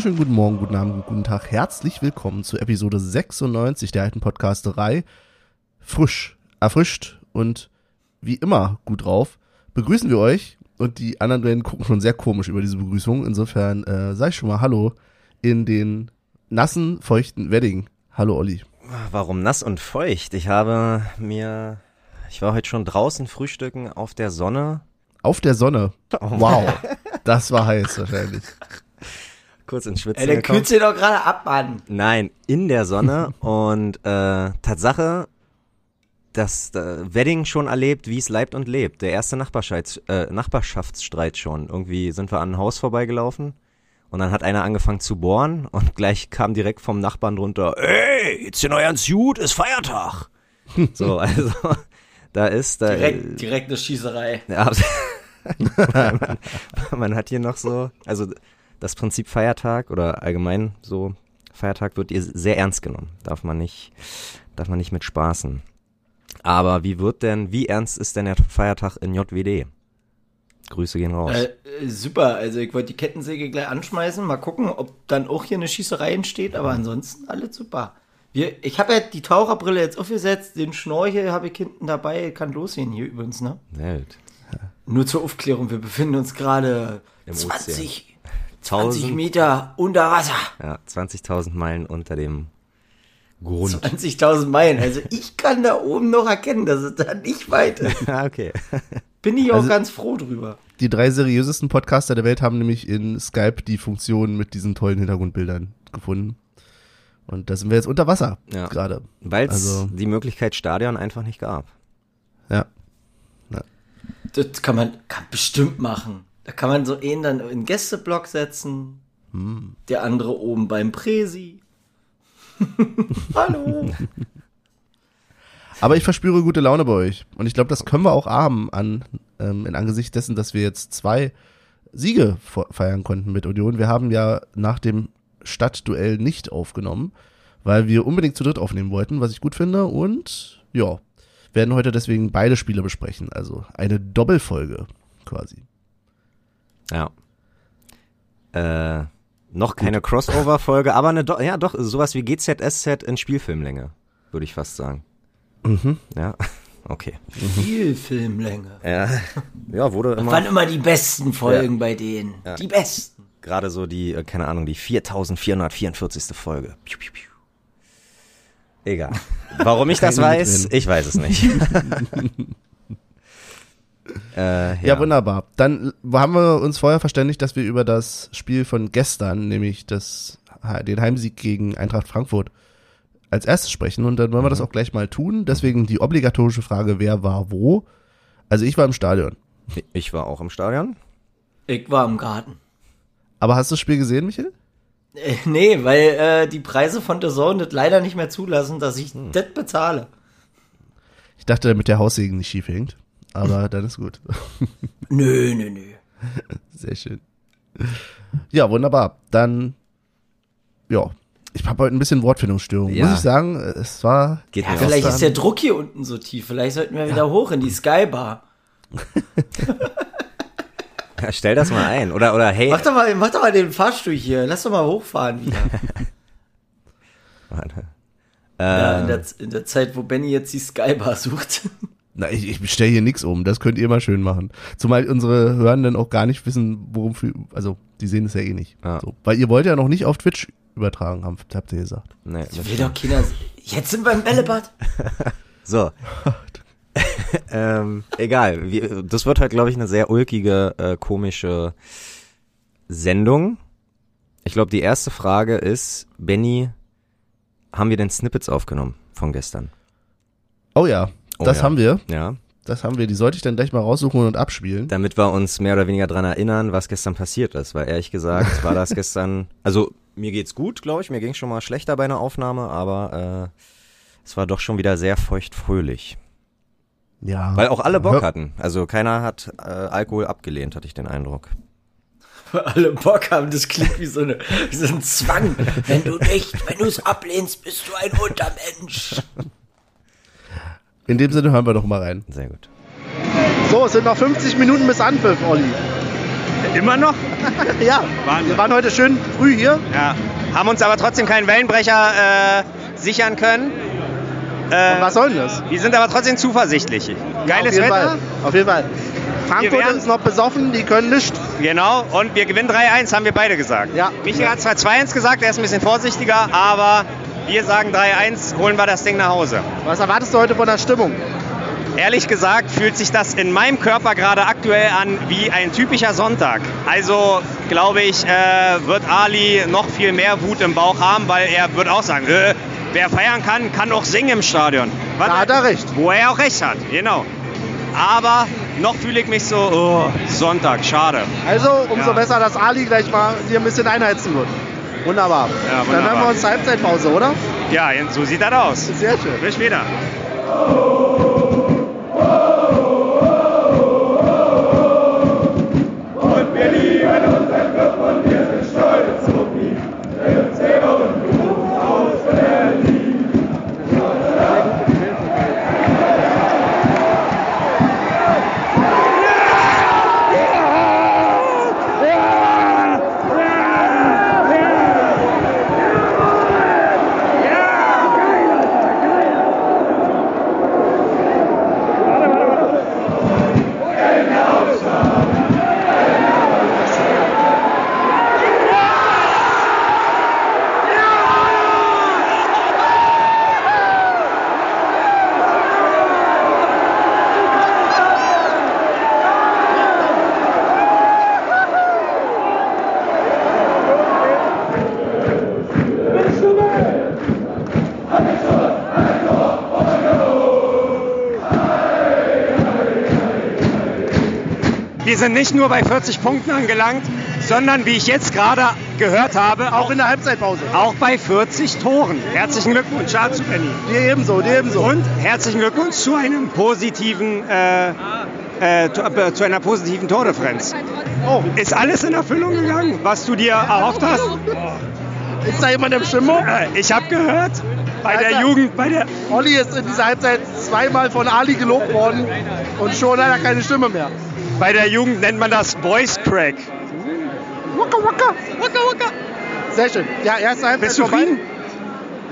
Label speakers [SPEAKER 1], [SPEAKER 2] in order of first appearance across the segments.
[SPEAKER 1] wunderschönen guten Morgen, guten Abend, guten Tag. Herzlich willkommen zu Episode 96 der alten Podcasterei. Frisch, erfrischt und wie immer gut drauf. Begrüßen wir euch und die anderen beiden gucken schon sehr komisch über diese Begrüßung. Insofern äh, sag ich schon mal Hallo in den nassen, feuchten Wedding. Hallo Olli.
[SPEAKER 2] Warum nass und feucht? Ich habe mir, ich war heute schon draußen frühstücken auf der Sonne.
[SPEAKER 1] Auf der Sonne. Wow, das war heiß wahrscheinlich.
[SPEAKER 2] Kurz ins Schwitzen
[SPEAKER 3] Ey, der
[SPEAKER 2] gekommen.
[SPEAKER 3] kühlt sich doch gerade ab, Mann.
[SPEAKER 2] Nein, in der Sonne und äh, Tatsache, das äh, Wedding schon erlebt, wie es leibt und lebt. Der erste Nachbarschafts äh, Nachbarschaftsstreit schon. Irgendwie sind wir an ein Haus vorbeigelaufen und dann hat einer angefangen zu bohren und gleich kam direkt vom Nachbarn drunter, ey, jetzt in euer Gut, ist Feiertag. so, also da ist da
[SPEAKER 3] Direkt, direkt eine Schießerei.
[SPEAKER 2] Ja, man, man hat hier noch so, also das Prinzip Feiertag oder allgemein so Feiertag wird ihr sehr ernst genommen. Darf man nicht, darf man nicht mit spaßen. Aber wie wird denn, wie ernst ist denn der Feiertag in JWD? Grüße gehen raus.
[SPEAKER 3] Äh, äh, super, also ich wollte die Kettensäge gleich anschmeißen, mal gucken, ob dann auch hier eine Schießerei entsteht, aber ansonsten alles super. Wir, ich habe ja die Taucherbrille jetzt aufgesetzt, den Schnorchel habe ich hinten dabei, kann losgehen hier übrigens, ne?
[SPEAKER 2] Gut.
[SPEAKER 3] Nur zur Aufklärung, wir befinden uns gerade
[SPEAKER 2] Im
[SPEAKER 3] 20, 20
[SPEAKER 2] 1000,
[SPEAKER 3] Meter unter Wasser.
[SPEAKER 2] ja, 20.000 Meilen unter dem Grund.
[SPEAKER 3] 20.000 Meilen, also ich kann da oben noch erkennen, dass es da nicht weit ist.
[SPEAKER 2] Ah, okay.
[SPEAKER 3] Bin ich auch
[SPEAKER 1] Also-
[SPEAKER 3] ganz froh drüber.
[SPEAKER 1] Die drei seriösesten Podcaster der Welt haben nämlich in Skype die Funktion mit diesen tollen Hintergrundbildern gefunden. Und da sind wir jetzt unter Wasser
[SPEAKER 2] Ja.
[SPEAKER 1] gerade.
[SPEAKER 2] Weil es
[SPEAKER 1] Also-
[SPEAKER 2] die Möglichkeit Stadion einfach nicht gab.
[SPEAKER 1] Ja.
[SPEAKER 3] Das kann man kann bestimmt machen. Da kann man so einen dann in Gästeblock setzen. Der andere oben beim Präsi. Hallo.
[SPEAKER 1] Aber ich verspüre gute Laune bei euch. Und ich glaube, das können wir auch haben an, ähm, in Angesicht dessen, dass wir jetzt zwei Siege fe- feiern konnten mit Union. Wir haben ja nach dem Stadtduell nicht aufgenommen, weil wir unbedingt zu dritt aufnehmen wollten, was ich gut finde. Und ja, werden heute deswegen beide Spiele besprechen. Also eine Doppelfolge quasi.
[SPEAKER 2] Ja. Äh, noch keine Crossover-Folge, aber eine, Do ja doch, sowas wie GZSZ in Spielfilmlänge, würde ich fast sagen.
[SPEAKER 1] Mhm.
[SPEAKER 2] Ja, okay.
[SPEAKER 3] Viel Filmlänge.
[SPEAKER 2] Ja, ja wurde
[SPEAKER 3] Das
[SPEAKER 2] immer
[SPEAKER 3] waren immer die besten Folgen bei denen. Die besten.
[SPEAKER 2] gerade so die, äh, keine Ahnung, die 4444. Folge. Piu, piu, piu. Egal. Warum ich das weiß,
[SPEAKER 1] drin.
[SPEAKER 2] ich weiß es nicht. äh, ja,
[SPEAKER 1] Ja, wunderbar. Dann haben wir uns vorher verständigt, dass wir über das Spiel von gestern, nämlich das, den Heimsieg gegen Eintracht Frankfurt, als erstes sprechen. Und dann wollen wir das auch gleich mal tun. Deswegen die obligatorische Frage, wer war wo? Also ich war im Stadion.
[SPEAKER 2] Ich war auch im Stadion.
[SPEAKER 3] Ich war im Garten.
[SPEAKER 1] Aber hast du das Spiel gesehen, Michael?
[SPEAKER 3] Äh, nee, weil äh, die Preise von The Zone das leider nicht mehr zulassen, dass ich das bezahle.
[SPEAKER 1] Ich dachte, damit der Haussegen nicht schief hängt. Aber dann ist gut.
[SPEAKER 3] Nö, nö, nö.
[SPEAKER 1] Sehr schön. Ja, wunderbar. Dann, ja. Ich habe heute ein bisschen Wortfindungsstörung.
[SPEAKER 2] Ja.
[SPEAKER 1] Muss ich sagen, es war
[SPEAKER 2] Geht
[SPEAKER 3] Ja, vielleicht ist der Druck hier unten so tief. Vielleicht sollten wir wieder hoch in die Skybar.
[SPEAKER 2] Ja, stell das mal ein. Oder, oder hey.
[SPEAKER 3] Mach doch mal, mach doch mal den Fahrstuhl hier. Lass doch mal hochfahren wieder.
[SPEAKER 2] Warte.
[SPEAKER 3] Ja, in, der, in der Zeit, wo Benny jetzt die Skybar sucht.
[SPEAKER 1] Na, ich, ich bestelle hier nichts um. Das könnt ihr mal schön machen. Zumal unsere Hörenden auch gar nicht wissen, worum für, also die sehen es ja eh nicht.
[SPEAKER 2] Ja.
[SPEAKER 1] So. Weil ihr wollt ja noch nicht auf Twitch übertragen, habt, habt ihr gesagt.
[SPEAKER 2] nee, das
[SPEAKER 3] Will doch keiner. Jetzt sind wir im Bällebad.
[SPEAKER 2] So. ähm, egal. Wir, das wird halt, glaube ich, eine sehr ulkige, äh, komische Sendung. Ich glaube, die erste Frage ist, Benny, haben wir denn Snippets aufgenommen von gestern?
[SPEAKER 1] Oh ja,
[SPEAKER 2] Oh
[SPEAKER 1] das
[SPEAKER 2] ja.
[SPEAKER 1] haben wir.
[SPEAKER 2] Ja.
[SPEAKER 1] Das haben wir. Die sollte ich dann gleich mal raussuchen und abspielen.
[SPEAKER 2] Damit wir uns mehr oder weniger dran erinnern, was gestern passiert ist. Weil ehrlich gesagt war das gestern, also mir geht's gut, glaube ich. Mir ging schon mal schlechter bei einer Aufnahme, aber äh, es war doch schon wieder sehr feuchtfröhlich.
[SPEAKER 1] Ja.
[SPEAKER 2] Weil auch alle Bock hatten. Also keiner hat äh, Alkohol abgelehnt, hatte ich den Eindruck.
[SPEAKER 3] Weil alle Bock haben, das klingt wie so, eine, wie so ein Zwang. Wenn du nicht, wenn du es ablehnst, bist du ein Untermensch.
[SPEAKER 1] In dem Sinne hören wir doch mal rein.
[SPEAKER 2] Sehr gut.
[SPEAKER 1] So, es sind noch 50 Minuten bis Anpfiff, Olli.
[SPEAKER 2] Immer noch?
[SPEAKER 4] Ja,
[SPEAKER 5] Wahnsinn.
[SPEAKER 4] wir waren heute schön früh hier.
[SPEAKER 5] Ja. Haben uns aber trotzdem keinen Wellenbrecher äh, sichern können. Äh,
[SPEAKER 4] Was soll denn das?
[SPEAKER 5] wir sind aber trotzdem zuversichtlich. Geiles
[SPEAKER 4] Auf jeden
[SPEAKER 5] Wetter.
[SPEAKER 4] Fall. Auf jeden Fall. Frankfurt
[SPEAKER 5] werden-
[SPEAKER 4] ist noch besoffen, die können nicht.
[SPEAKER 5] Genau, und wir gewinnen 3-1, haben wir beide gesagt.
[SPEAKER 4] Ja.
[SPEAKER 5] Michael hat zwar 2-1 gesagt, er ist ein bisschen vorsichtiger, aber wir sagen 3-1, holen wir das Ding nach Hause.
[SPEAKER 4] Was erwartest du heute von der Stimmung?
[SPEAKER 5] Ehrlich gesagt fühlt sich das in meinem Körper gerade aktuell an wie ein typischer Sonntag. Also glaube ich, äh, wird Ali noch viel mehr Wut im Bauch haben, weil er wird auch sagen, äh, wer feiern kann, kann auch singen im Stadion. Was
[SPEAKER 4] Da hat er recht.
[SPEAKER 5] Wo er auch recht hat, genau. Aber noch fühle ich mich so, oh, Sonntag, schade.
[SPEAKER 4] Also umso
[SPEAKER 5] Ja.
[SPEAKER 4] besser, dass Ali gleich mal hier ein bisschen einheizen wird. Wunderbar.
[SPEAKER 5] Ja,
[SPEAKER 4] Dann
[SPEAKER 5] wunderbar.
[SPEAKER 4] hören wir uns zur Halbzeitpause, oder?
[SPEAKER 5] Ja, so sieht das aus.
[SPEAKER 4] Sehr schön.
[SPEAKER 5] Bis später. Sind nicht nur bei 40 Punkten angelangt, sondern wie ich jetzt gerade gehört habe,
[SPEAKER 4] Auch in der Halbzeitpause.
[SPEAKER 5] auch bei 40 Toren. Herzlichen Glückwunsch dazu, Benny.
[SPEAKER 4] Dir ebenso, dir ebenso.
[SPEAKER 5] Und herzlichen Glückwunsch zu einem positiven, äh, äh, zu, äh, zu einer positiven Tordifferenz.
[SPEAKER 4] Oh,
[SPEAKER 5] Ist alles in Erfüllung gegangen, was du dir erhofft hast?
[SPEAKER 4] ist da jemand im Stimmung?
[SPEAKER 5] Äh, ich habe gehört, bei der
[SPEAKER 4] Alter.
[SPEAKER 5] Jugend, bei der
[SPEAKER 4] Olli ist in dieser Halbzeit zweimal von Ali gelobt worden und schon hat er keine Stimme mehr.
[SPEAKER 5] Bei der Jugend nennt man das Voice Crack.
[SPEAKER 4] Waka, waka, waka, waka. Sehr schön. Ja, erste Halbzeit
[SPEAKER 5] Bist du
[SPEAKER 4] vorbei.
[SPEAKER 5] zufrieden?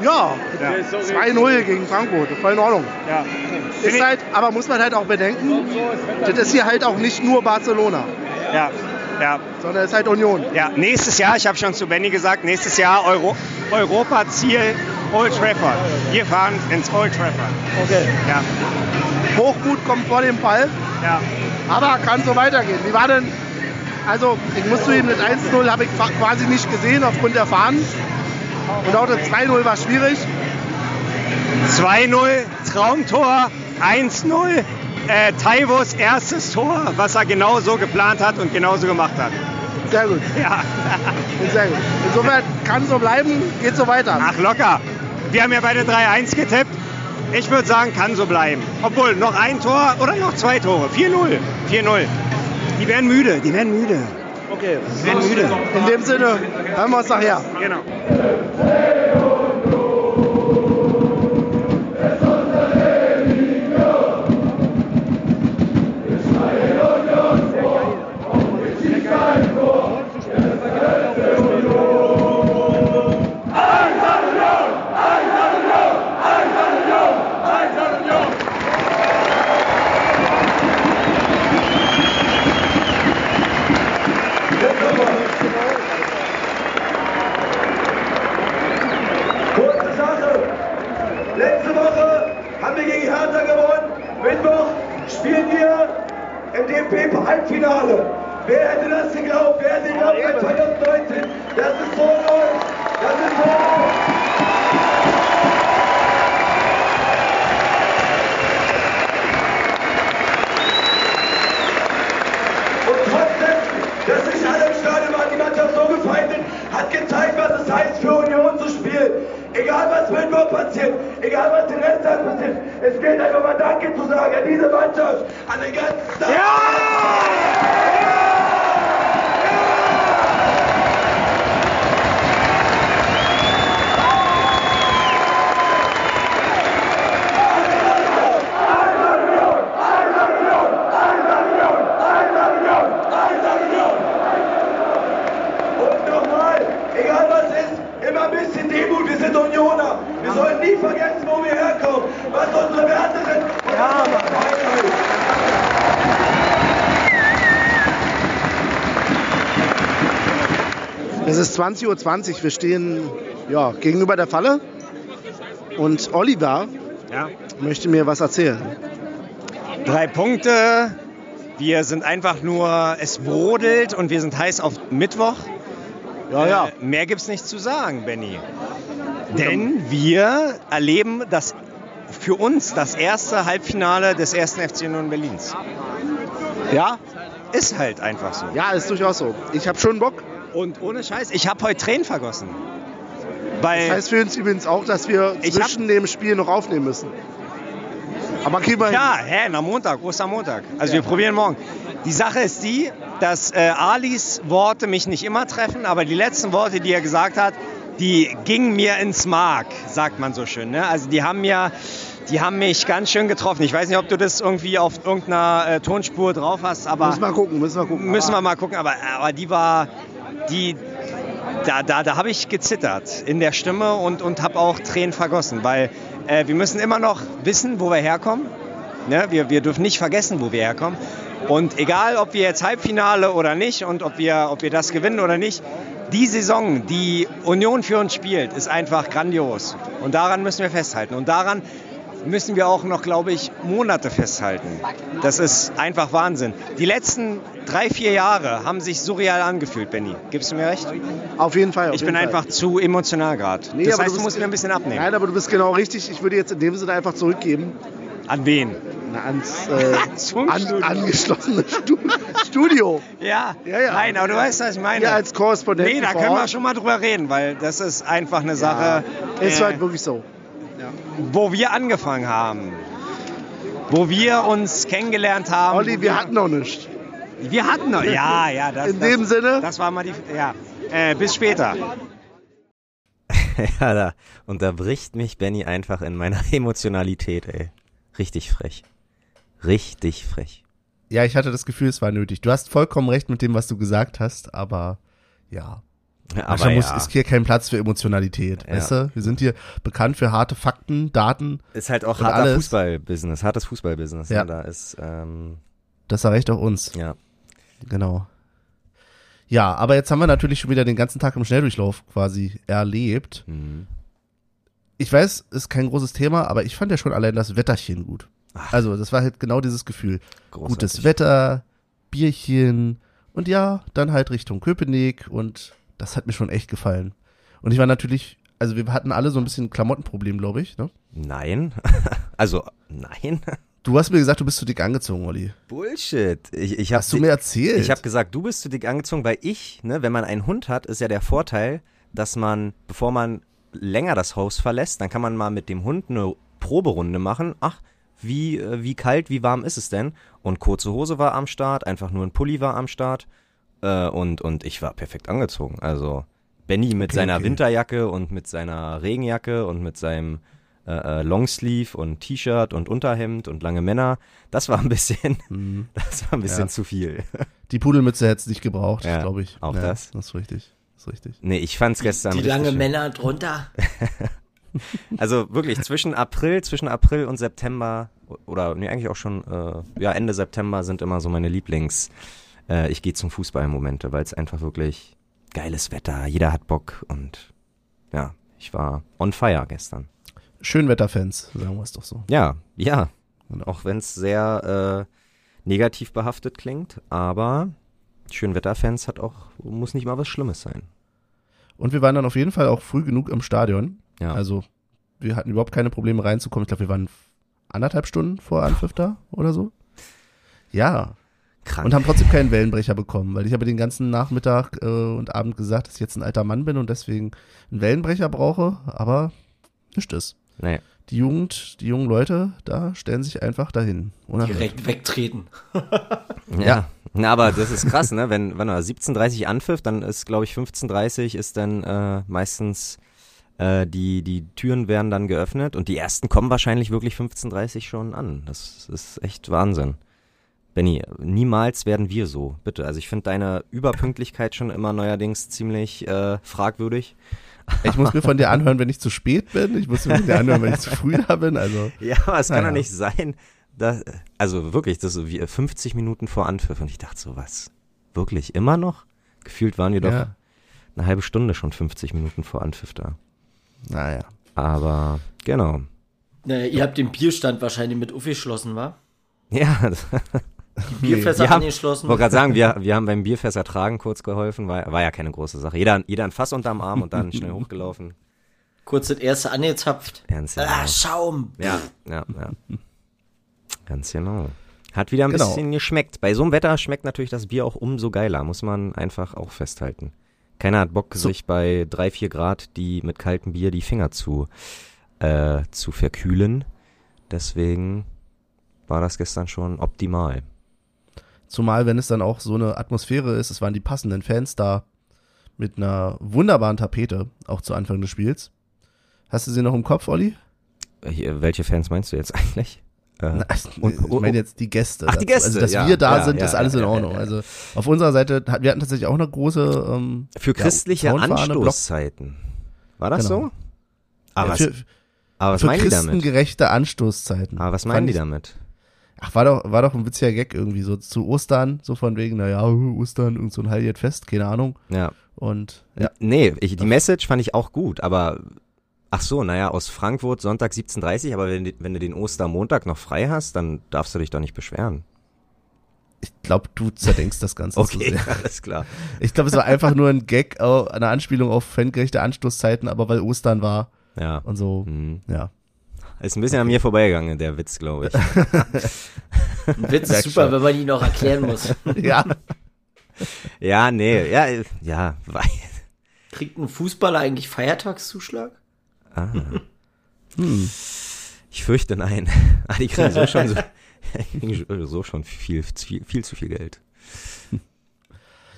[SPEAKER 4] Ja, 2-0 gegen Frankfurt, voll in Ordnung.
[SPEAKER 5] Ja.
[SPEAKER 4] Ist halt, aber muss man halt auch bedenken, das ist hier halt auch nicht nur Barcelona,
[SPEAKER 5] ja, ja,
[SPEAKER 4] sondern es ist halt Union.
[SPEAKER 5] ja. Nächstes Jahr, ich habe schon zu Benny gesagt, nächstes Jahr Euro, Europa-Ziel Old Trafford. Wir fahren ins Old Trafford.
[SPEAKER 4] Okay.
[SPEAKER 5] Ja,
[SPEAKER 4] Hochmut kommt vor dem Fall,
[SPEAKER 5] ja.
[SPEAKER 4] Aber kann so weitergehen. Wie war denn, also ich muss zugeben, das 1-0 habe ich quasi nicht gesehen aufgrund der Fahnen. Und auch das 2-0 war schwierig.
[SPEAKER 5] 2-0, Traumtor, 1-0. Äh, Taivos erstes Tor, was er genau so geplant hat und genauso gemacht hat.
[SPEAKER 4] Sehr gut,
[SPEAKER 5] Ja,
[SPEAKER 4] sehr gut. Insofern kann so bleiben, geht so weiter.
[SPEAKER 5] ach locker. Wir haben ja beide 3-1 getippt. Ich würde sagen, kann so bleiben. Obwohl, noch ein Tor oder noch zwei Tore. 4-0. 4-0. Die werden müde, die werden müde.
[SPEAKER 4] Okay.
[SPEAKER 5] Die werden müde.
[SPEAKER 4] In dem Sinne, hören wir uns nachher.
[SPEAKER 5] Genau.
[SPEAKER 4] 20.20 Uhr, wir stehen ja, gegenüber der Falle und Oliver
[SPEAKER 5] Ja.
[SPEAKER 4] möchte mir was erzählen.
[SPEAKER 5] Drei Punkte. Wir sind einfach nur, es brodelt und wir sind heiß auf Mittwoch.
[SPEAKER 4] Ja, ja.
[SPEAKER 5] Äh, mehr gibt's nicht zu sagen, Benny. Denn wir erleben das für uns das erste Halbfinale des ersten FC Union Berlins.
[SPEAKER 4] Ja,
[SPEAKER 5] Ist halt einfach so.
[SPEAKER 4] ja, ist durchaus so. Ich habe schon Bock.
[SPEAKER 5] Und ohne Scheiß, ich habe heute Tränen vergossen. Weil
[SPEAKER 4] Das heißt für uns übrigens auch, dass wir zwischen dem Spiel noch aufnehmen müssen. Aber kriegen wir hin.
[SPEAKER 5] Ja, hä, am Montag, Ostermontag. Also wir probieren morgen. Die Sache ist die, dass äh, Alis Worte mich nicht immer treffen, aber die letzten Worte, die er gesagt hat, die gingen mir ins Mark, sagt man so schön. Ne? Also die haben mir, die haben mich ganz schön getroffen. Ich weiß nicht, ob du das irgendwie auf irgendeiner äh, Tonspur drauf hast, aber
[SPEAKER 4] Müssen wir gucken, müssen wir gucken.
[SPEAKER 5] müssen wir mal gucken. Aber, aber die war, die, da, da, da habe ich gezittert in der Stimme und, und habe auch Tränen vergossen, weil äh, wir müssen immer noch wissen, wo wir herkommen. Ne? Wir, wir dürfen nicht vergessen, wo wir herkommen. Und egal, ob wir jetzt Halbfinale oder nicht und ob wir, ob wir das gewinnen oder nicht, die Saison, die Union für uns spielt, ist einfach grandios. Und daran müssen wir festhalten. Und daran müssen wir auch noch, glaube ich, Monate festhalten. Das ist einfach Wahnsinn. Die letzten drei, vier Jahre haben sich surreal angefühlt, Benny. Gibst du mir recht?
[SPEAKER 4] auf jeden Fall. Auf
[SPEAKER 5] Ich
[SPEAKER 4] jeden
[SPEAKER 5] bin
[SPEAKER 4] Fall.
[SPEAKER 5] einfach zu emotional gerade.
[SPEAKER 4] Nee,
[SPEAKER 5] das heißt, du
[SPEAKER 4] bist-
[SPEAKER 5] musst mir ein bisschen abnehmen.
[SPEAKER 4] Nein, aber du bist genau richtig. Ich würde jetzt in dem Sinne einfach zurückgeben
[SPEAKER 5] An wen?
[SPEAKER 4] na, ans äh, an, angeschlossene Stu Studio.
[SPEAKER 5] Ja,
[SPEAKER 4] Ja, ja.
[SPEAKER 5] nein, aber du weißt, was ich meine.
[SPEAKER 4] Ja, als Korrespondent.
[SPEAKER 5] nee, da können wir schon mal drüber reden, weil das ist einfach eine Sache,
[SPEAKER 4] Ist
[SPEAKER 5] äh,
[SPEAKER 4] halt wirklich so.
[SPEAKER 5] Wo wir angefangen haben. Wo wir uns kennengelernt haben.
[SPEAKER 4] Olli, wir hatten noch nichts.
[SPEAKER 5] Wir hatten noch. Ja, ja, das,
[SPEAKER 4] In
[SPEAKER 5] das,
[SPEAKER 4] dem Sinne,
[SPEAKER 5] Das war mal die. Ja. Äh, bis später.
[SPEAKER 2] Ja, da unterbricht mich Benny einfach in meiner Emotionalität, ey. Richtig frech. Richtig frech.
[SPEAKER 1] Ja, ich hatte das Gefühl, es war nötig. Du hast vollkommen recht mit dem, was du gesagt hast, aber ja.
[SPEAKER 2] Aber
[SPEAKER 1] Manchmal muss,
[SPEAKER 2] ja,
[SPEAKER 1] ist hier kein Platz für Emotionalität,
[SPEAKER 2] Ja.
[SPEAKER 1] weißt du? Wir sind hier bekannt für harte Fakten, Daten.
[SPEAKER 2] ist halt auch harter. Fußballbusiness, hartes Fußballbusiness.
[SPEAKER 1] Ja.
[SPEAKER 2] Ne? Da ist, ähm,
[SPEAKER 1] Das erreicht auch uns.
[SPEAKER 2] ja.
[SPEAKER 1] Genau. Ja, aber jetzt haben wir natürlich schon wieder den ganzen Tag im Schnelldurchlauf quasi erlebt.
[SPEAKER 2] Mhm.
[SPEAKER 1] Ich weiß, ist kein großes Thema, aber ich fand ja schon allein das Wetterchen gut. Also, das war halt genau dieses Gefühl.
[SPEAKER 2] Großartig.
[SPEAKER 1] Gutes Wetter, Bierchen und ja, dann halt Richtung Köpenick und das hat mir schon echt gefallen. Und ich war natürlich, also wir hatten alle so ein bisschen Klamottenproblem, glaube ich, ne?
[SPEAKER 2] Nein. also, nein.
[SPEAKER 1] Du hast mir gesagt, du bist zu dick angezogen, Olli.
[SPEAKER 2] Bullshit. Ich, ich
[SPEAKER 1] Hast du mir erzählt?
[SPEAKER 2] Ich habe gesagt, du bist zu dick angezogen, weil ich, ne, wenn man einen Hund hat, ist ja der Vorteil, dass man, bevor man länger das Haus verlässt, dann kann man mal mit dem Hund eine Proberunde machen. Ach, wie, äh, wie kalt, wie warm ist es denn? Und kurze Hose war am Start, einfach nur ein Pulli war am Start. Äh, und, und ich war perfekt angezogen. Also Benny mit
[SPEAKER 1] Okay,
[SPEAKER 2] seiner
[SPEAKER 1] okay.
[SPEAKER 2] Winterjacke und mit seiner Regenjacke und mit seinem äh, äh, Longsleeve und T-Shirt und Unterhemd und lange Männer. Das war ein bisschen, das war ein bisschen
[SPEAKER 1] Ja.
[SPEAKER 2] zu viel.
[SPEAKER 1] Die Pudelmütze hätte es nicht gebraucht,
[SPEAKER 2] Ja,
[SPEAKER 1] glaube ich.
[SPEAKER 2] auch
[SPEAKER 1] ja,
[SPEAKER 2] das.
[SPEAKER 1] Das ist richtig. Das ist richtig.
[SPEAKER 2] Nee, ich fand's gestern
[SPEAKER 3] Die
[SPEAKER 2] richtig
[SPEAKER 3] lange
[SPEAKER 2] schön.
[SPEAKER 3] Männer drunter.
[SPEAKER 2] Also wirklich zwischen April, zwischen April und September oder nee, eigentlich auch schon äh, ja Ende September sind immer so meine Lieblings äh, ich gehe zum Fußball Momente, weil es einfach wirklich geiles Wetter, jeder hat Bock und ja, ich war on fire gestern.
[SPEAKER 1] Schönwetterfans, sagen wir es doch so.
[SPEAKER 2] Ja, ja,
[SPEAKER 1] Genau.
[SPEAKER 2] auch wenn es sehr äh, negativ behaftet klingt, aber Schönwetterfans hat auch muss nicht mal was Schlimmes sein.
[SPEAKER 1] Und wir waren dann auf jeden Fall auch früh genug im Stadion.
[SPEAKER 2] Ja.
[SPEAKER 1] Also wir hatten überhaupt keine Probleme reinzukommen. Ich glaube, wir waren anderthalb Stunden vor Anpfiff da oder so. Ja.
[SPEAKER 2] Krank.
[SPEAKER 1] Und haben trotzdem keinen Wellenbrecher bekommen, weil ich habe den ganzen Nachmittag äh, und Abend gesagt, dass ich jetzt ein alter Mann bin und deswegen einen Wellenbrecher brauche, aber nicht ist.
[SPEAKER 2] nee.
[SPEAKER 1] Die Jugend, die jungen Leute, da stellen sich einfach dahin. Unerhört.
[SPEAKER 3] Direkt wegtreten.
[SPEAKER 2] Ja. Na, aber das ist krass, ne? Wenn, wenn er 17.30 anpfiff, dann ist, glaube ich, 15.30 ist dann äh, meistens äh, die, die Türen werden dann geöffnet und die ersten kommen wahrscheinlich wirklich 15.30 schon an. Das ist echt Wahnsinn. Benny, niemals werden wir so, bitte. Also ich finde deine Überpünktlichkeit schon immer neuerdings ziemlich äh, fragwürdig.
[SPEAKER 1] Ich muss mir von dir anhören, wenn ich zu spät bin. Ich muss mir von dir anhören, wenn ich zu früh da bin. Also,
[SPEAKER 2] Ja, aber es kann doch nicht sein, dass, also wirklich, das ist so wie 50 Minuten vor Anpfiff und ich dachte so, was, wirklich immer noch? Gefühlt waren wir doch
[SPEAKER 1] ja.
[SPEAKER 2] eine halbe Stunde schon 50 Minuten vor Anpfiff da.
[SPEAKER 1] Naja.
[SPEAKER 2] Aber, genau.
[SPEAKER 3] Naja, ihr habt den Bierstand wahrscheinlich mit aufgeschlossen, wa?
[SPEAKER 2] Ja, das,
[SPEAKER 3] Die Bierfässer
[SPEAKER 2] Wir haben-
[SPEAKER 3] angeschlossen.
[SPEAKER 2] wollte gerade sagen, wir, wir haben beim Bierfest ertragen kurz geholfen, war, war ja keine große Sache. Jeder, jeder ein Fass unterm Arm und dann schnell hochgelaufen.
[SPEAKER 3] Kurz das erste angezapft.
[SPEAKER 2] Ernst, ja.
[SPEAKER 3] Ah, Schaum.
[SPEAKER 2] Ja, ja, ja. Ganz genau. Hat wieder ein
[SPEAKER 1] Genau.
[SPEAKER 2] bisschen geschmeckt. Bei so einem Wetter schmeckt natürlich das Bier auch umso geiler, muss man einfach auch festhalten. Keiner hat Bock,
[SPEAKER 1] So.
[SPEAKER 2] sich bei drei vier Grad die mit kaltem Bier die Finger zu, äh, zu verkühlen. Deswegen war das gestern schon optimal.
[SPEAKER 1] Zumal, wenn es dann auch so eine Atmosphäre ist, es waren die passenden Fans da mit einer wunderbaren Tapete, auch zu Anfang des Spiels. Hast du sie noch im Kopf, Olli?
[SPEAKER 2] Äh, Hier, welche Fans meinst du jetzt eigentlich? Äh,
[SPEAKER 1] ich meine jetzt die Gäste.
[SPEAKER 2] Ach, die
[SPEAKER 1] dazu.
[SPEAKER 2] Gäste,
[SPEAKER 1] Also, dass
[SPEAKER 2] ja,
[SPEAKER 1] wir da
[SPEAKER 2] ja,
[SPEAKER 1] sind,
[SPEAKER 2] ja,
[SPEAKER 1] ist alles in Ordnung. Also auf unserer Seite, wir hatten tatsächlich auch eine große ähm,
[SPEAKER 2] für christliche Anstoßzeiten. War das
[SPEAKER 1] Genau.
[SPEAKER 2] so? Aber,
[SPEAKER 1] für,
[SPEAKER 2] was, aber was
[SPEAKER 1] für
[SPEAKER 2] meinen die damit?
[SPEAKER 1] christengerechte Anstoßzeiten.
[SPEAKER 2] Aber was
[SPEAKER 1] Fand
[SPEAKER 2] meinen die
[SPEAKER 1] ich-
[SPEAKER 2] damit?
[SPEAKER 1] Ach, war doch, war doch ein witziger Gag irgendwie, so zu Ostern, so von wegen, naja, Ostern, irgend so ein Heiligfest, keine Ahnung.
[SPEAKER 2] Ja.
[SPEAKER 1] Und ja,
[SPEAKER 2] Nee, ich, die Message fand ich auch gut, aber ach so, naja, aus Frankfurt Sonntag 17.30 aber wenn, wenn du den Ostermontag noch frei hast, dann darfst du dich doch nicht beschweren.
[SPEAKER 1] ich glaube, du zerdenkst das Ganze zu
[SPEAKER 2] Okay,
[SPEAKER 1] sehr.
[SPEAKER 2] alles klar.
[SPEAKER 1] Ich glaube, es war einfach nur ein Gag, eine Anspielung auf fangerechte Anstoßzeiten, aber weil Ostern war
[SPEAKER 2] Ja.
[SPEAKER 1] und so,
[SPEAKER 2] Hm.
[SPEAKER 1] ja.
[SPEAKER 2] Ist ein bisschen an mir vorbeigegangen, der Witz, glaube ich.
[SPEAKER 3] Ein Witz ist super, wenn man ihn noch erklären muss.
[SPEAKER 1] Ja,
[SPEAKER 2] ja, nee, ja, ja, weil.
[SPEAKER 3] Kriegt ein Fußballer eigentlich Feiertagszuschlag?
[SPEAKER 2] Ah.
[SPEAKER 1] hm.
[SPEAKER 2] Ich fürchte nein. Ah, die kriegen so schon so, so schon viel, viel, viel zu viel Geld.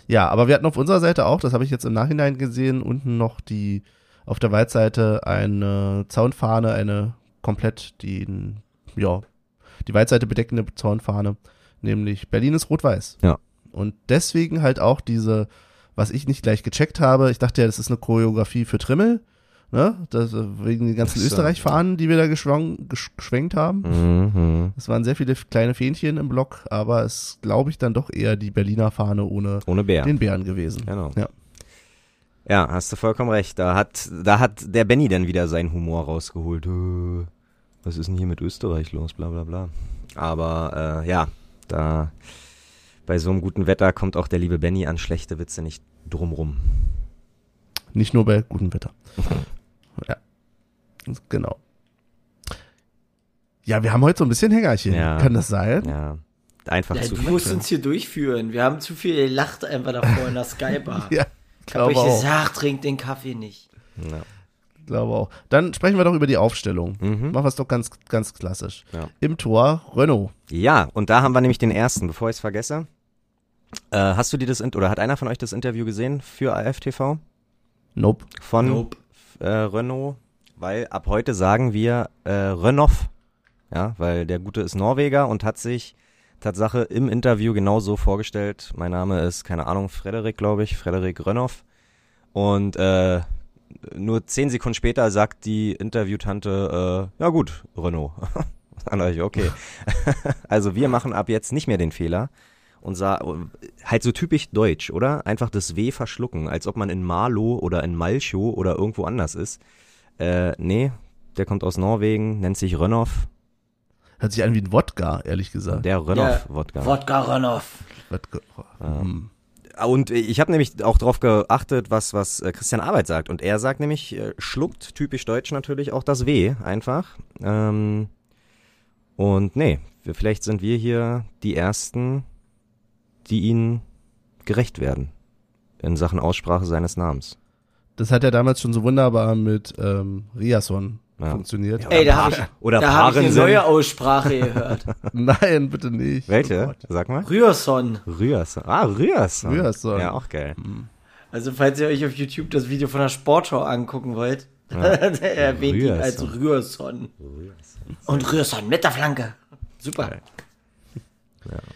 [SPEAKER 1] ja, aber wir hatten auf unserer Seite auch, das habe ich jetzt im Nachhinein gesehen, unten noch die, auf der Waldseite eine Zaunfahne, eine komplett die, ja, die Waldseite bedeckende Zaunfahne, nämlich Berlin ist rot-weiß.
[SPEAKER 2] Ja.
[SPEAKER 1] Und deswegen halt auch diese, was ich nicht gleich gecheckt habe, ich dachte ja, das ist eine Choreografie für Trimmel, ne? Das, äh, wegen den ganzen. Österreich-Fahnen, die wir da geschwenkt haben.
[SPEAKER 2] Mhm.
[SPEAKER 1] Es waren sehr viele kleine Fähnchen im Block, aber es glaube ich dann doch eher die Berliner Fahne ohne
[SPEAKER 2] Ohne Bär.
[SPEAKER 1] den Bären gewesen.
[SPEAKER 2] Genau.
[SPEAKER 1] Ja.
[SPEAKER 2] Ja, hast du vollkommen recht. Da hat, da hat der Benny dann wieder seinen Humor rausgeholt. Was ist denn hier mit Österreich los? Bla bla bla. Aber äh, ja, da bei so einem guten Wetter kommt auch der liebe Benny an schlechte Witze nicht drumrum.
[SPEAKER 1] Nicht nur bei gutem Wetter. ja. Genau. Ja, wir haben heute so ein bisschen Hängerchen.
[SPEAKER 2] Ja.
[SPEAKER 1] Kann das sein?
[SPEAKER 2] Ja, einfach
[SPEAKER 3] Ja,
[SPEAKER 2] zu
[SPEAKER 3] du
[SPEAKER 2] viel.
[SPEAKER 3] musst uns hier durchführen. Wir haben zu viel gelacht einfach davor in der Skybar.
[SPEAKER 1] Ja,
[SPEAKER 3] ich hab euch
[SPEAKER 1] glaube auch.
[SPEAKER 3] gesagt, trinkt den Kaffee nicht.
[SPEAKER 2] Ja.
[SPEAKER 1] Glaube auch. Dann sprechen wir doch über die Aufstellung.
[SPEAKER 2] Mhm.
[SPEAKER 1] Machen wir es doch ganz, ganz klassisch.
[SPEAKER 2] Ja.
[SPEAKER 1] Im Tor Renault.
[SPEAKER 2] ja, und da haben wir nämlich den ersten, bevor ich es vergesse. Äh, hast du dir das, oder hat einer von euch das Interview gesehen für AFTV?
[SPEAKER 1] Nope.
[SPEAKER 2] Von
[SPEAKER 3] Nope.
[SPEAKER 2] äh, Renault, weil ab heute sagen wir äh, Renov, ja, weil der Gute ist Norweger und hat sich Tatsache im Interview genauso vorgestellt. Mein Name ist, keine Ahnung, Frederik, glaube ich, Frederik Renov. Und äh, nur zehn Sekunden später sagt die Interviewtante, äh, ja gut, Renault. Dann ich, okay. also wir machen ab jetzt nicht mehr den Fehler und sah halt so typisch deutsch, oder? Einfach das W verschlucken, als ob man in Malo oder in Malchow oder irgendwo anders ist. Äh, nee, der kommt aus Norwegen, nennt sich Rönnhoff.
[SPEAKER 1] Hört sich an wie ein Wodka, ehrlich gesagt.
[SPEAKER 2] Der Rönnhoff-Wodka.
[SPEAKER 3] Wodka Ronov.
[SPEAKER 1] Wodka. Hm.
[SPEAKER 2] Und ich habe nämlich auch darauf geachtet, was, was äh, Christian Arbeit sagt. Und er sagt nämlich, äh, schluckt, typisch deutsch natürlich, auch das W einfach. Ähm, und nee, wir, vielleicht sind wir hier die Ersten, die ihnen gerecht werden in Sachen Aussprache seines Namens.
[SPEAKER 1] Das hat ja damals schon so wunderbar mit ähm, Riasson
[SPEAKER 2] Ja.
[SPEAKER 1] funktioniert.
[SPEAKER 3] Ey, da habe ich,
[SPEAKER 2] Oder
[SPEAKER 3] da hab ich eine neue Aussprache gehört.
[SPEAKER 1] Nein, bitte nicht. Oh
[SPEAKER 2] Welche?
[SPEAKER 1] Gott.
[SPEAKER 2] Sag mal.
[SPEAKER 3] Rührson.
[SPEAKER 2] Rührson. Ah, Rührson.
[SPEAKER 1] Rührson.
[SPEAKER 2] Ja, auch geil.
[SPEAKER 3] Also falls ihr euch auf YouTube das Video von der Sportschau angucken wollt, er erwähnt ihn
[SPEAKER 2] Rührson.
[SPEAKER 3] als Rührson. Und Rührson mit der Flanke. Super.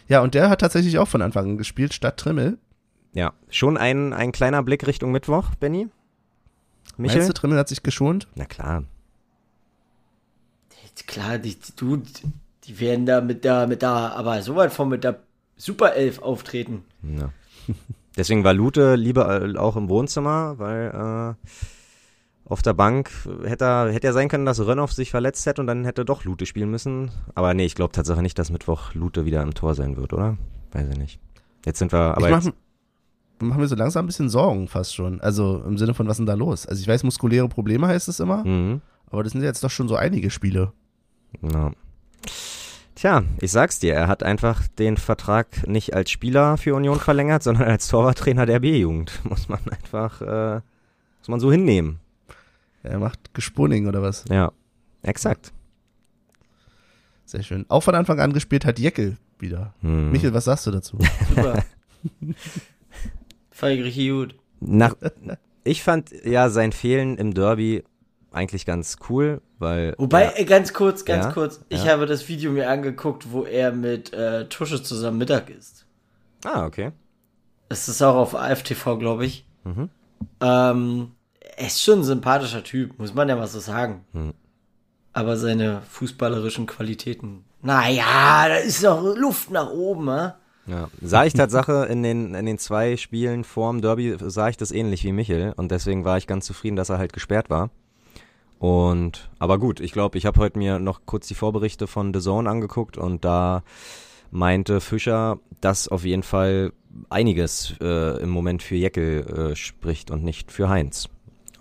[SPEAKER 1] Ja, und der hat tatsächlich auch von Anfang an gespielt, statt Trimmel.
[SPEAKER 2] Ja, schon ein, ein kleiner Blick Richtung Mittwoch, Benny? Michel?
[SPEAKER 1] Meinst du, Trimmel hat sich geschont?
[SPEAKER 2] Na klar.
[SPEAKER 3] Klar, die, die, du, die werden da mit der, mit der, aber so weit von mit der Super Elf auftreten.
[SPEAKER 2] Ja. Deswegen war Lute lieber äh, auch im Wohnzimmer, weil äh, auf der Bank hätte er, hätte ja sein können, dass Rönnoff sich verletzt hätte und dann hätte doch Lute spielen müssen. Aber nee, ich glaube tatsächlich nicht, dass Mittwoch Lute wieder im Tor sein wird, oder? Weiß ich nicht. Jetzt sind wir, aber
[SPEAKER 1] ich
[SPEAKER 2] jetzt,
[SPEAKER 1] mach, mach mir so langsam ein bisschen Sorgen fast schon. Also im Sinne von, was ist denn da los? Also ich weiß, muskuläre Probleme heißt es immer,
[SPEAKER 2] mhm,
[SPEAKER 1] aber das sind ja jetzt doch schon so einige Spiele.
[SPEAKER 2] Ja. Tja, ich sag's dir, er hat einfach den Vertrag nicht als Spieler für Union verlängert, sondern als Torwarttrainer der B-Jugend. Muss man einfach, äh, muss man so hinnehmen.
[SPEAKER 1] Er macht Gespunning oder was?
[SPEAKER 2] Ja, exakt.
[SPEAKER 1] Sehr schön. Auch von Anfang an gespielt hat Jeckel wieder.
[SPEAKER 2] Hm.
[SPEAKER 1] Michael, was sagst du dazu?
[SPEAKER 3] Super. Fand ich richtig gut.
[SPEAKER 2] Nach, ich fand ja sein Fehlen im Derby eigentlich ganz cool, weil.
[SPEAKER 3] Wobei,
[SPEAKER 2] ja,
[SPEAKER 3] äh, ganz kurz, ganz
[SPEAKER 2] Ja,
[SPEAKER 3] kurz. Ich
[SPEAKER 2] ja.
[SPEAKER 3] habe das Video mir angeguckt, wo er mit äh, Tusche zusammen Mittag isst.
[SPEAKER 2] Ah, okay.
[SPEAKER 3] Das ist auch auf AFTV, glaube ich.
[SPEAKER 2] Mhm.
[SPEAKER 3] Ähm, er ist schon ein sympathischer Typ, muss man ja mal so sagen.
[SPEAKER 2] Mhm.
[SPEAKER 3] Aber seine fußballerischen Qualitäten, naja, da ist noch Luft nach oben, ne?
[SPEAKER 2] Ja. Sah ich Tatsache in den, in den zwei Spielen vorm Derby, sah ich das ähnlich wie Michel und deswegen war ich ganz zufrieden, dass er halt gesperrt war. Und, aber gut, ich glaube, ich habe heute mir noch kurz die Vorberichte von The Zone angeguckt und da meinte Fischer, dass auf jeden Fall einiges äh, im Moment für Jeckel äh, spricht und nicht für Heinz.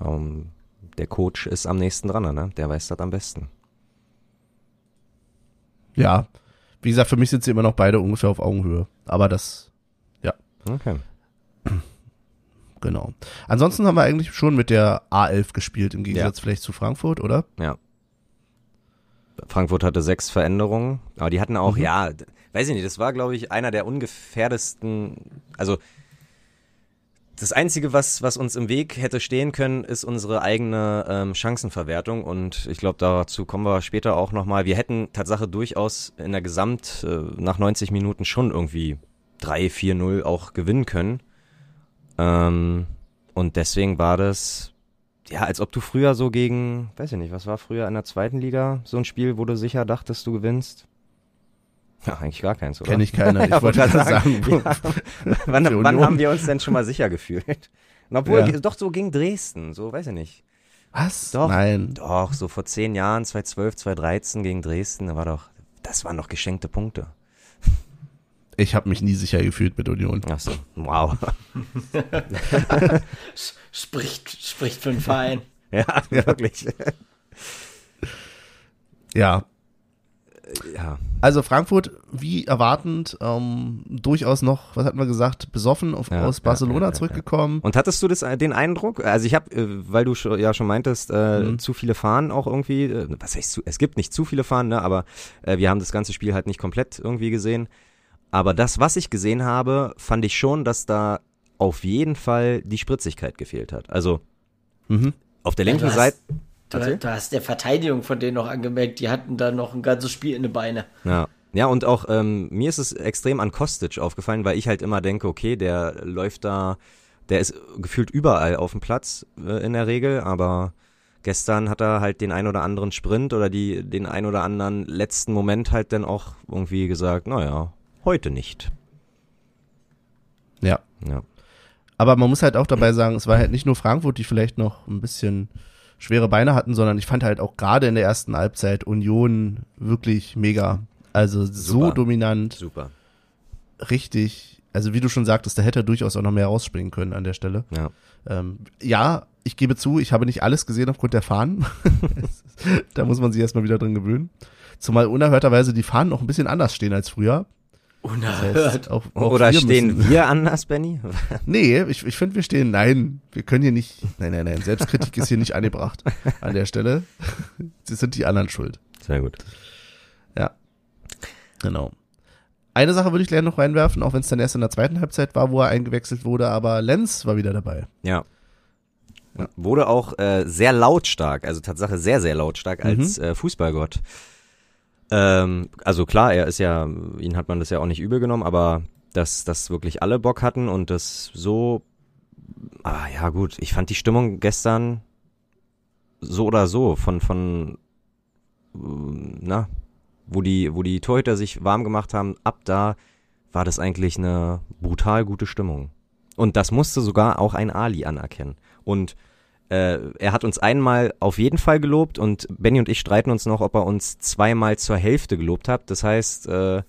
[SPEAKER 2] Ähm, der Coach ist am nächsten dran, ne? Der weiß das am besten.
[SPEAKER 1] ja. Wie gesagt, für mich sind sie immer noch beide ungefähr auf Augenhöhe. Aber das,
[SPEAKER 2] Okay.
[SPEAKER 1] Genau. Ansonsten haben wir eigentlich schon mit der A11 gespielt, im Gegensatz vielleicht zu Frankfurt, oder?
[SPEAKER 2] Ja. Frankfurt hatte sechs Veränderungen, aber die hatten auch,
[SPEAKER 1] Mhm.
[SPEAKER 2] ja, weiß ich nicht, das war, glaube ich, einer der ungefährdesten, also das Einzige, was, was uns im Weg hätte stehen können, ist unsere eigene ähm, Chancenverwertung und ich glaube, dazu kommen wir später auch nochmal. Wir hätten Tatsache durchaus in der Gesamt äh, nach 90 Minuten schon irgendwie 3, 4-0 auch gewinnen können. Ähm, und deswegen war das, ja, als ob du früher so gegen, weiß ich nicht, was war früher in der zweiten Liga, so ein Spiel, wo du sicher dachtest, du gewinnst? Ja, eigentlich gar keins, oder?
[SPEAKER 1] Kenne ich keiner. Ich
[SPEAKER 2] Ja,
[SPEAKER 1] wollte gerade
[SPEAKER 2] sagen,
[SPEAKER 1] sagen,
[SPEAKER 2] Ja. wann, wann haben wir uns denn schon mal sicher gefühlt? Und obwohl,
[SPEAKER 1] Ja.
[SPEAKER 2] doch so gegen Dresden, so, weiß ich nicht.
[SPEAKER 1] was?
[SPEAKER 2] Doch.
[SPEAKER 1] Nein.
[SPEAKER 2] Doch, so vor zehn Jahren, 2012, 2013 gegen Dresden, da war doch, das waren doch geschenkte Punkte.
[SPEAKER 1] Ich habe mich nie sicher gefühlt mit Union.
[SPEAKER 2] Ach so, wow.
[SPEAKER 3] Spricht, spricht für den Verein.
[SPEAKER 2] ja, wirklich.
[SPEAKER 1] Ja,
[SPEAKER 2] Ja,
[SPEAKER 1] Also Frankfurt, wie erwartend, ähm, durchaus noch, was hatten wir gesagt, besoffen auf,
[SPEAKER 2] Ja,
[SPEAKER 1] aus Barcelona
[SPEAKER 2] ja, ja,
[SPEAKER 1] zurückgekommen.
[SPEAKER 2] Und hattest du das, äh, den Eindruck? Also ich habe, äh, weil du schon, ja schon meintest, äh,
[SPEAKER 1] Mhm.
[SPEAKER 2] zu viele Fahnen auch irgendwie, äh, was heißt zu, es gibt nicht zu viele Fahnen, ne, aber äh, wir haben das ganze Spiel halt nicht komplett irgendwie gesehen. Aber das, was ich gesehen habe, fand ich schon, dass da auf jeden Fall die Spritzigkeit gefehlt hat. Also
[SPEAKER 1] Mhm.
[SPEAKER 2] auf der
[SPEAKER 3] Ja,
[SPEAKER 2] linken
[SPEAKER 3] hast-
[SPEAKER 2] Seite.
[SPEAKER 3] Du, du hast der Verteidigung von denen noch angemerkt, die hatten da noch ein ganzes Spiel in den Beine.
[SPEAKER 2] Ja. Ja, und auch ähm, mir ist es extrem an Kostic aufgefallen, weil ich halt immer denke, okay, der läuft da, der ist gefühlt überall auf dem Platz äh, in der Regel, aber gestern hat er halt den ein oder anderen Sprint oder die, den ein oder anderen letzten Moment halt dann auch irgendwie gesagt, naja, heute nicht.
[SPEAKER 1] Ja.
[SPEAKER 2] Ja.
[SPEAKER 1] Aber man muss halt auch dabei sagen, es war halt nicht nur Frankfurt, die vielleicht noch ein bisschen schwere Beine hatten, sondern ich fand halt auch gerade in der ersten Halbzeit Union wirklich mega. Also so
[SPEAKER 2] Super.
[SPEAKER 1] dominant,
[SPEAKER 2] Super.
[SPEAKER 1] richtig. Also wie du schon sagtest, da hätte er durchaus auch noch mehr rausspringen können an der Stelle.
[SPEAKER 2] Ja.
[SPEAKER 1] Ähm, ja, ich gebe zu, ich habe nicht alles gesehen aufgrund der Fahnen. da muss man sich erstmal wieder dran gewöhnen. Zumal unerhörterweise die Fahnen noch ein bisschen anders stehen als früher. Das
[SPEAKER 3] Unerhört.
[SPEAKER 1] heißt, auch, auch
[SPEAKER 2] Oder
[SPEAKER 1] wir
[SPEAKER 2] stehen
[SPEAKER 1] müssen-
[SPEAKER 2] wir anders, Benny?
[SPEAKER 1] Nee, ich, ich finde, wir stehen, nein, wir können hier nicht, nein, nein, nein, Selbstkritik ist hier nicht angebracht an der Stelle. Sie sind die anderen schuld.
[SPEAKER 2] Sehr gut.
[SPEAKER 1] Ja, genau. Eine Sache würde ich gerne noch reinwerfen, auch wenn es dann erst in der zweiten Halbzeit war, wo er eingewechselt wurde, aber Lenz war wieder dabei.
[SPEAKER 2] Ja. Wurde auch äh, sehr lautstark, also Tatsache sehr, sehr lautstark als äh, Fußballgott. Ähm, also klar, er ist ja, ihn hat man das ja auch nicht übel genommen, aber dass, dass wirklich alle Bock hatten und das so, ah ja gut, ich fand die Stimmung gestern so oder so von, von, na, wo die, wo die Torhüter sich warm gemacht haben, ab da war das eigentlich eine brutal gute Stimmung. Und das musste sogar auch ein Ali anerkennen. Und äh, er hat uns einmal auf jeden Fall gelobt und Benny und ich streiten uns noch, ob er uns zweimal zur Hälfte gelobt hat. Das heißt, äh,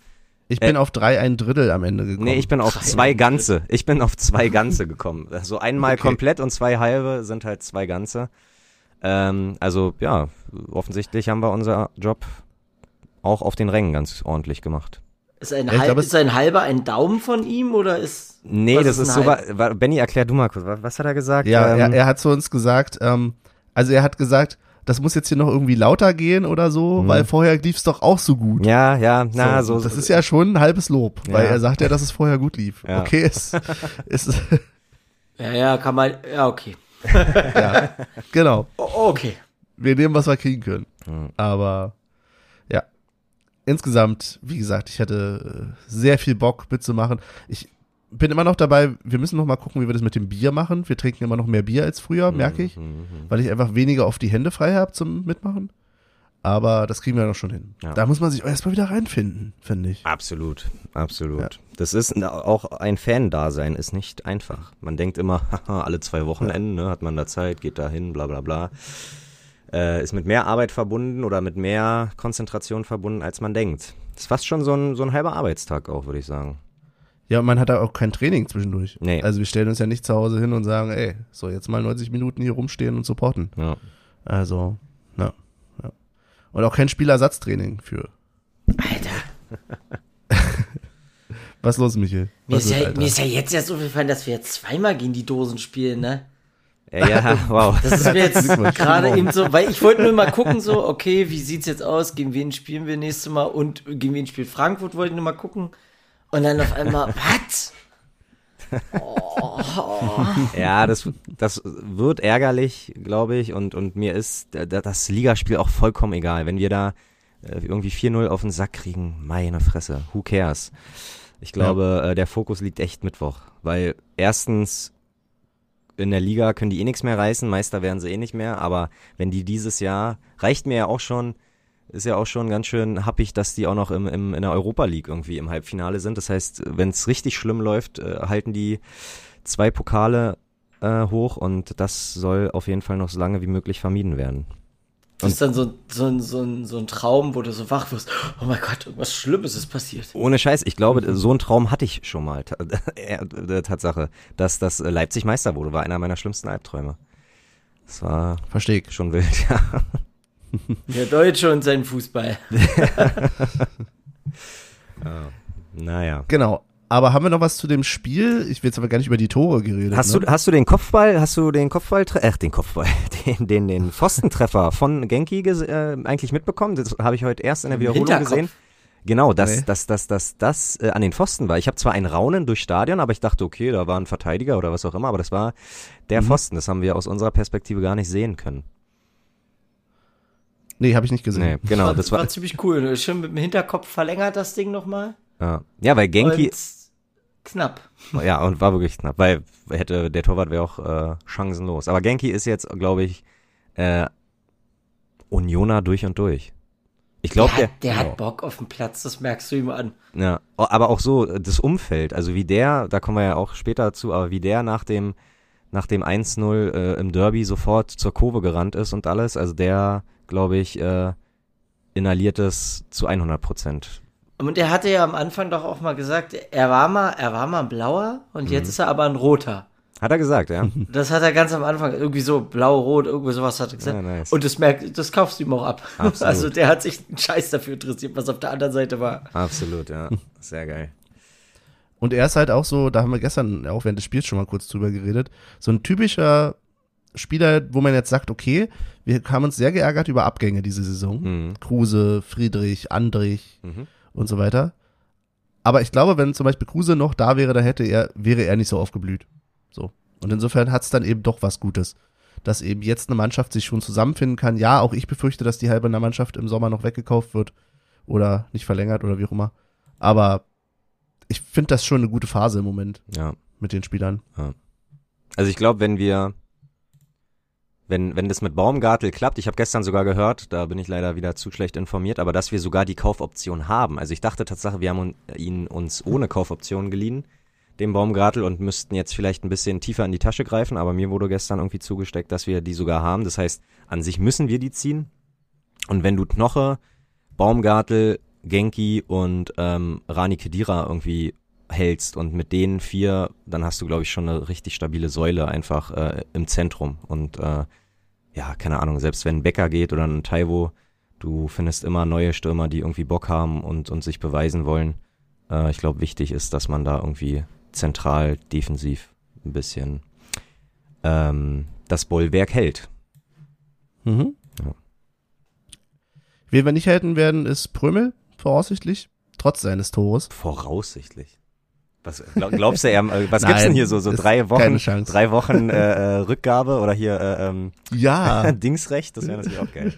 [SPEAKER 1] Ich bin auf drei ein Drittel am Ende gekommen.
[SPEAKER 2] nee, ich bin auf zwei ganze. Ich bin auf zwei ganze gekommen. Also einmal
[SPEAKER 1] Okay.
[SPEAKER 2] komplett und zwei halbe sind halt zwei ganze. Ähm, also ja, offensichtlich haben wir unser Job auch auf den Rängen ganz ordentlich gemacht.
[SPEAKER 3] Ist ein, halb,
[SPEAKER 1] glaub, es-
[SPEAKER 3] ist ein halber ein Daumen von ihm oder ist.
[SPEAKER 2] Nee, das ist
[SPEAKER 3] ein
[SPEAKER 2] so,
[SPEAKER 3] halb?
[SPEAKER 2] Benny, erklär du mal kurz, wa- was hat er gesagt?
[SPEAKER 1] Ja,
[SPEAKER 2] Ähm,
[SPEAKER 1] er, er hat zu uns gesagt, ähm, also er hat gesagt, das muss jetzt hier noch irgendwie lauter gehen oder so, weil vorher lief's doch auch so gut.
[SPEAKER 2] Mhm. ja, ja, na, so.
[SPEAKER 1] das ist ja schon ein halbes Lob, weil
[SPEAKER 2] Ja.
[SPEAKER 1] er sagt ja, dass es vorher gut lief.
[SPEAKER 2] Ja.
[SPEAKER 1] Okay, es ist,
[SPEAKER 3] Ja, ja, kann man. Ja, okay.
[SPEAKER 1] ja, genau.
[SPEAKER 3] O- okay.
[SPEAKER 1] Wir nehmen, was wir kriegen können.
[SPEAKER 2] Mhm.
[SPEAKER 1] Aber insgesamt, wie gesagt, ich hatte äh, sehr viel Bock mitzumachen. Ich bin immer noch dabei, wir müssen noch mal gucken, wie wir das mit dem Bier machen. Wir trinken immer noch mehr Bier als früher, merke ich,
[SPEAKER 2] Mhm.
[SPEAKER 1] weil ich einfach weniger auf die Hände frei habe zum Mitmachen. Aber das kriegen wir noch schon hin.
[SPEAKER 2] Ja.
[SPEAKER 1] Da muss man sich erstmal wieder reinfinden, finde ich.
[SPEAKER 2] Absolut, absolut.
[SPEAKER 1] Ja.
[SPEAKER 2] Das ist auch ein Fan-Dasein ist nicht einfach. Man denkt immer, haha, alle zwei Wochenenden ne, hat man da Zeit, geht da hin, bla bla bla. Äh, ist mit mehr Arbeit verbunden oder mit mehr Konzentration verbunden, als man denkt. ist fast schon so ein, so ein halber Arbeitstag auch, würde ich sagen.
[SPEAKER 1] Ja, und man hat da auch kein Training zwischendurch.
[SPEAKER 2] Nee.
[SPEAKER 1] Also wir stellen uns ja nicht zu Hause hin und sagen, ey, so jetzt mal 90 Minuten hier rumstehen und supporten.
[SPEAKER 2] Ja.
[SPEAKER 1] Also, ja. ja. Und auch kein Spielersatztraining für.
[SPEAKER 3] Alter.
[SPEAKER 1] Was ist los, Michael?
[SPEAKER 3] Mir ist, ja, mir ist ja jetzt erst aufgefallen, dass wir jetzt zweimal gegen die Dosen spielen, ne?
[SPEAKER 2] Ja, ja, wow.
[SPEAKER 3] Das ist mir jetzt gerade eben so, weil ich wollte nur mal gucken, so, okay, wie sieht's jetzt aus? Gegen wen spielen wir nächstes Mal? Und gegen wen spielt Frankfurt? Wollte ich nur mal gucken. Und dann auf einmal, was?
[SPEAKER 2] Ja, das, das wird ärgerlich, glaube ich. Und, und mir ist das Ligaspiel auch vollkommen egal. Wenn wir da äh, irgendwie 4-0 auf den Sack kriegen, meine Fresse, who cares? Ich glaube, äh, der Fokus liegt echt Mittwoch. Weil erstens, in der Liga können die eh nichts mehr reißen, Meister werden sie eh nicht mehr. Aber wenn die dieses Jahr, reicht mir ja auch schon, ist ja auch schon ganz schön happig, dass die auch noch im, im, in der Europa League irgendwie im Halbfinale sind. Das heißt, wenn es richtig schlimm läuft, äh, halten die zwei Pokale äh, hoch und das soll auf jeden Fall noch so lange wie möglich vermieden werden.
[SPEAKER 3] Das ist dann so, so, ein- so, so ein Traum, wo du so wach wirst. Oh mein Gott, irgendwas Schlimmes ist passiert.
[SPEAKER 2] Ohne Scheiß, ich glaube, so einen Traum hatte ich schon mal. Äh, Tatsache, dass das äh, Leipzig Meister wurde, war einer meiner schlimmsten Albträume. Das war
[SPEAKER 1] Versteh ich.
[SPEAKER 2] schon wild, ja.
[SPEAKER 3] Der Deutsche und sein Fußball.
[SPEAKER 2] Naja.
[SPEAKER 1] Genau. Aber haben wir noch was zu dem Spiel? Ich will jetzt aber gar nicht über die Tore geredet.
[SPEAKER 2] Hast
[SPEAKER 1] ne?
[SPEAKER 2] du, hast du den Kopfball, hast du den Kopfball, ach, den Kopfball, den, den, den Pfostentreffer von Genki äh, eigentlich mitbekommen? Das habe ich heute erst in der Wiederholung
[SPEAKER 3] Hinterkopf.
[SPEAKER 2] gesehen. Genau, dass
[SPEAKER 1] Nee.
[SPEAKER 2] das, das, das, das äh, an den Pfosten war. Ich habe zwar ein Raunen durch Stadion, aber ich dachte, okay, da war ein Verteidiger oder was auch immer, aber das war der
[SPEAKER 1] Mhm.
[SPEAKER 2] Pfosten. Das haben wir aus unserer Perspektive gar nicht sehen können.
[SPEAKER 1] Nee, habe ich nicht gesehen.
[SPEAKER 2] Nee, genau,
[SPEAKER 3] war,
[SPEAKER 2] das war,
[SPEAKER 3] ziemlich cool. ne? Schön mit dem Hinterkopf verlängert das Ding nochmal.
[SPEAKER 2] Ja. ja, weil Genki,
[SPEAKER 3] Und knapp.
[SPEAKER 2] ja, und war wirklich knapp, weil hätte, der Torwart wäre auch äh, chancenlos. Aber Genki ist jetzt, glaube ich, äh, Unioner durch und durch. Ich
[SPEAKER 3] Der,
[SPEAKER 2] glaube,
[SPEAKER 3] hat, der
[SPEAKER 2] ja.
[SPEAKER 3] hat Bock auf den Platz, das merkst du ihm an.
[SPEAKER 2] Ja, o- aber auch so das Umfeld, also wie der, da kommen wir ja auch später dazu, aber wie der nach dem nach dem 1-0 äh, im Derby sofort zur Kurve gerannt ist und alles, also der, glaube ich, äh, inhaliert es zu 100 Prozent.
[SPEAKER 3] Und er hatte ja am Anfang doch auch mal gesagt, er war mal, er war mal ein blauer und
[SPEAKER 2] Mhm.
[SPEAKER 3] jetzt ist er aber ein roter.
[SPEAKER 2] Hat er gesagt, ja?
[SPEAKER 3] Das hat er ganz am Anfang irgendwie so blau, rot, irgendwie sowas hat er gesagt.
[SPEAKER 2] Ja, nice.
[SPEAKER 3] Und das merkt, das kaufst du ihm auch ab.
[SPEAKER 2] Absolut.
[SPEAKER 3] Also der hat sich einen Scheiß dafür interessiert, was auf der anderen Seite war.
[SPEAKER 2] Absolut, ja. Sehr geil.
[SPEAKER 1] Und er ist halt auch so, da haben wir gestern auch während des Spiels schon mal kurz drüber geredet, so ein typischer Spieler, wo man jetzt sagt, okay, wir haben uns sehr geärgert über Abgänge diese Saison.
[SPEAKER 2] Mhm.
[SPEAKER 1] Kruse, Friedrich, Andrich
[SPEAKER 2] Mhm.
[SPEAKER 1] Und so weiter. Aber ich glaube, wenn zum Beispiel Kruse noch da wäre, da hätte er, wäre er nicht so aufgeblüht. So. Und insofern hat es dann eben doch was Gutes. Dass eben jetzt eine Mannschaft sich schon zusammenfinden kann. Ja, auch ich befürchte, dass die halbe Mannschaft im Sommer noch weggekauft wird oder nicht verlängert oder wie auch immer. Aber ich finde das schon eine gute Phase im Moment
[SPEAKER 2] Ja.
[SPEAKER 1] mit den Spielern.
[SPEAKER 2] Also ich glaube, wenn wir wenn, wenn das mit Baumgartel klappt, ich habe gestern sogar gehört, da bin ich leider wieder zu schlecht informiert, aber dass wir sogar die Kaufoption haben. Also ich dachte tatsächlich, wir haben ihn uns ohne Kaufoption geliehen, dem Baumgartel, und müssten jetzt vielleicht ein bisschen tiefer in die Tasche greifen, aber mir wurde gestern irgendwie zugesteckt, dass wir die sogar haben. Das heißt, an sich müssen wir die ziehen. Und wenn du Knoche, Baumgartel, Genki und ähm, Rani Kedira irgendwie hältst und mit denen vier, dann hast du, glaube ich, schon eine richtig stabile Säule einfach äh, im Zentrum. Und äh, ja, keine Ahnung, selbst wenn ein Becker geht oder ein Taiwo, du findest immer neue Stürmer, die irgendwie Bock haben und, und sich beweisen wollen. Äh, ich glaube, wichtig ist, dass man da irgendwie zentral, defensiv ein bisschen ähm, das Bollwerk hält.
[SPEAKER 1] Mhm.
[SPEAKER 2] Ja.
[SPEAKER 1] Wen wir nicht halten werden, ist Prömel, voraussichtlich, trotz seines Tores.
[SPEAKER 2] Voraussichtlich. Was glaub, glaubst du, er, äh, was
[SPEAKER 1] Nein,
[SPEAKER 2] gibt's denn hier so so drei Wochen, drei Wochen äh, äh, Rückgabe oder hier äh, ähm,
[SPEAKER 1] Ja,
[SPEAKER 2] Dingsrecht, das wäre natürlich auch geil.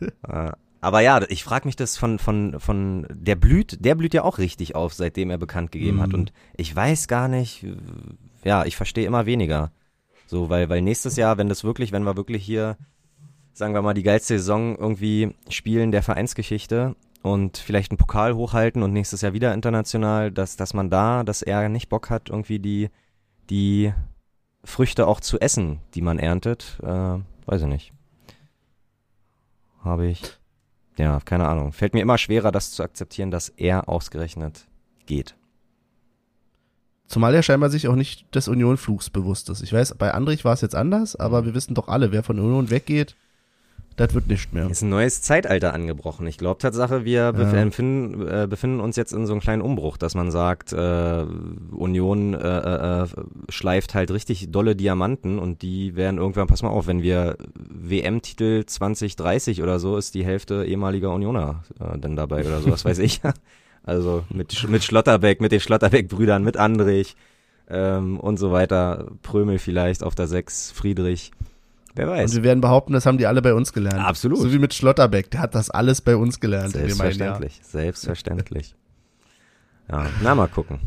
[SPEAKER 2] äh, aber ja, ich frage mich das von von von der blüht, der blüht ja auch richtig auf, seitdem er bekannt gegeben hat
[SPEAKER 1] Mhm.
[SPEAKER 2] und ich weiß gar nicht, äh, ja, ich verstehe immer weniger. So, weil weil nächstes Jahr, wenn das wirklich, wenn wir wirklich hier sagen wir mal die geilste Saison irgendwie spielen der Vereinsgeschichte und vielleicht einen Pokal hochhalten und nächstes Jahr wieder international, dass dass man da, dass er nicht Bock hat, irgendwie die die Früchte auch zu essen, die man erntet, äh, weiß ich nicht. Habe ich. Ja, keine Ahnung. Fällt mir immer schwerer, das zu akzeptieren, dass er ausgerechnet geht.
[SPEAKER 1] zumal er scheinbar sich auch nicht des Union-Flugs bewusst ist. Ich weiß, bei Andrich war es jetzt anders, aber wir wissen doch alle, wer von Union weggeht, das wird nicht mehr.
[SPEAKER 2] Ist ein neues Zeitalter angebrochen. Ich glaube Tatsache, wir bef
[SPEAKER 1] Ja.
[SPEAKER 2] empfinden, äh, befinden uns jetzt in so einem kleinen Umbruch, dass man sagt, äh, Union äh, äh, schleift halt richtig dolle Diamanten und die werden irgendwann, pass mal auf, wenn wir WM-Titel 2030 oder so, ist die Hälfte ehemaliger Unioner äh, dann dabei oder so, was weiß ich. Also mit, mit Schlotterbeck, mit den Schlotterbeck-Brüdern, mit Andrich ähm, und so weiter. Prömel vielleicht auf der 6, Friedrich. Wer
[SPEAKER 1] Und
[SPEAKER 2] weiß.
[SPEAKER 1] wir werden behaupten, das haben die alle bei uns gelernt.
[SPEAKER 2] Absolut.
[SPEAKER 1] So wie mit Schlotterbeck, der hat das alles bei uns gelernt.
[SPEAKER 2] Selbstverständlich, selbstverständlich. Ja, na mal gucken.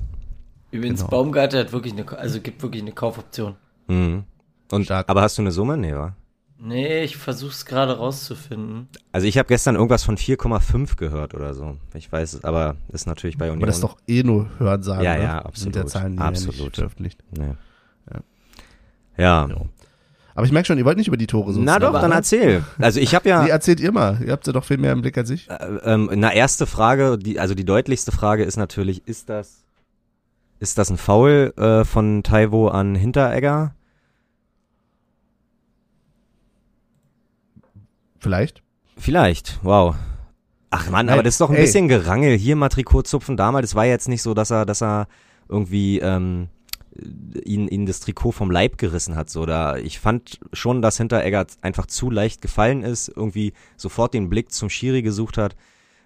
[SPEAKER 3] Übrigens,
[SPEAKER 1] Genau.
[SPEAKER 3] Baumgartel hat wirklich eine, also gibt wirklich eine Kaufoption.
[SPEAKER 2] Mhm. Und,
[SPEAKER 1] Stark.
[SPEAKER 2] aber hast du eine Summe? Nee, wa?
[SPEAKER 3] Nee, ich versuch's gerade rauszufinden.
[SPEAKER 2] Also ich habe gestern irgendwas von 4,5 gehört oder so. Ich weiß es, aber ist natürlich bei Union.
[SPEAKER 1] Aber das ist doch eh nur Hörensagen.
[SPEAKER 2] Ja,
[SPEAKER 1] ne?
[SPEAKER 2] ja,
[SPEAKER 1] Mit
[SPEAKER 2] absolut.
[SPEAKER 1] der Zahlen, die ja
[SPEAKER 2] Absolut.
[SPEAKER 1] nicht veröffentlicht.
[SPEAKER 2] Nee.
[SPEAKER 1] Ja.
[SPEAKER 2] Ja.
[SPEAKER 1] Ja. Aber ich merke schon, ihr wollt nicht über die Tore so.
[SPEAKER 2] Na doch, dann erzähl. Also ich habe ja.
[SPEAKER 1] Nee, erzählt ihr mal. Ihr habt ja doch viel mehr im Blick als ich.
[SPEAKER 2] Äh, ähm, na, erste Frage, die, also die deutlichste Frage ist natürlich, ist das, ist das ein Foul äh, von Taiwo an Hinteregger?
[SPEAKER 1] Vielleicht.
[SPEAKER 2] Vielleicht, wow. Ach Mann,
[SPEAKER 1] Ey,
[SPEAKER 2] aber das ist doch ein
[SPEAKER 1] ey.
[SPEAKER 2] bisschen Gerangel. Hier mal Trikot zupfen, da mal. Das war jetzt nicht so, dass er, dass er irgendwie ähm, ihn, ihn das Trikot vom Leib gerissen hat. So, da ich fand schon, dass Hinteregger einfach zu leicht gefallen ist, irgendwie sofort den Blick zum Schiri gesucht hat.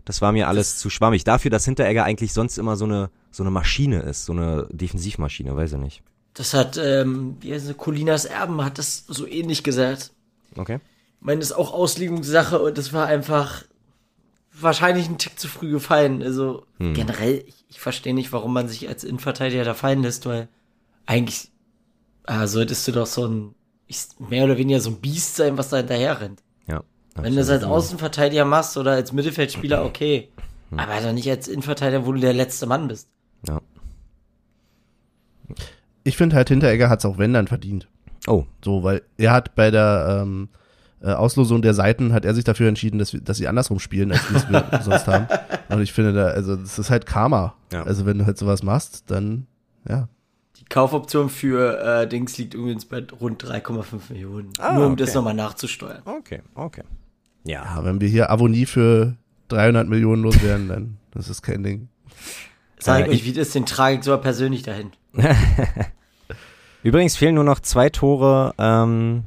[SPEAKER 2] Das war mir alles zu schwammig. Dafür, dass Hinteregger eigentlich sonst immer so eine so eine Maschine ist, so eine Defensivmaschine, weiß ich nicht.
[SPEAKER 3] Das hat, ähm, wie heißt es, Colinas Erben hat das so ähnlich gesagt.
[SPEAKER 2] Okay.
[SPEAKER 3] Ich meine, das ist auch Auslegungssache und das war einfach wahrscheinlich ein Tick zu früh gefallen. Also
[SPEAKER 2] Hm.
[SPEAKER 3] generell, ich, ich verstehe nicht, warum man sich als Innenverteidiger da fallen lässt, weil eigentlich äh, solltest du doch so ein, ich, mehr oder weniger so ein Biest sein, was da hinterher rennt.
[SPEAKER 2] Ja.
[SPEAKER 3] Wenn du das als Außenverteidiger machst oder als Mittelfeldspieler, okay. Aber doch nicht als Innenverteidiger, wo du der letzte Mann bist.
[SPEAKER 2] Ja.
[SPEAKER 1] Ich finde halt, Hinteregger hat es auch wenn dann verdient.
[SPEAKER 2] Oh,
[SPEAKER 1] So, weil er hat bei der ähm, äh, Auslosung der Seiten hat er sich dafür entschieden, dass, wir, dass sie andersrum spielen, als wir es sonst haben. Und ich finde da, also das ist halt Karma.
[SPEAKER 2] Ja.
[SPEAKER 1] Also wenn du halt sowas machst, dann ja.
[SPEAKER 3] Die Kaufoption für äh, Dings liegt übrigens bei rund 3,5 Millionen.
[SPEAKER 2] Ah,
[SPEAKER 3] Nur um
[SPEAKER 2] okay.
[SPEAKER 3] das nochmal nachzusteuern.
[SPEAKER 2] okay, okay. Ja.
[SPEAKER 1] ja. Wenn wir hier Avonie für 300 Millionen loswerden, dann das ist kein Ding.
[SPEAKER 3] Sag
[SPEAKER 2] Äh,
[SPEAKER 3] euch,
[SPEAKER 2] ich-
[SPEAKER 3] wie das den trage so persönlich dahin.
[SPEAKER 2] Übrigens fehlen nur noch zwei Tore, ähm,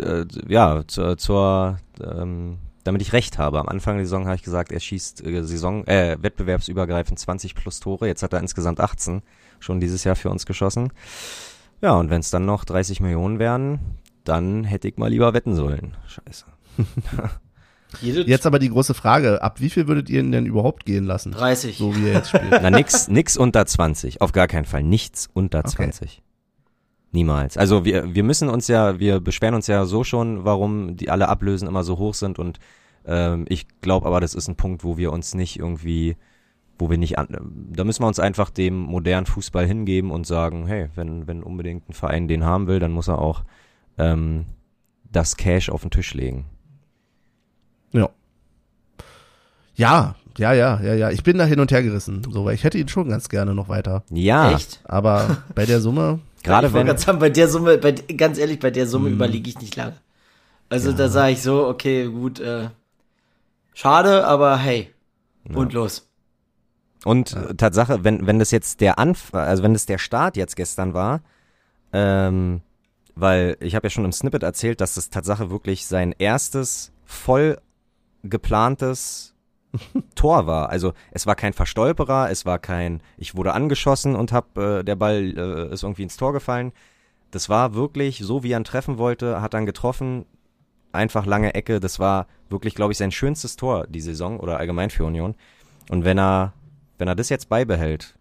[SPEAKER 2] äh, ja, zur, zur ähm, damit ich recht habe. Am Anfang der Saison habe ich gesagt, er schießt äh, Saison, äh, wettbewerbsübergreifend 20 plus Tore. Jetzt hat er insgesamt 18 schon dieses Jahr für uns geschossen. Ja, und wenn es dann noch 30 Millionen wären, dann hätte ich mal lieber wetten sollen. Scheiße.
[SPEAKER 1] Jetzt aber die große Frage, ab wie viel würdet ihr ihn denn überhaupt gehen lassen?
[SPEAKER 3] 30.
[SPEAKER 1] So wie er jetzt spielt.
[SPEAKER 2] Na, nix, nix unter 20. Auf gar keinen Fall. Nichts unter
[SPEAKER 1] Okay.
[SPEAKER 2] 20. Niemals. Also wir, wir müssen uns ja, wir beschweren uns ja so schon, warum die alle Ablösen immer so hoch sind und ähm, ich glaube aber, das ist ein Punkt, wo wir uns nicht irgendwie, wo wir nicht an, da müssen wir uns einfach dem modernen Fußball hingeben und sagen, hey, wenn, wenn unbedingt ein Verein den haben will, dann muss er auch ähm, das Cash auf den Tisch legen.
[SPEAKER 1] Ja. Ja, ja, ja, ja, ja. Ich bin da hin und her gerissen, so, weil ich hätte ihn schon ganz gerne noch weiter.
[SPEAKER 2] Ja,
[SPEAKER 3] Echt?
[SPEAKER 1] Aber bei der Summe,
[SPEAKER 2] gerade
[SPEAKER 3] ich
[SPEAKER 2] wenn,
[SPEAKER 3] gerade sagen, bei der Summe, bei, ganz ehrlich, bei der Summe
[SPEAKER 1] Hm.
[SPEAKER 3] überlege ich nicht lange. Also da sage ich so, okay, gut, äh, schade, aber hey, und los.
[SPEAKER 2] Und äh, Tatsache, wenn, wenn das jetzt der Anf also wenn das der Start jetzt gestern war, ähm, weil ich habe ja schon im Snippet erzählt, dass das Tatsache wirklich sein erstes voll geplantes Tor war. Also es war kein Verstolperer, es war kein, ich wurde angeschossen und hab, äh, der Ball äh, ist irgendwie ins Tor gefallen. Das war wirklich so, wie er ihn treffen wollte, hat dann getroffen, einfach lange Ecke. Das war wirklich, glaube ich, sein schönstes Tor die Saison oder allgemein für Union. Und wenn er, wenn er das jetzt beibehält,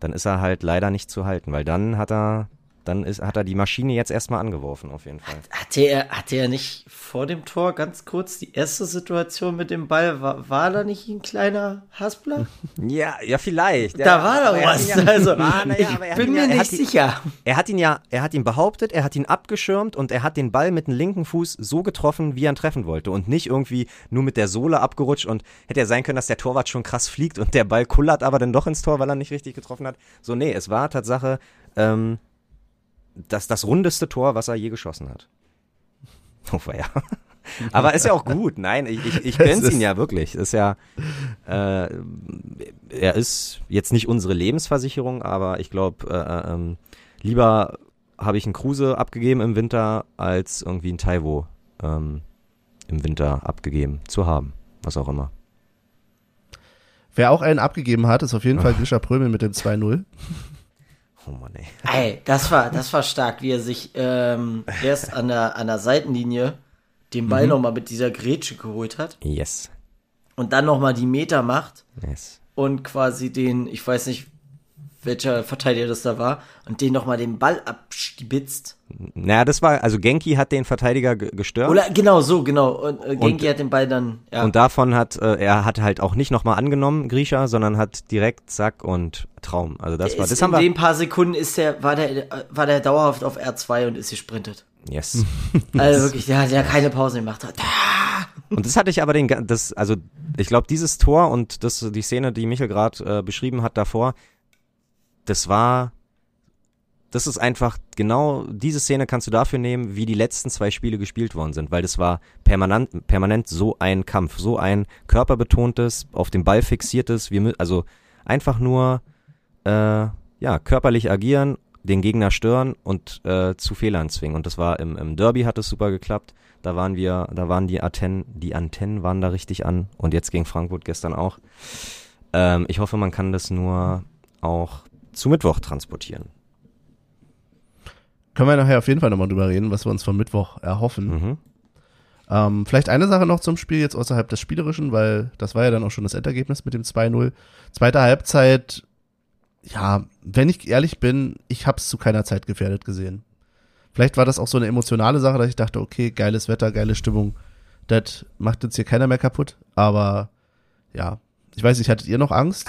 [SPEAKER 2] dann ist er halt leider nicht zu halten, weil dann hat er, dann ist, hat er die Maschine jetzt erstmal angeworfen, auf jeden Fall.
[SPEAKER 3] Hatte er, hatte er nicht vor dem Tor ganz kurz die erste Situation mit dem Ball? War, war da nicht ein kleiner Haspler?
[SPEAKER 2] Ja, ja, vielleicht.
[SPEAKER 3] Da war doch was. Also,
[SPEAKER 2] war, naja,
[SPEAKER 3] ich
[SPEAKER 2] er hat
[SPEAKER 3] bin mir
[SPEAKER 2] ja,
[SPEAKER 3] nicht
[SPEAKER 2] hat ihn-
[SPEAKER 3] sicher.
[SPEAKER 2] Er hat ihn ja, er hat ihn behauptet, er hat ihn abgeschirmt und er hat den Ball mit dem linken Fuß so getroffen, wie er ihn treffen wollte und nicht irgendwie nur mit der Sohle abgerutscht und hätte ja sein können, dass der Torwart schon krass fliegt und der Ball kullert aber dann doch ins Tor, weil er nicht richtig getroffen hat. So, nee, es war Tatsache ähm, das, das rundeste Tor, was er je geschossen hat. Oh, ja. Aber ist ja auch gut. Nein, ich, ich, ich gönn's
[SPEAKER 1] Es
[SPEAKER 2] ihn ja wirklich. Ist ja, äh, er ist jetzt nicht unsere Lebensversicherung, aber ich glaube, äh, ähm, lieber habe ich einen Kruse abgegeben im Winter, als irgendwie einen Taiwo ähm, im Winter abgegeben zu haben. Was auch immer.
[SPEAKER 1] wer auch einen abgegeben hat, ist auf jeden Fall Grisha Prömel mit dem 2-0.
[SPEAKER 2] Oh Mann, ey.
[SPEAKER 3] Ey, das war, das war stark, wie er sich ähm, erst an der, an der Seitenlinie den
[SPEAKER 2] Mhm.
[SPEAKER 3] Ball noch nochmal mit dieser Grätsche geholt hat
[SPEAKER 2] Yes.
[SPEAKER 3] und dann nochmal die Meter macht
[SPEAKER 2] Yes.
[SPEAKER 3] und quasi den, ich weiß nicht, welcher Verteidiger das da war, und den nochmal den Ball abstibitzt.
[SPEAKER 2] Naja, das war, also Genki hat den Verteidiger ge- gestört.
[SPEAKER 3] Oder genau so, genau. Und äh, Genki hat den Ball dann, ja.
[SPEAKER 2] Und davon hat, äh, er hat halt auch nicht nochmal angenommen, Grisha, sondern hat direkt Zack und Traum. Also das war,
[SPEAKER 3] ist,
[SPEAKER 2] das
[SPEAKER 3] in
[SPEAKER 2] haben wir.
[SPEAKER 3] den paar Sekunden ist der, war der, äh, war der dauerhaft auf R2 und ist gesprintet.
[SPEAKER 2] Yes.
[SPEAKER 3] Also wirklich, der hat ja keine Pause gemacht.
[SPEAKER 2] Und das hatte ich aber den, das, also ich glaube, dieses Tor und das, die Szene, die Michel gerade äh, beschrieben hat davor, das war, das ist einfach genau, diese Szene kannst du dafür nehmen, wie die letzten zwei Spiele gespielt worden sind, weil das war permanent, permanent so ein Kampf, so ein körperbetontes, auf dem Ball fixiertes, wir, also einfach nur, äh, ja, körperlich agieren, den Gegner stören und äh, zu Fehlern zwingen. Und das war im, im Derby hat es super geklappt. Da waren wir, da waren die Antennen, die Antennen waren da richtig an und jetzt gegen Frankfurt gestern auch. Ähm, ich hoffe, man kann das nur auch zu Mittwoch transportieren.
[SPEAKER 1] Können wir nachher auf jeden Fall nochmal drüber reden, was wir uns vom Mittwoch erhoffen.
[SPEAKER 2] Mhm.
[SPEAKER 1] Ähm, vielleicht eine Sache noch zum Spiel jetzt außerhalb des Spielerischen, weil das war ja dann auch schon das Endergebnis mit dem 2-0. Zweite Halbzeit, ja, wenn ich ehrlich bin, ich hab's zu keiner Zeit gefährdet gesehen. Vielleicht war das auch so eine emotionale Sache, dass ich dachte, okay, geiles Wetter, geile Stimmung, das macht jetzt hier keiner mehr kaputt, aber ja, ich weiß nicht, hattet ihr noch Angst?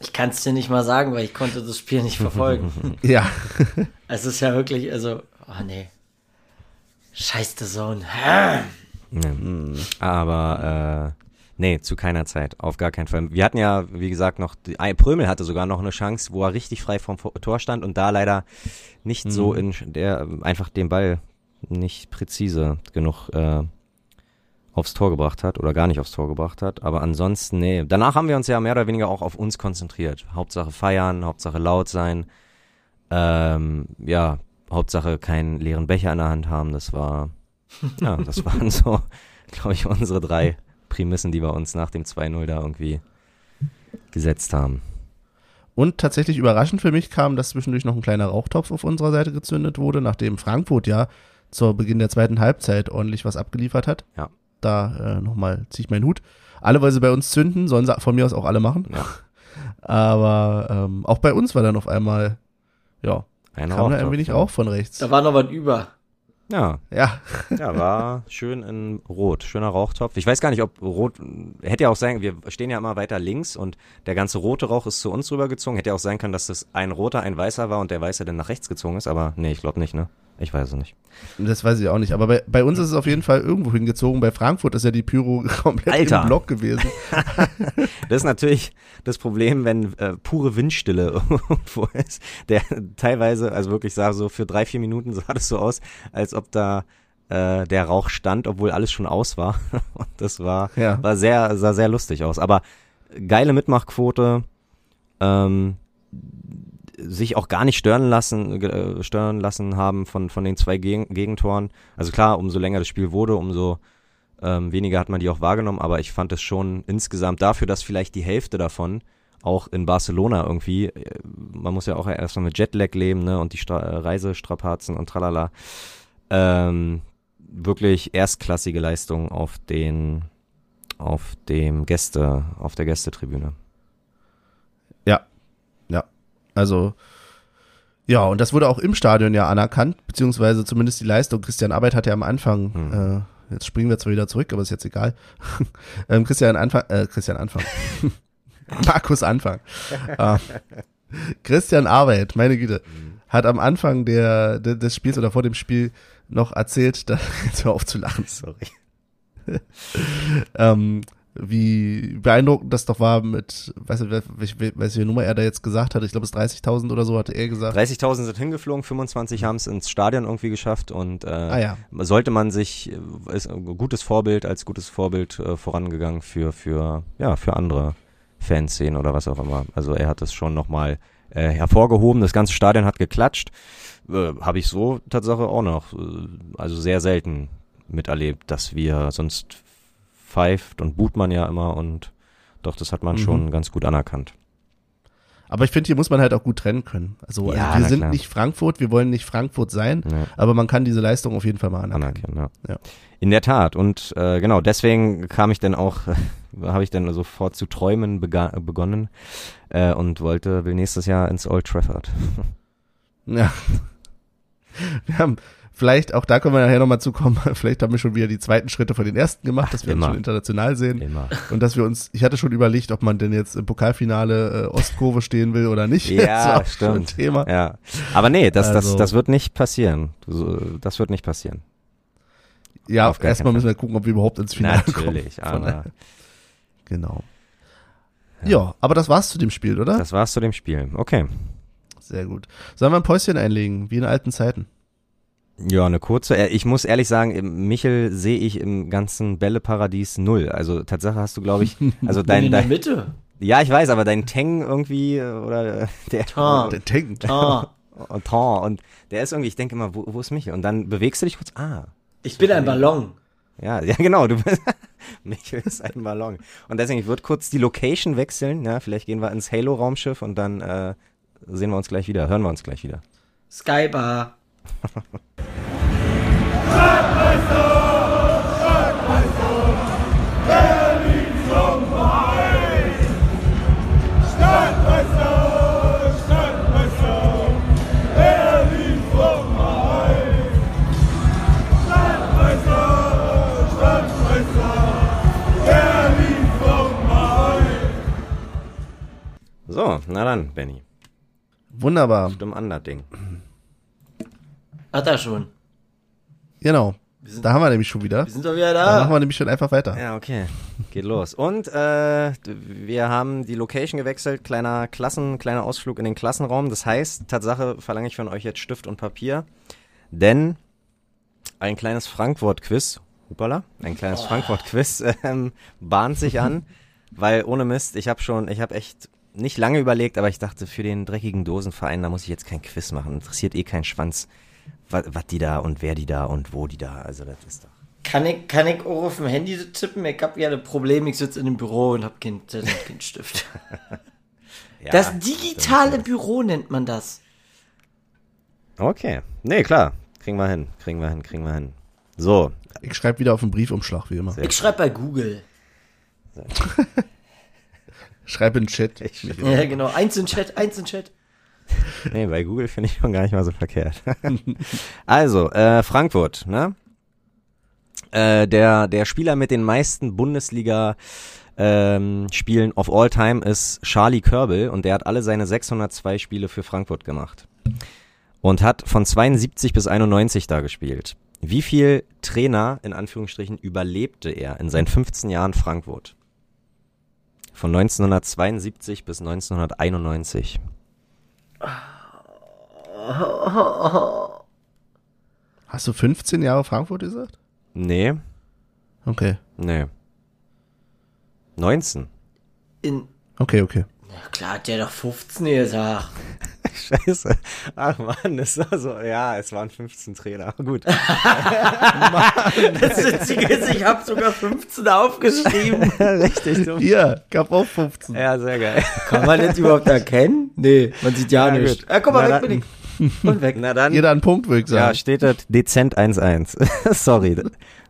[SPEAKER 3] Ich kann es dir nicht mal sagen, weil ich konnte das Spiel nicht verfolgen.
[SPEAKER 1] Ja,
[SPEAKER 3] es ist ja wirklich, also, oh nee. Scheiß The Zone.
[SPEAKER 2] Nee. Aber äh, nee, zu keiner Zeit, auf gar keinen Fall. Wir hatten ja, wie gesagt, noch, die, ein- Prömel hatte sogar noch eine Chance, wo er richtig frei vom Vo- Tor stand und da leider nicht so in der einfach den Ball nicht präzise genug äh, aufs Tor gebracht hat oder gar nicht aufs Tor gebracht hat. Aber ansonsten, nee. Danach haben wir uns ja mehr oder weniger auch auf uns konzentriert. Hauptsache feiern, Hauptsache laut sein. Ähm, ja, Hauptsache keinen leeren Becher in der Hand haben. Das war, ja, das waren so, glaube ich, unsere drei Prämissen, die wir uns nach dem 2-0 da irgendwie gesetzt haben.
[SPEAKER 1] Und tatsächlich überraschend für mich kam, dass zwischendurch noch ein kleiner Rauchtopf auf unserer Seite gezündet wurde, nachdem Frankfurt ja zu Beginn der zweiten Halbzeit ordentlich was abgeliefert hat.
[SPEAKER 2] Ja.
[SPEAKER 1] Da äh, nochmal ziehe ich meinen Hut. Alle, weil sie bei uns zünden, sollen sie von mir aus auch alle machen.
[SPEAKER 2] Ja.
[SPEAKER 1] Aber ähm, auch bei uns war dann auf einmal, ja,
[SPEAKER 2] Ein
[SPEAKER 1] Kam da
[SPEAKER 2] Rauchtopf,
[SPEAKER 1] ein wenig
[SPEAKER 2] ja.
[SPEAKER 1] Rauch von rechts.
[SPEAKER 3] Da war noch was über.
[SPEAKER 2] Ja,
[SPEAKER 1] Ja,
[SPEAKER 2] ja, war schön in Rot, schöner Rauchtopf. Ich weiß gar nicht, ob Rot, hätte ja auch sein, wir stehen ja immer weiter links und der ganze rote Rauch ist zu uns rübergezogen. Hätte ja auch sein können, dass das ein roter, ein weißer war und der weiße dann nach rechts gezogen ist, aber nee, ich glaube nicht, ne? Ich weiß es nicht.
[SPEAKER 1] das weiß ich auch nicht. Aber bei, bei uns ist es auf jeden Fall irgendwo hingezogen. Bei Frankfurt ist ja die Pyro komplett
[SPEAKER 2] Alter.
[SPEAKER 1] im Block gewesen.
[SPEAKER 2] Das ist natürlich das Problem, wenn äh, pure Windstille irgendwo ist. Der teilweise, also wirklich sah so für drei, vier Minuten sah das so aus, als ob da äh, der Rauch stand, obwohl alles schon aus war. Und das war,
[SPEAKER 1] Ja.
[SPEAKER 2] war sehr, sah sehr lustig aus. Aber geile Mitmachquote, ähm, sich auch gar nicht stören lassen, äh, stören lassen haben von, von den zwei Gegen Gegentoren. Also klar, umso länger das Spiel wurde, umso ähm, weniger hat man die auch wahrgenommen, aber ich fand es schon insgesamt dafür, dass vielleicht die Hälfte davon auch in Barcelona irgendwie, äh, man muss ja auch erstmal mit Jetlag leben, ne, und die Stra äh, Reisestrapazen und tralala, ähm, wirklich erstklassige Leistung auf den, auf dem Gäste, auf der Gästetribüne.
[SPEAKER 1] Also, ja, und das wurde auch im Stadion ja anerkannt, beziehungsweise zumindest die Leistung. Christian Arbeit hat ja am Anfang,
[SPEAKER 2] Hm.
[SPEAKER 1] äh, jetzt springen wir zwar wieder zurück, aber ist jetzt egal. ähm, Christian Anfang, äh, Christian Anfang. Markus Anfang. Ah. Christian Arbeit, meine Güte, hat am Anfang der, de- des Spiels oder vor dem Spiel noch erzählt, da, jetzt hör auf zu lachen,
[SPEAKER 2] Sorry.
[SPEAKER 1] ähm, wie beeindruckend das doch war mit, weiß nicht, welche, welche Nummer er da jetzt gesagt hat. Ich glaube, es 30.000 oder so hatte er gesagt.
[SPEAKER 2] 30.000 sind hingeflogen, 25 haben es ins Stadion irgendwie geschafft und äh,
[SPEAKER 1] Ah ja.
[SPEAKER 2] sollte man sich, äh, ist ein gutes Vorbild, als gutes Vorbild äh, vorangegangen für, für, ja, für andere Fanszenen oder was auch immer. Also er hat es schon nochmal äh, hervorgehoben, das ganze Stadion hat geklatscht. Äh, Habe ich so Tatsache auch noch, äh, also sehr selten miterlebt, dass wir sonst pfeift und boot man ja immer und doch, das hat man
[SPEAKER 1] Mhm.
[SPEAKER 2] schon ganz gut anerkannt.
[SPEAKER 1] Aber ich finde, hier muss man halt auch gut trennen können. Also,
[SPEAKER 2] Ja,
[SPEAKER 1] also wir sind
[SPEAKER 2] klar.
[SPEAKER 1] nicht Frankfurt, wir wollen nicht Frankfurt sein,
[SPEAKER 2] Ja.
[SPEAKER 1] aber man kann diese Leistung auf jeden Fall mal anerkennen.
[SPEAKER 2] anerkennen. Ja.
[SPEAKER 1] Ja.
[SPEAKER 2] In der Tat. Und äh, genau, deswegen kam ich dann auch, habe ich dann sofort zu träumen begonnen äh, und wollte will nächstes Jahr ins Old Trafford.
[SPEAKER 1] Ja. Wir haben, vielleicht, auch da können wir nachher nochmal zukommen, vielleicht haben wir schon wieder die zweiten Schritte von den ersten gemacht, dass wir uns
[SPEAKER 2] immer.
[SPEAKER 1] schon international sehen.
[SPEAKER 2] Immer.
[SPEAKER 1] Und dass wir uns, ich hatte schon überlegt, ob man denn jetzt im Pokalfinale äh, Ostkurve stehen will oder nicht.
[SPEAKER 2] Ja, stimmt.
[SPEAKER 1] Thema.
[SPEAKER 2] Ja. Aber nee, das,
[SPEAKER 1] Also-
[SPEAKER 2] das, das wird nicht passieren. Das wird nicht passieren.
[SPEAKER 1] Ja, erstmal müssen wir gucken, ob wir überhaupt ins Finale
[SPEAKER 2] Natürlich,
[SPEAKER 1] kommen.
[SPEAKER 2] Aber
[SPEAKER 1] daher- Genau. Ja. aber das war's zu dem Spiel, oder?
[SPEAKER 2] das war's zu dem Spiel. Okay.
[SPEAKER 1] Sehr gut. Sollen wir ein Päuschen einlegen, wie in alten Zeiten?
[SPEAKER 2] Ja, eine kurze. äh, Ich muss ehrlich sagen, Michel sehe ich im ganzen Bälleparadies null. Also Tatsache hast du, glaube ich, also
[SPEAKER 3] Bin
[SPEAKER 2] dein,
[SPEAKER 3] in der
[SPEAKER 2] dein
[SPEAKER 3] Mitte.
[SPEAKER 2] ja, ich weiß, aber dein Teng irgendwie äh, oder äh, der
[SPEAKER 3] Ah.
[SPEAKER 1] Der Tank.
[SPEAKER 3] Ah,
[SPEAKER 2] und Ton und der ist irgendwie, ich denke immer, wo, wo ist Michel? Und dann bewegst du dich kurz, ah,
[SPEAKER 3] ich bin ein Ballon.
[SPEAKER 2] ja, ja genau, du bist, Michel ist ein Ballon. Und deswegen, ich würde kurz die Location wechseln, ja, vielleicht gehen wir ins Halo-Raumschiff und dann äh, sehen wir uns gleich wieder, hören wir uns gleich wieder.
[SPEAKER 3] Skybar.
[SPEAKER 2] So, na dann, Benny,
[SPEAKER 1] Wunderbar.
[SPEAKER 2] stimm an das Ding.
[SPEAKER 3] Hat er schon.
[SPEAKER 1] Genau.
[SPEAKER 3] sind-
[SPEAKER 1] Da haben wir nämlich schon wieder.
[SPEAKER 3] Wir sind doch wieder
[SPEAKER 1] Da machen
[SPEAKER 3] da.
[SPEAKER 1] wir nämlich schon einfach weiter.
[SPEAKER 2] Ja, okay. Geht los. Und äh, wir haben die Location gewechselt, kleiner Klassen, kleiner Ausflug in den Klassenraum. Das heißt, Tatsache verlange ich von euch jetzt Stift und Papier, denn ein kleines Frankfurt-Quiz, hupala, ein kleines Frankfurt-Quiz ähm, bahnt sich an, weil ohne Mist, ich habe schon, ich habe echt nicht lange überlegt, aber ich dachte, für den dreckigen Dosenverein, da muss ich jetzt kein Quiz machen. Interessiert eh keinen Schwanz, was die da und wer die da und wo die da. Also das ist doch.
[SPEAKER 3] Kann ich, kann ich auch auf dem Handy tippen? Ich hab ja ein Problem, ich sitze in einem Büro und hab keinen keinen Stift.
[SPEAKER 2] Ja,
[SPEAKER 3] Das digitale Büro nennt man das.
[SPEAKER 2] Okay. Nee, klar. Kriegen wir hin. Kriegen wir hin. Kriegen wir hin. So.
[SPEAKER 1] Ich schreibe wieder auf den Briefumschlag, wie immer.
[SPEAKER 2] Sehr
[SPEAKER 3] Ich schreibe bei Google.
[SPEAKER 1] Schreib in den Chat.
[SPEAKER 3] Ja, genau. Eins in Chat, eins in Chat.
[SPEAKER 2] Nee, bei Google finde ich schon gar nicht mal so verkehrt. also, äh, Frankfurt, ne? Äh, der, der Spieler mit den meisten Bundesliga ähm, Spielen of all time ist Charlie Körbel und der hat alle seine 602 Spiele für Frankfurt gemacht. Und hat von 72 bis 91 da gespielt. Wie viel Trainer, in Anführungsstrichen, überlebte er in seinen 15 Jahren Frankfurt? Von 1972 bis 1991.
[SPEAKER 1] Hast du 15 Jahre Frankfurt gesagt?
[SPEAKER 2] Nee,
[SPEAKER 1] Okay.
[SPEAKER 2] nee. 19.
[SPEAKER 3] In,
[SPEAKER 1] Okay, okay.
[SPEAKER 3] na klar, hat der doch 15 gesagt.
[SPEAKER 2] Scheiße. Ach man, das war so, ja, es waren 15 Trainer. Gut.
[SPEAKER 3] Das Witzige ist, ich habe sogar 15 aufgeschrieben.
[SPEAKER 2] Richtig dumm.
[SPEAKER 1] Hier, gab auch 15.
[SPEAKER 2] Ja, sehr geil.
[SPEAKER 3] Kann man das überhaupt erkennen? Nee, man sieht ja,
[SPEAKER 2] Ja,
[SPEAKER 3] nicht. Ja, guck mal,
[SPEAKER 2] Na,
[SPEAKER 3] weg bin ich. Und weg.
[SPEAKER 2] Na dann.
[SPEAKER 1] Jeder einen Punkt, würde ich
[SPEAKER 2] Ja,
[SPEAKER 1] sagen.
[SPEAKER 2] steht das dezent 1-1. Sorry,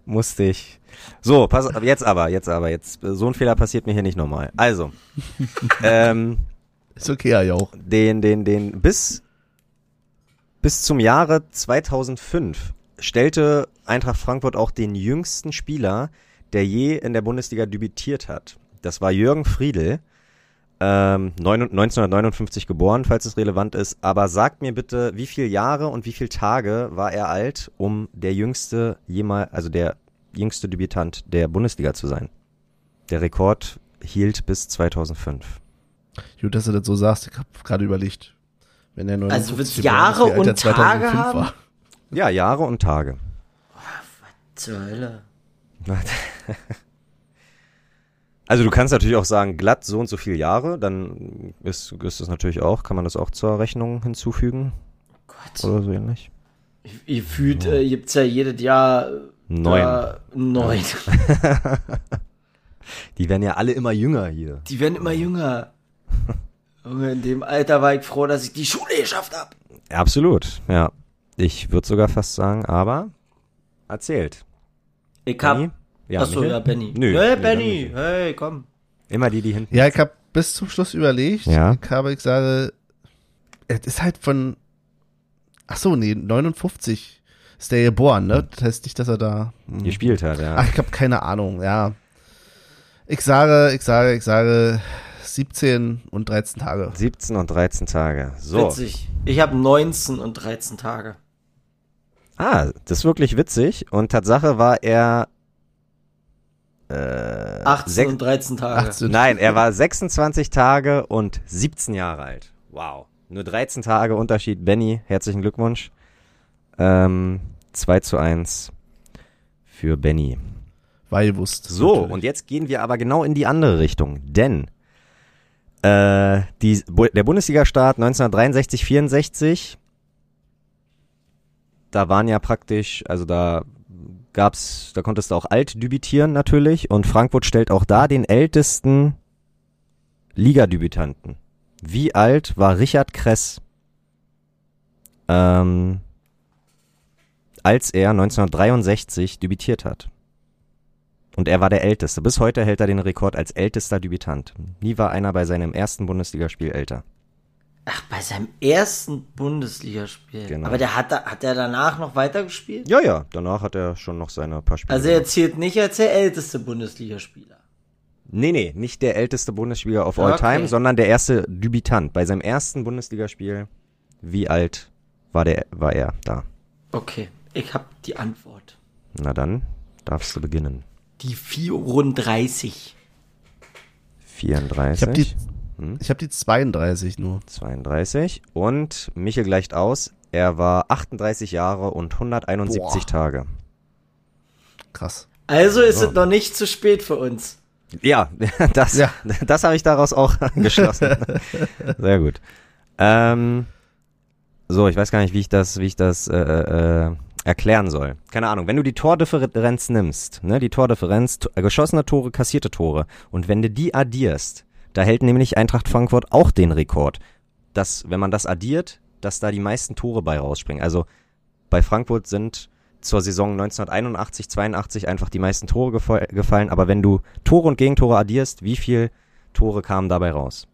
[SPEAKER 2] musste ich. So, pass auf, jetzt aber, jetzt aber, jetzt, so ein Fehler passiert mir hier nicht nochmal. Also, ähm,
[SPEAKER 1] Ist okay, ja auch.
[SPEAKER 2] den, den, den, bis, bis zum Jahre 2005 stellte Eintracht Frankfurt auch den jüngsten Spieler, der je in der Bundesliga debütiert hat. Das war Jürgen Friedel, ähm, neun- 1959 geboren, falls es relevant ist. Aber sagt mir bitte, wie viele Jahre und wie viele Tage war er alt, um der jüngste jemals, also der jüngste Debütant der Bundesliga zu sein? Der Rekord hielt bis 2005.
[SPEAKER 1] Gut, dass du das so sagst. Ich habe gerade überlegt. Wenn er nur
[SPEAKER 3] Also wird's Jahre und Tage haben?
[SPEAKER 2] Ja, Jahre und Tage.
[SPEAKER 3] Zur Hölle.
[SPEAKER 2] Also du kannst natürlich auch sagen, glatt so und so viele Jahre, dann ist, ist das natürlich auch, kann man das auch zur Rechnung hinzufügen
[SPEAKER 3] Gott.
[SPEAKER 2] oder so ähnlich.
[SPEAKER 3] Ihr fühlt, äh, gibt's ja jedes Jahr
[SPEAKER 2] Neun.
[SPEAKER 3] neun.
[SPEAKER 2] Die werden ja alle immer jünger hier.
[SPEAKER 3] Die werden immer jünger. In dem Alter war ich froh, dass ich die Schule geschafft hab.
[SPEAKER 2] Absolut, ja. Ich würde sogar fast sagen, aber erzählt.
[SPEAKER 3] Ich hab.
[SPEAKER 2] Benni? Ja,
[SPEAKER 3] Achso,
[SPEAKER 2] Michael?
[SPEAKER 3] ja, Benny.
[SPEAKER 2] Nö,
[SPEAKER 3] Hey,
[SPEAKER 2] nee,
[SPEAKER 3] Benny. Hey, komm.
[SPEAKER 2] Immer die, die hinten.
[SPEAKER 1] Ja, ich habe bis zum Schluss überlegt.
[SPEAKER 2] Ja.
[SPEAKER 1] Ich habe, ich sage, es ist halt von, ach so, nee, 59 ist der geboren, ne? Das heißt nicht, dass er da, hm.
[SPEAKER 2] gespielt hat, ja.
[SPEAKER 1] ach, ich habe keine Ahnung, ja. Ich sage, ich sage, ich sage 17 und 13 Tage.
[SPEAKER 2] 17 und 13 Tage. So.
[SPEAKER 3] Witzig. Ich hab 19 und 13 Tage.
[SPEAKER 2] Ah, das ist wirklich witzig. Und Tatsache war er. Äh,
[SPEAKER 3] 18
[SPEAKER 2] sech-
[SPEAKER 3] und 13 Tage.
[SPEAKER 1] 18.
[SPEAKER 2] Nein, er war 26 Tage und 17 Jahre alt. Wow. Nur 13 Tage Unterschied. Benny, herzlichen Glückwunsch. Ähm, 2 zu 1 für Benny.
[SPEAKER 1] War gewusst.
[SPEAKER 2] So,
[SPEAKER 1] natürlich.
[SPEAKER 2] und jetzt gehen wir aber genau in die andere Richtung. Denn äh, die, der Bundesliga-Start 1963, 64, da waren ja praktisch, also da gab's, da konntest du auch alt debütieren natürlich und Frankfurt stellt auch da den ältesten Ligadebütanten. Wie alt war Richard Kress, ähm, als er 1963 debütiert hat? Und er war der Älteste. Bis heute hält er den Rekord als ältester Debütant. Nie war einer bei seinem ersten Bundesligaspiel älter.
[SPEAKER 3] Ach, bei seinem ersten Bundesligaspiel.
[SPEAKER 2] Genau.
[SPEAKER 3] Aber der hat, da- hat der danach noch weitergespielt?
[SPEAKER 2] Ja, ja, danach hat er schon noch seine paar Spiele.
[SPEAKER 3] Also er zählt nicht als der älteste Bundesligaspieler.
[SPEAKER 2] nee, nee, nicht der älteste Bundesspieler of all
[SPEAKER 3] Okay.
[SPEAKER 2] time, sondern der erste Debütant. Bei seinem ersten Bundesligaspiel, wie alt war, der, war er da?
[SPEAKER 3] Okay, ich hab die Antwort.
[SPEAKER 2] Na dann, darfst du beginnen.
[SPEAKER 3] Die 34.
[SPEAKER 2] 34,
[SPEAKER 1] Ich habe die,
[SPEAKER 2] Hm?
[SPEAKER 1] ich hab die 32 nur.
[SPEAKER 2] 32 und Michel gleicht aus. Er war 38 Jahre und 171
[SPEAKER 1] Boah.
[SPEAKER 2] Tage.
[SPEAKER 1] Krass.
[SPEAKER 3] Also ist
[SPEAKER 2] So.
[SPEAKER 3] es noch nicht zu spät für uns.
[SPEAKER 2] Ja, das,
[SPEAKER 1] Ja.
[SPEAKER 2] das habe ich daraus auch geschlossen. Sehr gut. Ähm, so, ich weiß gar nicht, wie ich das, wie ich das äh, äh, erklären soll. Keine Ahnung. Wenn du die Tordifferenz nimmst, ne, die Tordifferenz, t- geschossene Tore, kassierte Tore, und wenn du die addierst, da hält nämlich Eintracht Frankfurt auch den Rekord. Dass, wenn man das addiert, dass da die meisten Tore bei rausspringen. Also bei Frankfurt sind zur Saison 1981, 82 einfach die meisten Tore gefall, gefallen. Aber wenn du Tore und Gegentore addierst, wie viel Tore kamen dabei raus?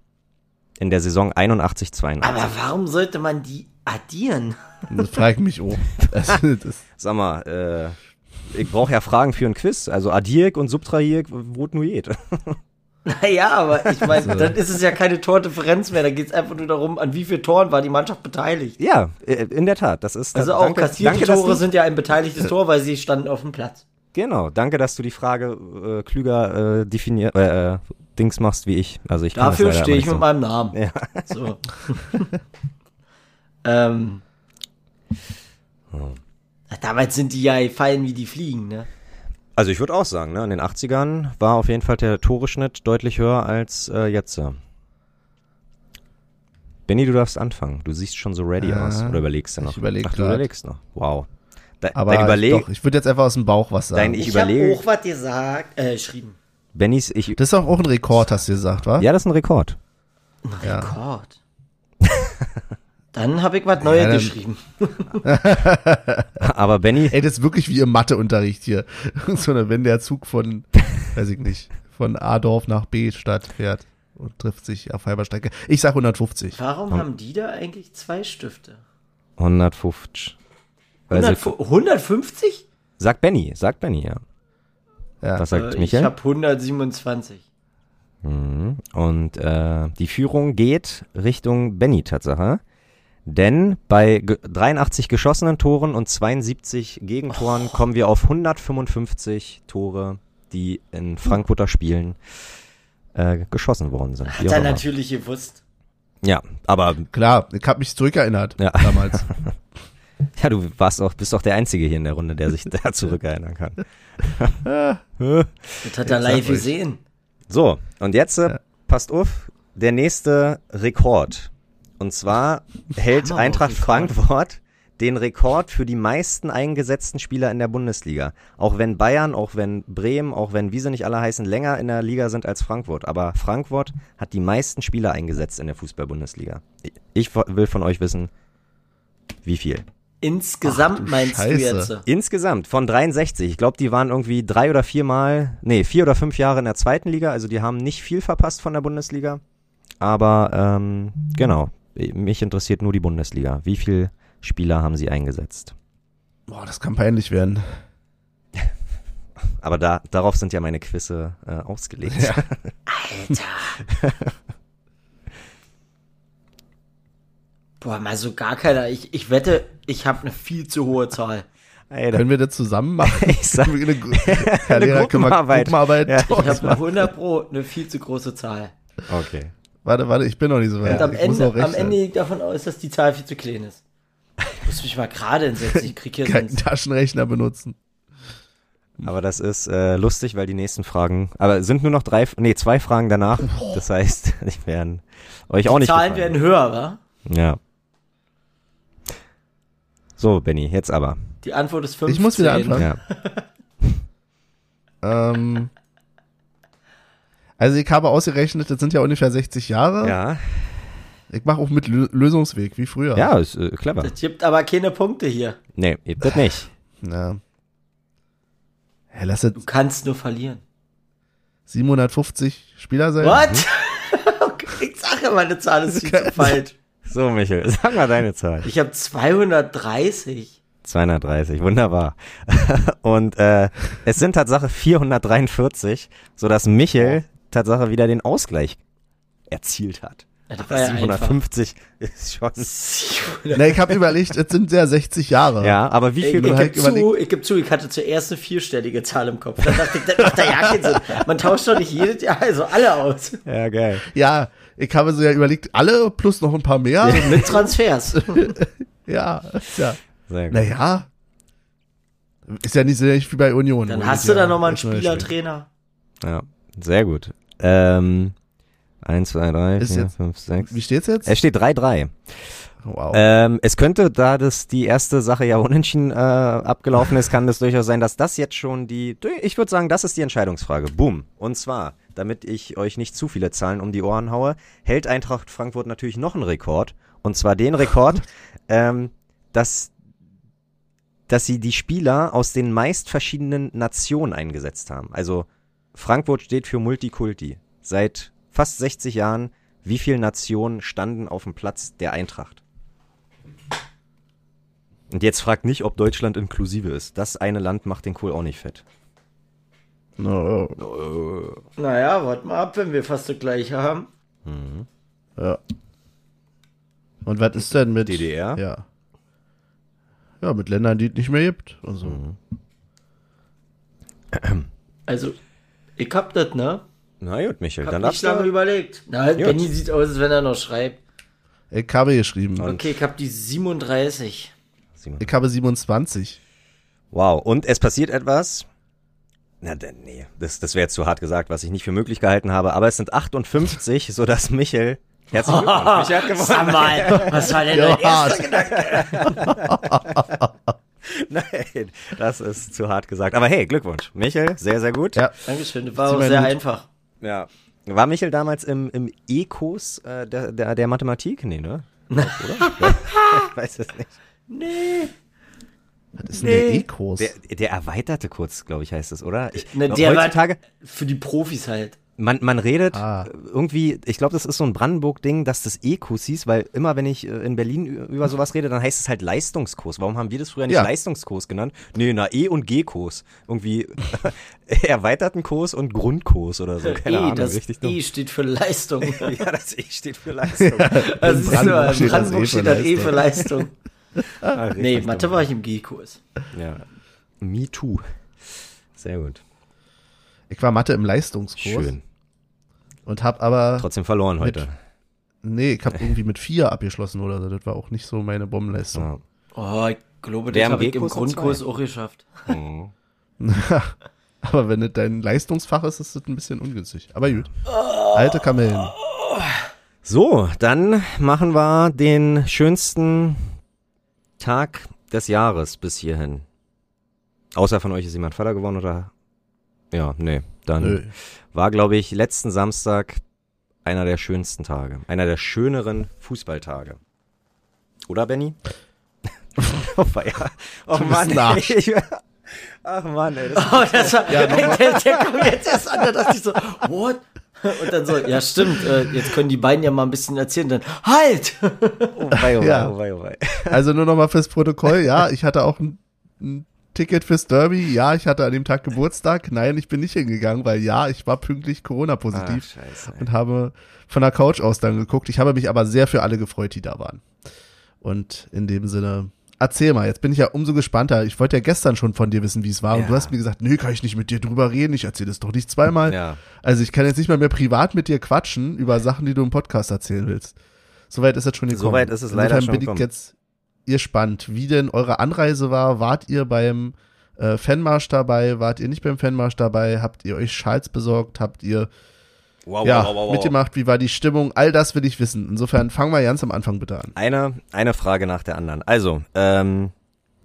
[SPEAKER 2] in der Saison 81, 82.
[SPEAKER 3] Aber warum sollte man die addieren?
[SPEAKER 1] Das frage ich mich auch. Das, das,
[SPEAKER 2] Sag mal, äh, ich brauche ja Fragen für ein Quiz. Also Addirk und Subtrahirk, wo nur geht.
[SPEAKER 3] Naja, aber ich meine,
[SPEAKER 1] So.
[SPEAKER 3] dann ist es ja keine Tordifferenz mehr. Da geht es einfach nur darum, an wie vielen Toren war die Mannschaft beteiligt.
[SPEAKER 2] ja, äh, in der Tat. Das ist
[SPEAKER 3] Also auch
[SPEAKER 2] danke,
[SPEAKER 3] kassierte
[SPEAKER 2] danke,
[SPEAKER 3] Tore
[SPEAKER 2] du,
[SPEAKER 3] sind ja ein beteiligtes Tor, weil sie standen auf dem Platz.
[SPEAKER 2] Genau, danke, dass du die Frage äh, klüger äh, definier äh, äh, Dings machst wie ich. Also ich das
[SPEAKER 3] Dafür stehe ich
[SPEAKER 2] nicht
[SPEAKER 3] mit meinem Namen.
[SPEAKER 2] Ja.
[SPEAKER 3] So. ähm. Damals sind die ja fallen wie die Fliegen, ne?
[SPEAKER 2] Also ich würde auch sagen, ne, in den 80ern war auf jeden Fall der Toreschnitt deutlich höher als äh, jetzt. äh. Benny, du darfst anfangen. Du siehst schon so ready
[SPEAKER 1] Ja,
[SPEAKER 2] aus. Oder überlegst du noch?
[SPEAKER 1] ich überleg
[SPEAKER 2] Ach, du überlegst noch. Wow. De
[SPEAKER 1] aber
[SPEAKER 2] dein Überleg,
[SPEAKER 1] doch, ich würde jetzt einfach aus dem Bauch was sagen.
[SPEAKER 2] dein ich,
[SPEAKER 3] Ich habe
[SPEAKER 2] überlege,
[SPEAKER 3] auch was gesagt, äh, geschrieben.
[SPEAKER 2] Bennys, ich,
[SPEAKER 1] das ist doch auch ein Rekord, hast du gesagt, wa?
[SPEAKER 2] ja, das ist ein Rekord.
[SPEAKER 1] Ja.
[SPEAKER 3] Rekord. Dann habe ich was Neues
[SPEAKER 1] Ja,
[SPEAKER 3] geschrieben.
[SPEAKER 2] Aber Benny,
[SPEAKER 1] Ey, das ist wirklich wie im Matheunterricht hier. so, wenn der Zug von, weiß ich nicht, von A-Dorf nach B-Stadt fährt und trifft sich auf halber Strecke. Ich sag 150.
[SPEAKER 3] Warum haben die da eigentlich zwei Stifte?
[SPEAKER 2] 150. Weil sie,
[SPEAKER 3] 100, 150?
[SPEAKER 2] sagt Benny, sagt Benny, ja.
[SPEAKER 1] Ja.
[SPEAKER 2] Was sagt
[SPEAKER 3] Äh,
[SPEAKER 2] Michael?
[SPEAKER 3] Ich habe 127.
[SPEAKER 2] Mhm. Und äh, die Führung geht Richtung Benny Tatsache. Denn bei ge 83 geschossenen Toren und 72 Gegentoren
[SPEAKER 3] Oh.
[SPEAKER 2] kommen wir auf 155 Tore, die in Frankfurter Spielen äh, geschossen worden sind.
[SPEAKER 3] Hat er
[SPEAKER 2] immer.
[SPEAKER 3] natürlich gewusst.
[SPEAKER 2] Ja, aber
[SPEAKER 1] Klar, ich habe mich zurückerinnert
[SPEAKER 2] Ja.
[SPEAKER 1] damals.
[SPEAKER 2] ja, du warst auch, bist auch der Einzige hier in der Runde, der sich da zurückerinnern kann.
[SPEAKER 3] Das hat er
[SPEAKER 1] Ich
[SPEAKER 3] live gesehen.
[SPEAKER 2] So, und jetzt äh,
[SPEAKER 1] Ja.
[SPEAKER 2] passt auf, der nächste Rekord. Und zwar hält
[SPEAKER 3] Hammer
[SPEAKER 2] Eintracht Frankfurt den Rekord für die meisten eingesetzten Spieler in der Bundesliga. Auch wenn Bayern, auch wenn Bremen, auch wenn wie sie nicht alle heißen, länger in der Liga sind als Frankfurt. Aber Frankfurt hat die meisten Spieler eingesetzt in der Fußball-Bundesliga. Ich- Ich will von euch wissen, wie viel.
[SPEAKER 3] Insgesamt
[SPEAKER 1] Ach du
[SPEAKER 3] meinst
[SPEAKER 1] Scheiße.
[SPEAKER 3] du jetzt?
[SPEAKER 2] Insgesamt von 63. Ich glaube, die waren irgendwie drei oder viermal, nee, vier oder fünf Jahre in der zweiten Liga. Also die haben nicht viel verpasst von der Bundesliga. Aber ähm, genau, mich interessiert nur die Bundesliga. Wie viele Spieler haben sie eingesetzt?
[SPEAKER 1] Boah, das kann peinlich werden.
[SPEAKER 2] Aber da, darauf sind ja meine Quizze äh, ausgelegt.
[SPEAKER 1] Ja.
[SPEAKER 3] Alter. Boah, mal so gar keiner. Ich, ich wette, ich habe eine viel zu hohe Zahl.
[SPEAKER 2] Ey, da-
[SPEAKER 1] Können wir das zusammen machen?
[SPEAKER 2] Ich sag-
[SPEAKER 1] eine, Gu- Herr Lehrer,
[SPEAKER 2] Gruppenarbeit.
[SPEAKER 1] Gruppenarbeit
[SPEAKER 2] Ja.
[SPEAKER 3] Ich habe 100 Pro eine viel zu große Zahl.
[SPEAKER 2] okay.
[SPEAKER 1] Warte, warte, ich bin noch nicht so weit.
[SPEAKER 3] Und am
[SPEAKER 1] ich
[SPEAKER 3] Ende, am. Ende ich davon aus, dass die Zahl viel zu klein ist. Ich muss mich mal gerade hinsetzen. Ich krieg hier
[SPEAKER 1] Keinen
[SPEAKER 3] sonst.
[SPEAKER 1] Taschenrechner benutzen.
[SPEAKER 2] Aber das ist äh, lustig, weil die nächsten Fragen, aber es sind nur noch drei, nee, zwei Fragen danach. Das heißt, ich werden euch auch
[SPEAKER 3] Die
[SPEAKER 2] nicht
[SPEAKER 3] Zahlen
[SPEAKER 2] gefallen.
[SPEAKER 3] werden höher, wa?
[SPEAKER 2] Ja. So, Benny, jetzt aber.
[SPEAKER 3] Die Antwort ist 15.
[SPEAKER 1] Ich muss wieder anfangen.
[SPEAKER 2] Ja.
[SPEAKER 1] Ähm, also ich habe ausgerechnet, das sind ja ungefähr 60 Jahre.
[SPEAKER 2] Ja,
[SPEAKER 1] Ich mache auch mit Lö Lösungsweg, wie früher.
[SPEAKER 2] ja ist äh, clever.
[SPEAKER 3] Es gibt aber keine Punkte hier.
[SPEAKER 2] Nee, gibt das nicht.
[SPEAKER 1] Ja. Ja, lass es
[SPEAKER 3] Du kannst nur verlieren.
[SPEAKER 1] 750 Spieler sein.
[SPEAKER 3] What? ich sage meine Zahl ist viel zu falsch.
[SPEAKER 2] So, Michael, sag mal deine Zahl.
[SPEAKER 3] Ich habe 230.
[SPEAKER 2] 230, wunderbar. Und äh, es sind Tatsache 443, sodass Michael Tatsache wieder den Ausgleich erzielt hat.
[SPEAKER 3] Ja, das
[SPEAKER 2] Aber
[SPEAKER 3] war ja einfach.
[SPEAKER 2] 750 ist schon.
[SPEAKER 1] Na, ich habe überlegt, es sind ja 60 Jahre.
[SPEAKER 2] Ja, aber wie
[SPEAKER 3] Ich,
[SPEAKER 2] viel
[SPEAKER 3] ich,
[SPEAKER 1] du halt
[SPEAKER 3] gebe zu, ich gebe zu, ich hatte zuerst eine vierstellige Zahl im Kopf. Dann dachte ich, das macht da ja keinen Sinn. Man tauscht doch nicht jedes Jahr, also alle aus.
[SPEAKER 2] Ja, geil.
[SPEAKER 1] Ja, ich habe so ja überlegt, alle plus noch ein paar mehr.
[SPEAKER 3] Mit Transfers.
[SPEAKER 1] Ja, ja.
[SPEAKER 2] Sehr gut.
[SPEAKER 1] Naja. Ist ja nicht so wie bei Union.
[SPEAKER 3] Dann hast du
[SPEAKER 1] ja
[SPEAKER 3] da nochmal einen Spielertrainer.
[SPEAKER 2] Ja, sehr gut. Ähm, 1, 2, 3,
[SPEAKER 1] Ist
[SPEAKER 2] 4,
[SPEAKER 1] jetzt-
[SPEAKER 2] 5, 6.
[SPEAKER 1] Wie steht's jetzt?
[SPEAKER 2] Es steht 3-3.
[SPEAKER 1] Wow.
[SPEAKER 2] Ähm, es könnte, da das die erste Sache ja unentschieden äh, abgelaufen ist, kann das durchaus sein, dass das jetzt schon die, ich würde sagen, das ist die Entscheidungsfrage. Boom. Und zwar, damit ich euch nicht zu viele Zahlen um die Ohren haue, hält Eintracht Frankfurt natürlich noch einen Rekord. Und zwar den Rekord, ähm, dass, dass sie die Spieler aus den meist verschiedenen Nationen eingesetzt haben. Also Frankfurt steht für Multikulti. Seit fast 60 Jahren Wie viele Nationen standen auf dem Platz der Eintracht? Und jetzt fragt nicht, ob Deutschland inklusive ist. Das eine Land macht den Kohl auch nicht fett.
[SPEAKER 1] No,
[SPEAKER 3] Naja, warte mal ab, wenn wir fast das gleiche haben.
[SPEAKER 1] ja. Und was ist denn mit
[SPEAKER 2] DDR?
[SPEAKER 1] Ja. Ja, mit Ländern, die es nicht mehr gibt. Also.
[SPEAKER 2] Mhm.
[SPEAKER 3] Also, ich hab das, ne?
[SPEAKER 2] Na gut, Michael,
[SPEAKER 3] Hab
[SPEAKER 2] dann
[SPEAKER 3] nicht lange
[SPEAKER 2] du.
[SPEAKER 3] überlegt. Na, Benny sieht aus, als wenn er noch schreibt.
[SPEAKER 1] Ich habe geschrieben.
[SPEAKER 3] Okay, ich hab die 37.
[SPEAKER 1] Ich habe 27.
[SPEAKER 2] Wow, und es passiert etwas. Na, denn, nee, das, das wäre jetzt zu hart gesagt, was ich nicht für möglich gehalten habe, aber es sind 58, sodass Michel. Herzlichen Glückwunsch, Michel hat gewonnen.
[SPEAKER 3] Sag mal, was war denn dein erster. Gedanke?
[SPEAKER 2] Nein, das ist zu hart gesagt. Aber hey, Glückwunsch. Michel, sehr, sehr gut.
[SPEAKER 1] Ja.
[SPEAKER 3] Dankeschön, war auch sehr
[SPEAKER 1] Hut.
[SPEAKER 3] einfach.
[SPEAKER 2] Ja. War Michel damals im, im E-Kurs äh, der, der, der Mathematik? Nee, ne? Oder? ich weiß es nicht.
[SPEAKER 3] Nee.
[SPEAKER 1] Was ist denn der E-Kurs?
[SPEAKER 2] Der, der erweiterte Kurs, glaube ich, heißt es, oder? Ich,
[SPEAKER 3] Ne, der war
[SPEAKER 2] heutzutage,
[SPEAKER 3] für die Profis halt.
[SPEAKER 2] Man, man redet
[SPEAKER 1] Ah.
[SPEAKER 2] irgendwie, ich glaube, das ist so ein Brandenburg-Ding, dass das E-Kurs hieß, weil immer, wenn ich äh, in Berlin über sowas rede, dann heißt es halt Leistungskurs. Warum haben wir das früher nicht
[SPEAKER 1] Ja.
[SPEAKER 2] Leistungskurs genannt? Nee, na, E- und G-Kurs. Irgendwie erweiterten Kurs und Grundkurs oder so. Keine
[SPEAKER 3] e,
[SPEAKER 2] Ahnung,
[SPEAKER 3] das
[SPEAKER 2] richtig dumm.
[SPEAKER 3] E steht für Leistung.
[SPEAKER 2] Ja, das E steht für Leistung.
[SPEAKER 3] Also du,
[SPEAKER 1] Brandenburg
[SPEAKER 3] in
[SPEAKER 1] steht das
[SPEAKER 3] Brandenburg
[SPEAKER 1] E für
[SPEAKER 3] steht das E
[SPEAKER 1] Leistung.
[SPEAKER 3] für Leistung.
[SPEAKER 2] Ah,
[SPEAKER 3] Nee,
[SPEAKER 2] dumm.
[SPEAKER 3] Mathe war ich im G-Kurs.
[SPEAKER 2] Ja. Me too. Sehr gut.
[SPEAKER 1] Ich war Mathe im Leistungskurs.
[SPEAKER 2] Schön.
[SPEAKER 1] Und hab aber.
[SPEAKER 2] Trotzdem verloren
[SPEAKER 1] Mit-
[SPEAKER 2] heute.
[SPEAKER 1] Nee, ich habe irgendwie mit vier abgeschlossen oder so. Das war auch nicht so meine Bombenleistung.
[SPEAKER 2] Ja.
[SPEAKER 3] Oh, ich glaube,
[SPEAKER 2] Der
[SPEAKER 3] das
[SPEAKER 2] im
[SPEAKER 3] habe ich im Grundkurs auch geschafft.
[SPEAKER 2] Mhm.
[SPEAKER 1] Aber wenn das dein Leistungsfach ist, ist das ein bisschen ungünstig. Aber gut. Alte Kamellen.
[SPEAKER 2] So, dann machen wir den schönsten Tag des Jahres bis hierhin. Außer von euch ist jemand Vater geworden oder? Ja, nee. Dann
[SPEAKER 1] Nö.
[SPEAKER 2] war, glaube ich, letzten Samstag einer der schönsten Tage. Einer der schöneren Fußballtage. Oder, Benny? oh, ja. oh Mann, ey. Ach Mann, ey. Das,
[SPEAKER 3] Oh, das war, der, der, der kommt jetzt erst an, da dachte ich so, what? Und dann so, ja stimmt, äh, jetzt können die beiden ja mal ein bisschen erzählen. Dann, halt!
[SPEAKER 2] oh wei, oh wei,
[SPEAKER 1] Ja.
[SPEAKER 2] oh wei, oh wei.
[SPEAKER 1] Also nur nochmal fürs Protokoll. Ja, ich hatte auch ein, ein Ticket fürs Derby. Ja, ich hatte an dem Tag Geburtstag. Nein, ich bin nicht hingegangen, weil ja, ich war pünktlich Corona-positiv. Und habe von der Couch aus dann geguckt. Ich habe mich aber sehr für alle gefreut, die da waren. Und in dem Sinne, erzähl mal, jetzt bin ich ja umso gespannter. Ich wollte ja gestern schon von dir wissen, wie es war. Und
[SPEAKER 2] Ja.
[SPEAKER 1] du hast mir gesagt, nee, kann ich nicht mit dir drüber reden. Ich erzähle das doch nicht zweimal.
[SPEAKER 2] Ja.
[SPEAKER 1] Also ich kann jetzt nicht mal mehr privat mit dir quatschen über Sachen, die du im Podcast erzählen willst. Soweit ist es schon gekommen.
[SPEAKER 2] Soweit ist es leider
[SPEAKER 1] Insofern
[SPEAKER 2] schon
[SPEAKER 1] bin
[SPEAKER 2] gekommen.
[SPEAKER 1] ich jetzt gespannt, wie denn eure Anreise war. Wart ihr beim äh, Fanmarsch dabei? Wart ihr nicht beim Fanmarsch dabei? Habt ihr euch Schals besorgt? Habt ihr
[SPEAKER 2] Wow,
[SPEAKER 1] ja,
[SPEAKER 2] wow, wow, wow, wow.
[SPEAKER 1] mitgemacht, wie war die Stimmung, all das will ich wissen. Insofern fangen wir ganz am Anfang bitte an.
[SPEAKER 2] Eine, eine Frage nach der anderen. Also, ähm,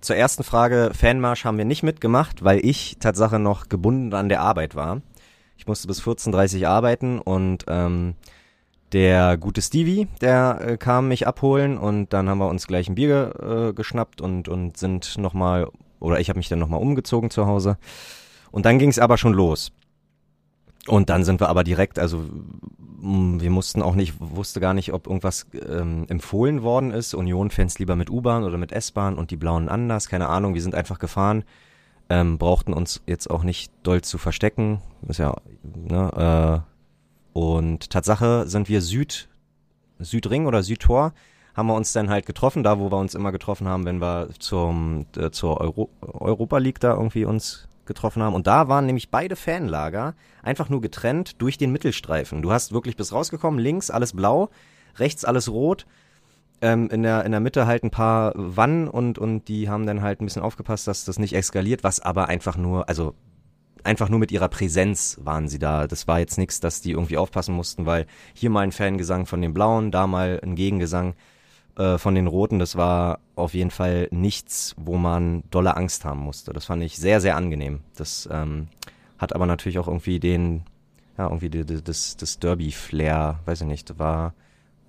[SPEAKER 2] zur ersten Frage, Fanmarsch haben wir nicht mitgemacht, weil ich Tatsache noch gebunden an der Arbeit war. Ich musste bis 14.30 Uhr arbeiten und ähm, der gute Stevie, der äh, kam mich abholen und dann haben wir uns gleich ein Bier äh, geschnappt und, und sind nochmal, oder ich habe mich dann nochmal umgezogen zu Hause. Und dann ging es aber schon los. Und dann sind wir aber direkt, also mh, wir mussten auch nicht, wusste gar nicht, ob irgendwas ähm, empfohlen worden ist. Union-Fans lieber mit U-Bahn oder mit S-Bahn und die Blauen anders, keine Ahnung. Wir sind einfach gefahren, ähm, brauchten uns jetzt auch nicht doll zu verstecken. Ist ja, ne, äh, und Tatsache sind wir Süd, Südring oder Südtor, haben wir uns dann halt getroffen, da wo wir uns immer getroffen haben, wenn wir zum, äh, zur Euro Europa League da irgendwie uns getroffen haben. Und da waren nämlich beide Fanlager einfach nur getrennt durch den Mittelstreifen. Du hast wirklich bis rausgekommen, links alles blau, rechts alles rot. Ähm, in, der, in der Mitte halt ein paar Wannen und, und die haben dann halt ein bisschen aufgepasst, dass das nicht eskaliert, was aber einfach nur, also einfach nur mit ihrer Präsenz waren sie da. Das war jetzt nichts, dass die irgendwie aufpassen mussten, weil hier mal ein Fangesang von den Blauen, da mal ein Gegengesang äh, von den Roten. Das war auf jeden Fall nichts, wo man dolle Angst haben musste. Das fand ich sehr, sehr angenehm. Das ähm, hat aber natürlich auch irgendwie den, ja, irgendwie die, die, das, das Derby-Flair, weiß ich nicht, war,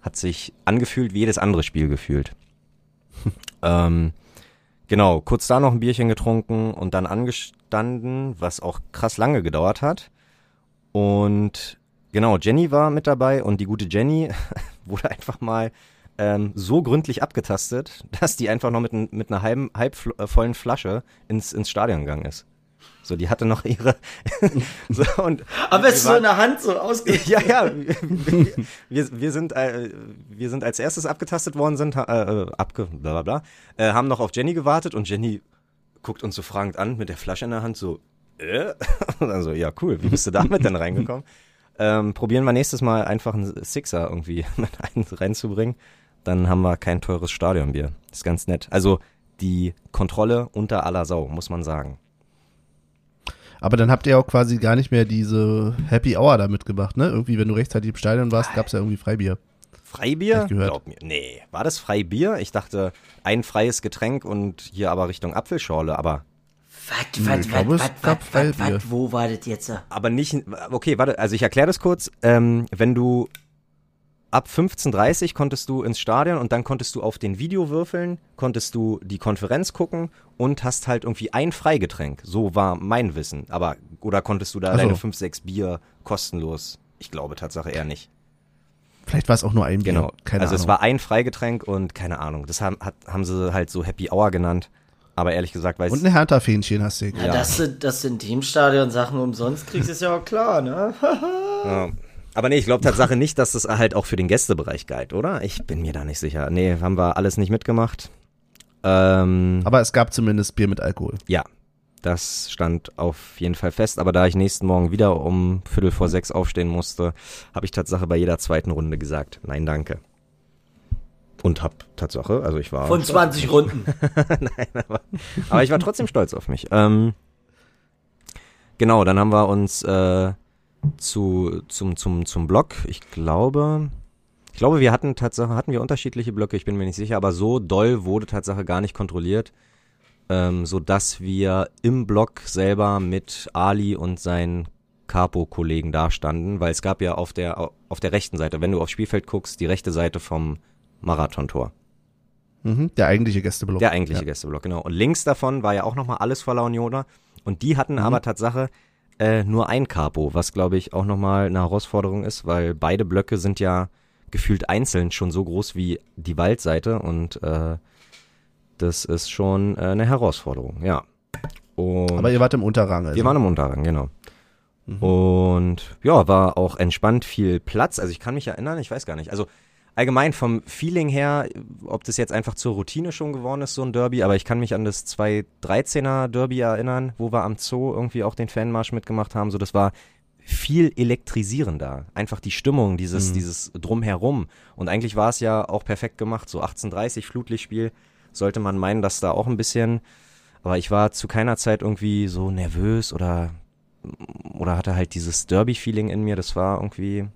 [SPEAKER 2] hat sich angefühlt wie jedes andere Spiel gefühlt. ähm, Genau, kurz da noch ein Bierchen getrunken und dann angestanden, was auch krass lange gedauert hat. Und Genau, Jenny war mit dabei und die gute Jenny wurde einfach mal ähm, so gründlich abgetastet, dass die einfach noch mit, mit einer halben, halb äh, vollen Flasche ins, ins Stadion gegangen ist. So, die hatte noch ihre. so, und
[SPEAKER 3] Aber es ist so in der Hand so ausge...
[SPEAKER 2] ja, ja, wir, wir, wir, sind, äh, wir sind als erstes abgetastet worden, sind, äh, äh, abge, bla bla bla, äh, haben noch auf Jenny gewartet und Jenny guckt uns so fragend an mit der Flasche in der Hand, so, äh? Und dann so, ja, cool, wie bist du damit denn reingekommen? ähm, probieren wir nächstes Mal einfach einen Sixer irgendwie mit ein, reinzubringen. Dann haben wir kein teures Stadionbier. ist ganz nett. Also die Kontrolle unter aller Sau, muss man sagen.
[SPEAKER 1] Aber dann habt ihr auch quasi gar nicht mehr diese Happy Hour da mitgemacht, ne? Irgendwie, wenn du rechtzeitig im Stadion warst, gab's ja irgendwie Freibier.
[SPEAKER 2] Freibier?
[SPEAKER 1] Ich gehört.
[SPEAKER 2] Glaub mir. Nee, war das Freibier? Ich dachte, ein freies Getränk und hier aber Richtung Apfelschorle, aber
[SPEAKER 3] Was, was, was,
[SPEAKER 1] es
[SPEAKER 3] was,
[SPEAKER 1] gab
[SPEAKER 3] was, wo war das jetzt?
[SPEAKER 2] aber nicht okay, warte, also ich erkläre das kurz. Ähm, wenn du ab 15:30 konntest du ins Stadion und dann konntest du auf den Video würfeln, konntest du die Konferenz gucken und hast halt irgendwie ein Freigetränk. So war mein Wissen, aber oder konntest du da
[SPEAKER 1] Ach so.
[SPEAKER 2] deine 5, 6 Bier kostenlos? Ich glaube Tatsache eher nicht.
[SPEAKER 1] Vielleicht war es auch nur ein Bier.
[SPEAKER 2] Genau.
[SPEAKER 1] Keine
[SPEAKER 2] also
[SPEAKER 1] Ahnung.
[SPEAKER 2] es war ein Freigetränk und keine Ahnung. Das haben, hat, haben sie halt so Happy Hour genannt. Aber ehrlich gesagt weiß
[SPEAKER 1] Und ein Hertha-Fähnchen hast du
[SPEAKER 3] Ja,
[SPEAKER 1] gekriegt.
[SPEAKER 3] dass, du, dass du in dem Stadion Sachen umsonst kriegst, ist ja auch klar, ne?
[SPEAKER 2] Ja. Aber nee, ich glaube Tatsache nicht, dass das halt auch für den Gästebereich galt, oder? Ich bin mir da nicht sicher. Nee, haben wir alles nicht mitgemacht. Ähm,
[SPEAKER 1] Aber es gab zumindest Bier mit Alkohol.
[SPEAKER 2] ja, das stand auf jeden Fall fest. Aber da ich nächsten Morgen wieder um Viertel vor sechs aufstehen musste, habe ich Tatsache bei jeder zweiten Runde gesagt, nein, danke. Und hab Tatsache, also ich war
[SPEAKER 3] Von 20 Runden.
[SPEAKER 2] Aber ich war trotzdem stolz auf mich. Ähm, genau, dann haben wir uns äh, zu, zum, zum, zum Block, ich glaube, ich glaube, wir hatten Tatsache, hatten wir unterschiedliche Blöcke, ich bin mir nicht sicher, aber so doll wurde Tatsache gar nicht kontrolliert, ähm, so dass wir im Block selber mit Ali und seinen Capo-Kollegen dastanden, weil es gab ja auf der, auf der rechten Seite, wenn du aufs Spielfeld guckst, die rechte Seite vom Marathontor.
[SPEAKER 1] Mhm, der eigentliche Gästeblock.
[SPEAKER 2] Der eigentliche
[SPEAKER 1] Ja.
[SPEAKER 2] Gästeblock, genau. Und links davon war ja auch nochmal alles voller Unioner. Und die
[SPEAKER 1] Mhm.
[SPEAKER 2] hatten aber Tatsache äh, nur ein Capo, was glaube ich auch nochmal eine Herausforderung ist, weil beide Blöcke sind ja gefühlt einzeln schon so groß wie die Waldseite und äh, das ist schon äh, eine Herausforderung, ja. Und
[SPEAKER 1] Aber ihr wart im Unterrang. Also.
[SPEAKER 2] wir waren im Unterrang, genau. Und ja, war auch entspannt viel Platz. Also ich kann mich erinnern, ich weiß gar nicht. Also allgemein vom Feeling her, ob das jetzt einfach zur Routine schon geworden ist, so ein Derby, aber ich kann mich an das 2013er Derby erinnern, wo wir am Zoo irgendwie auch den Fanmarsch mitgemacht haben. So, das war viel elektrisierender. Einfach die Stimmung, dieses, dieses Drumherum. Und eigentlich war es ja auch perfekt gemacht. So 1830 Flutlichtspiel sollte man meinen, dass da auch ein bisschen, aber ich war zu keiner Zeit irgendwie so nervös oder oder hatte halt dieses Derby-Feeling in mir. Das war irgendwie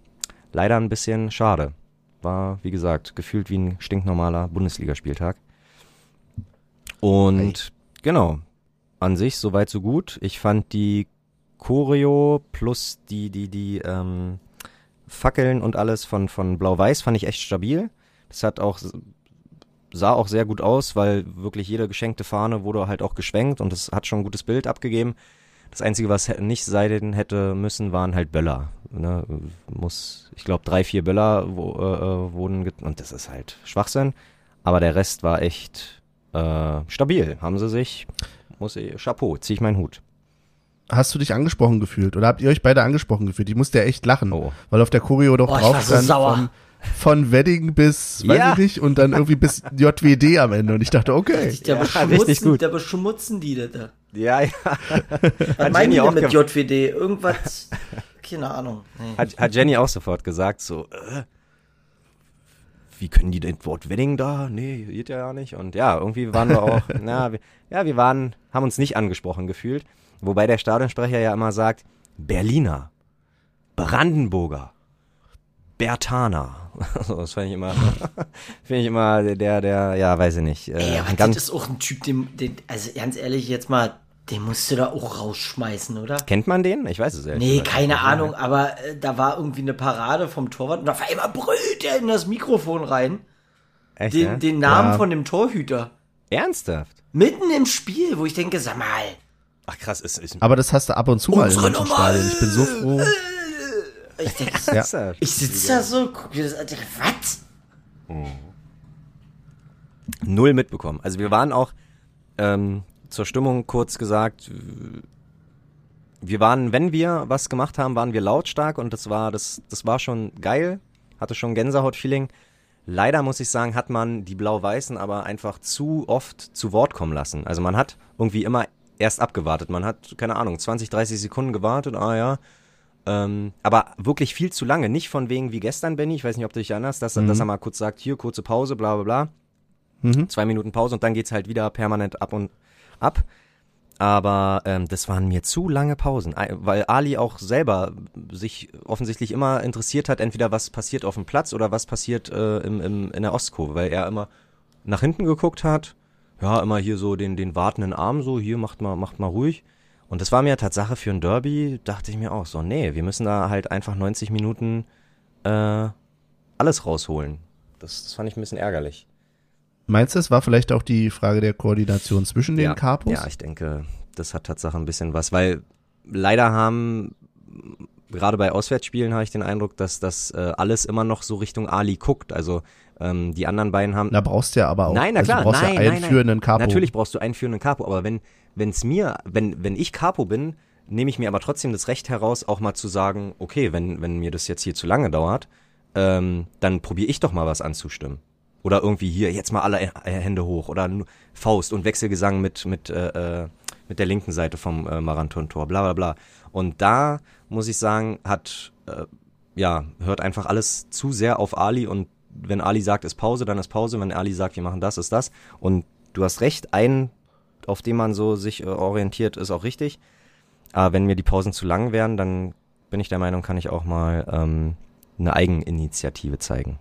[SPEAKER 2] leider ein bisschen schade. War, wie gesagt, gefühlt wie ein stinknormaler Bundesligaspieltag. Und genau, an sich soweit so gut. Ich fand die Choreo plus die, die, die ähm, Fackeln und alles von, von Blau-Weiß fand ich echt stabil. Das hat auch sah auch sehr gut aus, weil wirklich jede geschenkte Fahne wurde halt auch geschwenkt und es hat schon ein gutes Bild abgegeben. Das Einzige, was nicht sein hätte müssen, waren halt Böller. Ne? Muss, ich glaube, drei, vier Böller wo, äh, äh, wurden und das ist halt Schwachsinn. Aber der Rest war echt äh, stabil. Haben sie sich, muss ich, Chapeau, zieh ich meinen Hut.
[SPEAKER 1] Hast du dich angesprochen gefühlt? Oder habt ihr euch beide angesprochen gefühlt? Ich musste ja echt lachen.
[SPEAKER 2] Oh.
[SPEAKER 1] Weil auf der Choreo doch
[SPEAKER 3] Oh, ich
[SPEAKER 1] drauf
[SPEAKER 3] war so sauer.
[SPEAKER 1] von, von Wedding bis, weiß
[SPEAKER 2] Ja.
[SPEAKER 1] ich nicht, und dann irgendwie bis JWD am Ende. Und ich dachte, okay.
[SPEAKER 3] Der
[SPEAKER 2] Ja,
[SPEAKER 3] beschmutzen,
[SPEAKER 2] richtig gut.
[SPEAKER 3] Der beschmutzen die das da.
[SPEAKER 2] Ja, ja.
[SPEAKER 3] Was meinen die mit JWD? Irgendwas, keine Ahnung. Nee.
[SPEAKER 2] Hat, hat Jenny auch sofort gesagt, so, äh, wie können die denn Wort Wedding da? Nee, geht ja gar nicht. Und ja, irgendwie waren wir auch, na, wir, ja, wir waren, haben uns nicht angesprochen gefühlt. Wobei der Stadionsprecher ja immer sagt, Berliner, Brandenburger, Bertaner. Also, das finde ich immer, finde ich immer der, der, ja, weiß ich nicht. Äh,
[SPEAKER 3] Ey, aber das ist auch ein Typ, den, den, also ganz ehrlich, jetzt mal, den musst du da auch rausschmeißen, oder?
[SPEAKER 2] kennt man den? Ich weiß es ehrlich
[SPEAKER 3] Nee, keine. Ahnung, aber äh, da war irgendwie eine Parade vom Torwart und auf einmal brüllt er in das Mikrofon rein,
[SPEAKER 2] Echt,
[SPEAKER 3] den,
[SPEAKER 2] ja?
[SPEAKER 3] den Namen
[SPEAKER 1] Ja.
[SPEAKER 3] von dem Torhüter.
[SPEAKER 2] Ernsthaft?
[SPEAKER 3] Mitten im Spiel, wo ich denke, sag mal,
[SPEAKER 2] Ach krass, ist, ist
[SPEAKER 1] Aber das hast du ab und zu mal in. Stadien. Ich bin so froh.
[SPEAKER 3] Ich, denk,
[SPEAKER 1] Ja.
[SPEAKER 3] ich sitze da so, guck mir das an, was?
[SPEAKER 2] Null mitbekommen. Also wir waren auch ähm, zur Stimmung kurz gesagt, wir waren, wenn wir was gemacht haben, waren wir lautstark und das war, das, das war schon geil, hatte schon Gänsehaut-Feeling. Leider muss ich sagen, hat man die Blau-Weißen aber einfach zu oft zu Wort kommen lassen. Also man hat irgendwie immer erst abgewartet. Man hat, keine Ahnung, 20, 30 Sekunden gewartet, ah ja. Ähm, aber wirklich viel zu lange. Nicht von wegen wie gestern, Benny, ich weiß nicht, ob du dich erinnerst, dass, dass er mal kurz sagt, hier, kurze Pause, bla bla bla
[SPEAKER 1] Mhm.
[SPEAKER 2] zwei Minuten Pause und dann geht's halt wieder permanent ab und ab. Aber ähm, das waren mir zu lange Pausen, Ei- weil Ali auch selber sich offensichtlich immer interessiert hat, entweder was passiert auf dem Platz oder was passiert äh, im, im, in der Ostkurve, weil er immer nach hinten geguckt hat, ja, immer hier so den, den wartenden Arm so, hier macht mal, macht mal ruhig. Und das war mir Tatsache für ein Derby, dachte ich mir auch so, nee, wir müssen da halt einfach 90 Minuten äh, alles rausholen. Das, das fand ich ein bisschen ärgerlich.
[SPEAKER 1] Meinst du, es war vielleicht auch die Frage der Koordination zwischen den
[SPEAKER 2] ja,
[SPEAKER 1] Capos?
[SPEAKER 2] Ja, ich denke, das hat Tatsache ein bisschen was, weil leider haben gerade bei Auswärtsspielen habe ich den Eindruck, dass das äh, alles immer noch so Richtung Ali guckt. Also ähm, die anderen beiden haben
[SPEAKER 1] Da brauchst du ja aber auch.
[SPEAKER 2] Nein, na
[SPEAKER 1] also
[SPEAKER 2] klar,
[SPEAKER 1] du brauchst
[SPEAKER 2] nein,
[SPEAKER 1] ja
[SPEAKER 2] nein,
[SPEAKER 1] einen
[SPEAKER 2] nein.
[SPEAKER 1] führenden Capo.
[SPEAKER 2] Natürlich brauchst du einen führenden Capo, aber wenn wenn's mir, wenn wenn ich Capo bin, nehme ich mir aber trotzdem das Recht heraus, auch mal zu sagen, okay, wenn wenn mir das jetzt hier zu lange dauert, ähm, dann probiere ich doch mal was anzustimmen. Oder irgendwie hier jetzt mal alle Hände hoch oder Faust und Wechselgesang mit mit äh, äh, mit der linken Seite vom äh, Marathon-Tor, bla bla bla. Und da muss ich sagen, hat äh, ja hört einfach alles zu sehr auf Ali und wenn Ali sagt, ist Pause, dann ist Pause. Wenn Ali sagt, wir machen das, ist das. Und du hast recht, ein, auf dem man so sich äh, orientiert, ist auch richtig. Aber wenn mir die Pausen zu lang wären, dann bin ich der Meinung, kann ich auch mal ähm, eine Eigeninitiative zeigen.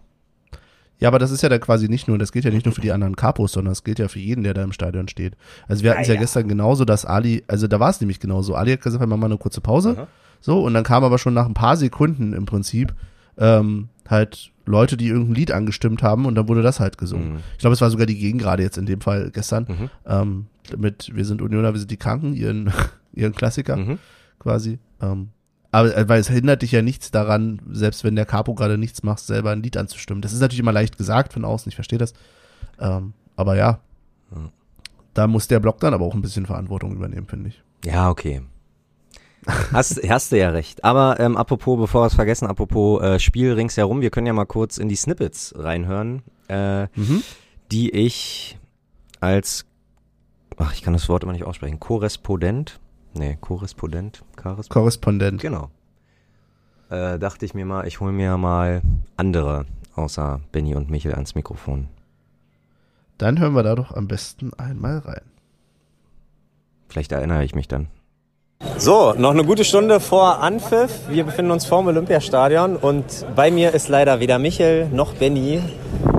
[SPEAKER 1] Ja, aber das ist ja dann quasi nicht nur, das gilt ja nicht nur für die anderen Capos, sondern das gilt ja für jeden, der da im Stadion steht. Also wir hatten es ja, gestern genauso, dass Ali, also da war es nämlich genauso. Ali hat gesagt, wir machen mal eine kurze Pause.
[SPEAKER 2] Aha.
[SPEAKER 1] So, und dann kam aber schon nach ein paar Sekunden im Prinzip ähm, halt Leute, die irgendein Lied angestimmt haben und dann wurde das halt gesungen.
[SPEAKER 2] Mhm.
[SPEAKER 1] Ich glaube, es war sogar die Gegengrade jetzt in dem Fall gestern.
[SPEAKER 2] Mhm.
[SPEAKER 1] Ähm, mit Wir sind Unioner, wir sind die Kranken, ihren, ihren Klassiker
[SPEAKER 2] Mhm.
[SPEAKER 1] quasi. Ähm, aber äh, weil es hindert dich ja nichts daran, selbst wenn der Capo gerade nichts macht, selber ein Lied anzustimmen. Das ist natürlich immer leicht gesagt von außen, ich verstehe das. Ähm, aber ja, da muss der Block dann aber auch ein bisschen Verantwortung übernehmen, finde ich.
[SPEAKER 2] Ja, okay. Hast, hast du ja recht. Aber ähm, apropos, bevor wir es vergessen, apropos äh, Spiel ringsherum, wir können ja mal kurz in die Snippets reinhören, äh,
[SPEAKER 1] Mhm.
[SPEAKER 2] die ich als, ach, ich kann das Wort immer nicht aussprechen, Korrespondent, nee, Korrespondent, Korrespondent,
[SPEAKER 1] Korrespondent.
[SPEAKER 2] genau. Äh, dachte ich mir mal, ich hole mir mal andere außer Benny und Michel ans Mikrofon.
[SPEAKER 1] Dann hören wir da doch am besten einmal rein.
[SPEAKER 2] Vielleicht erinnere ich mich dann. So, noch eine gute Stunde vor Anpfiff. Wir befinden uns vorm Olympiastadion und bei mir ist leider weder Michel noch Benny.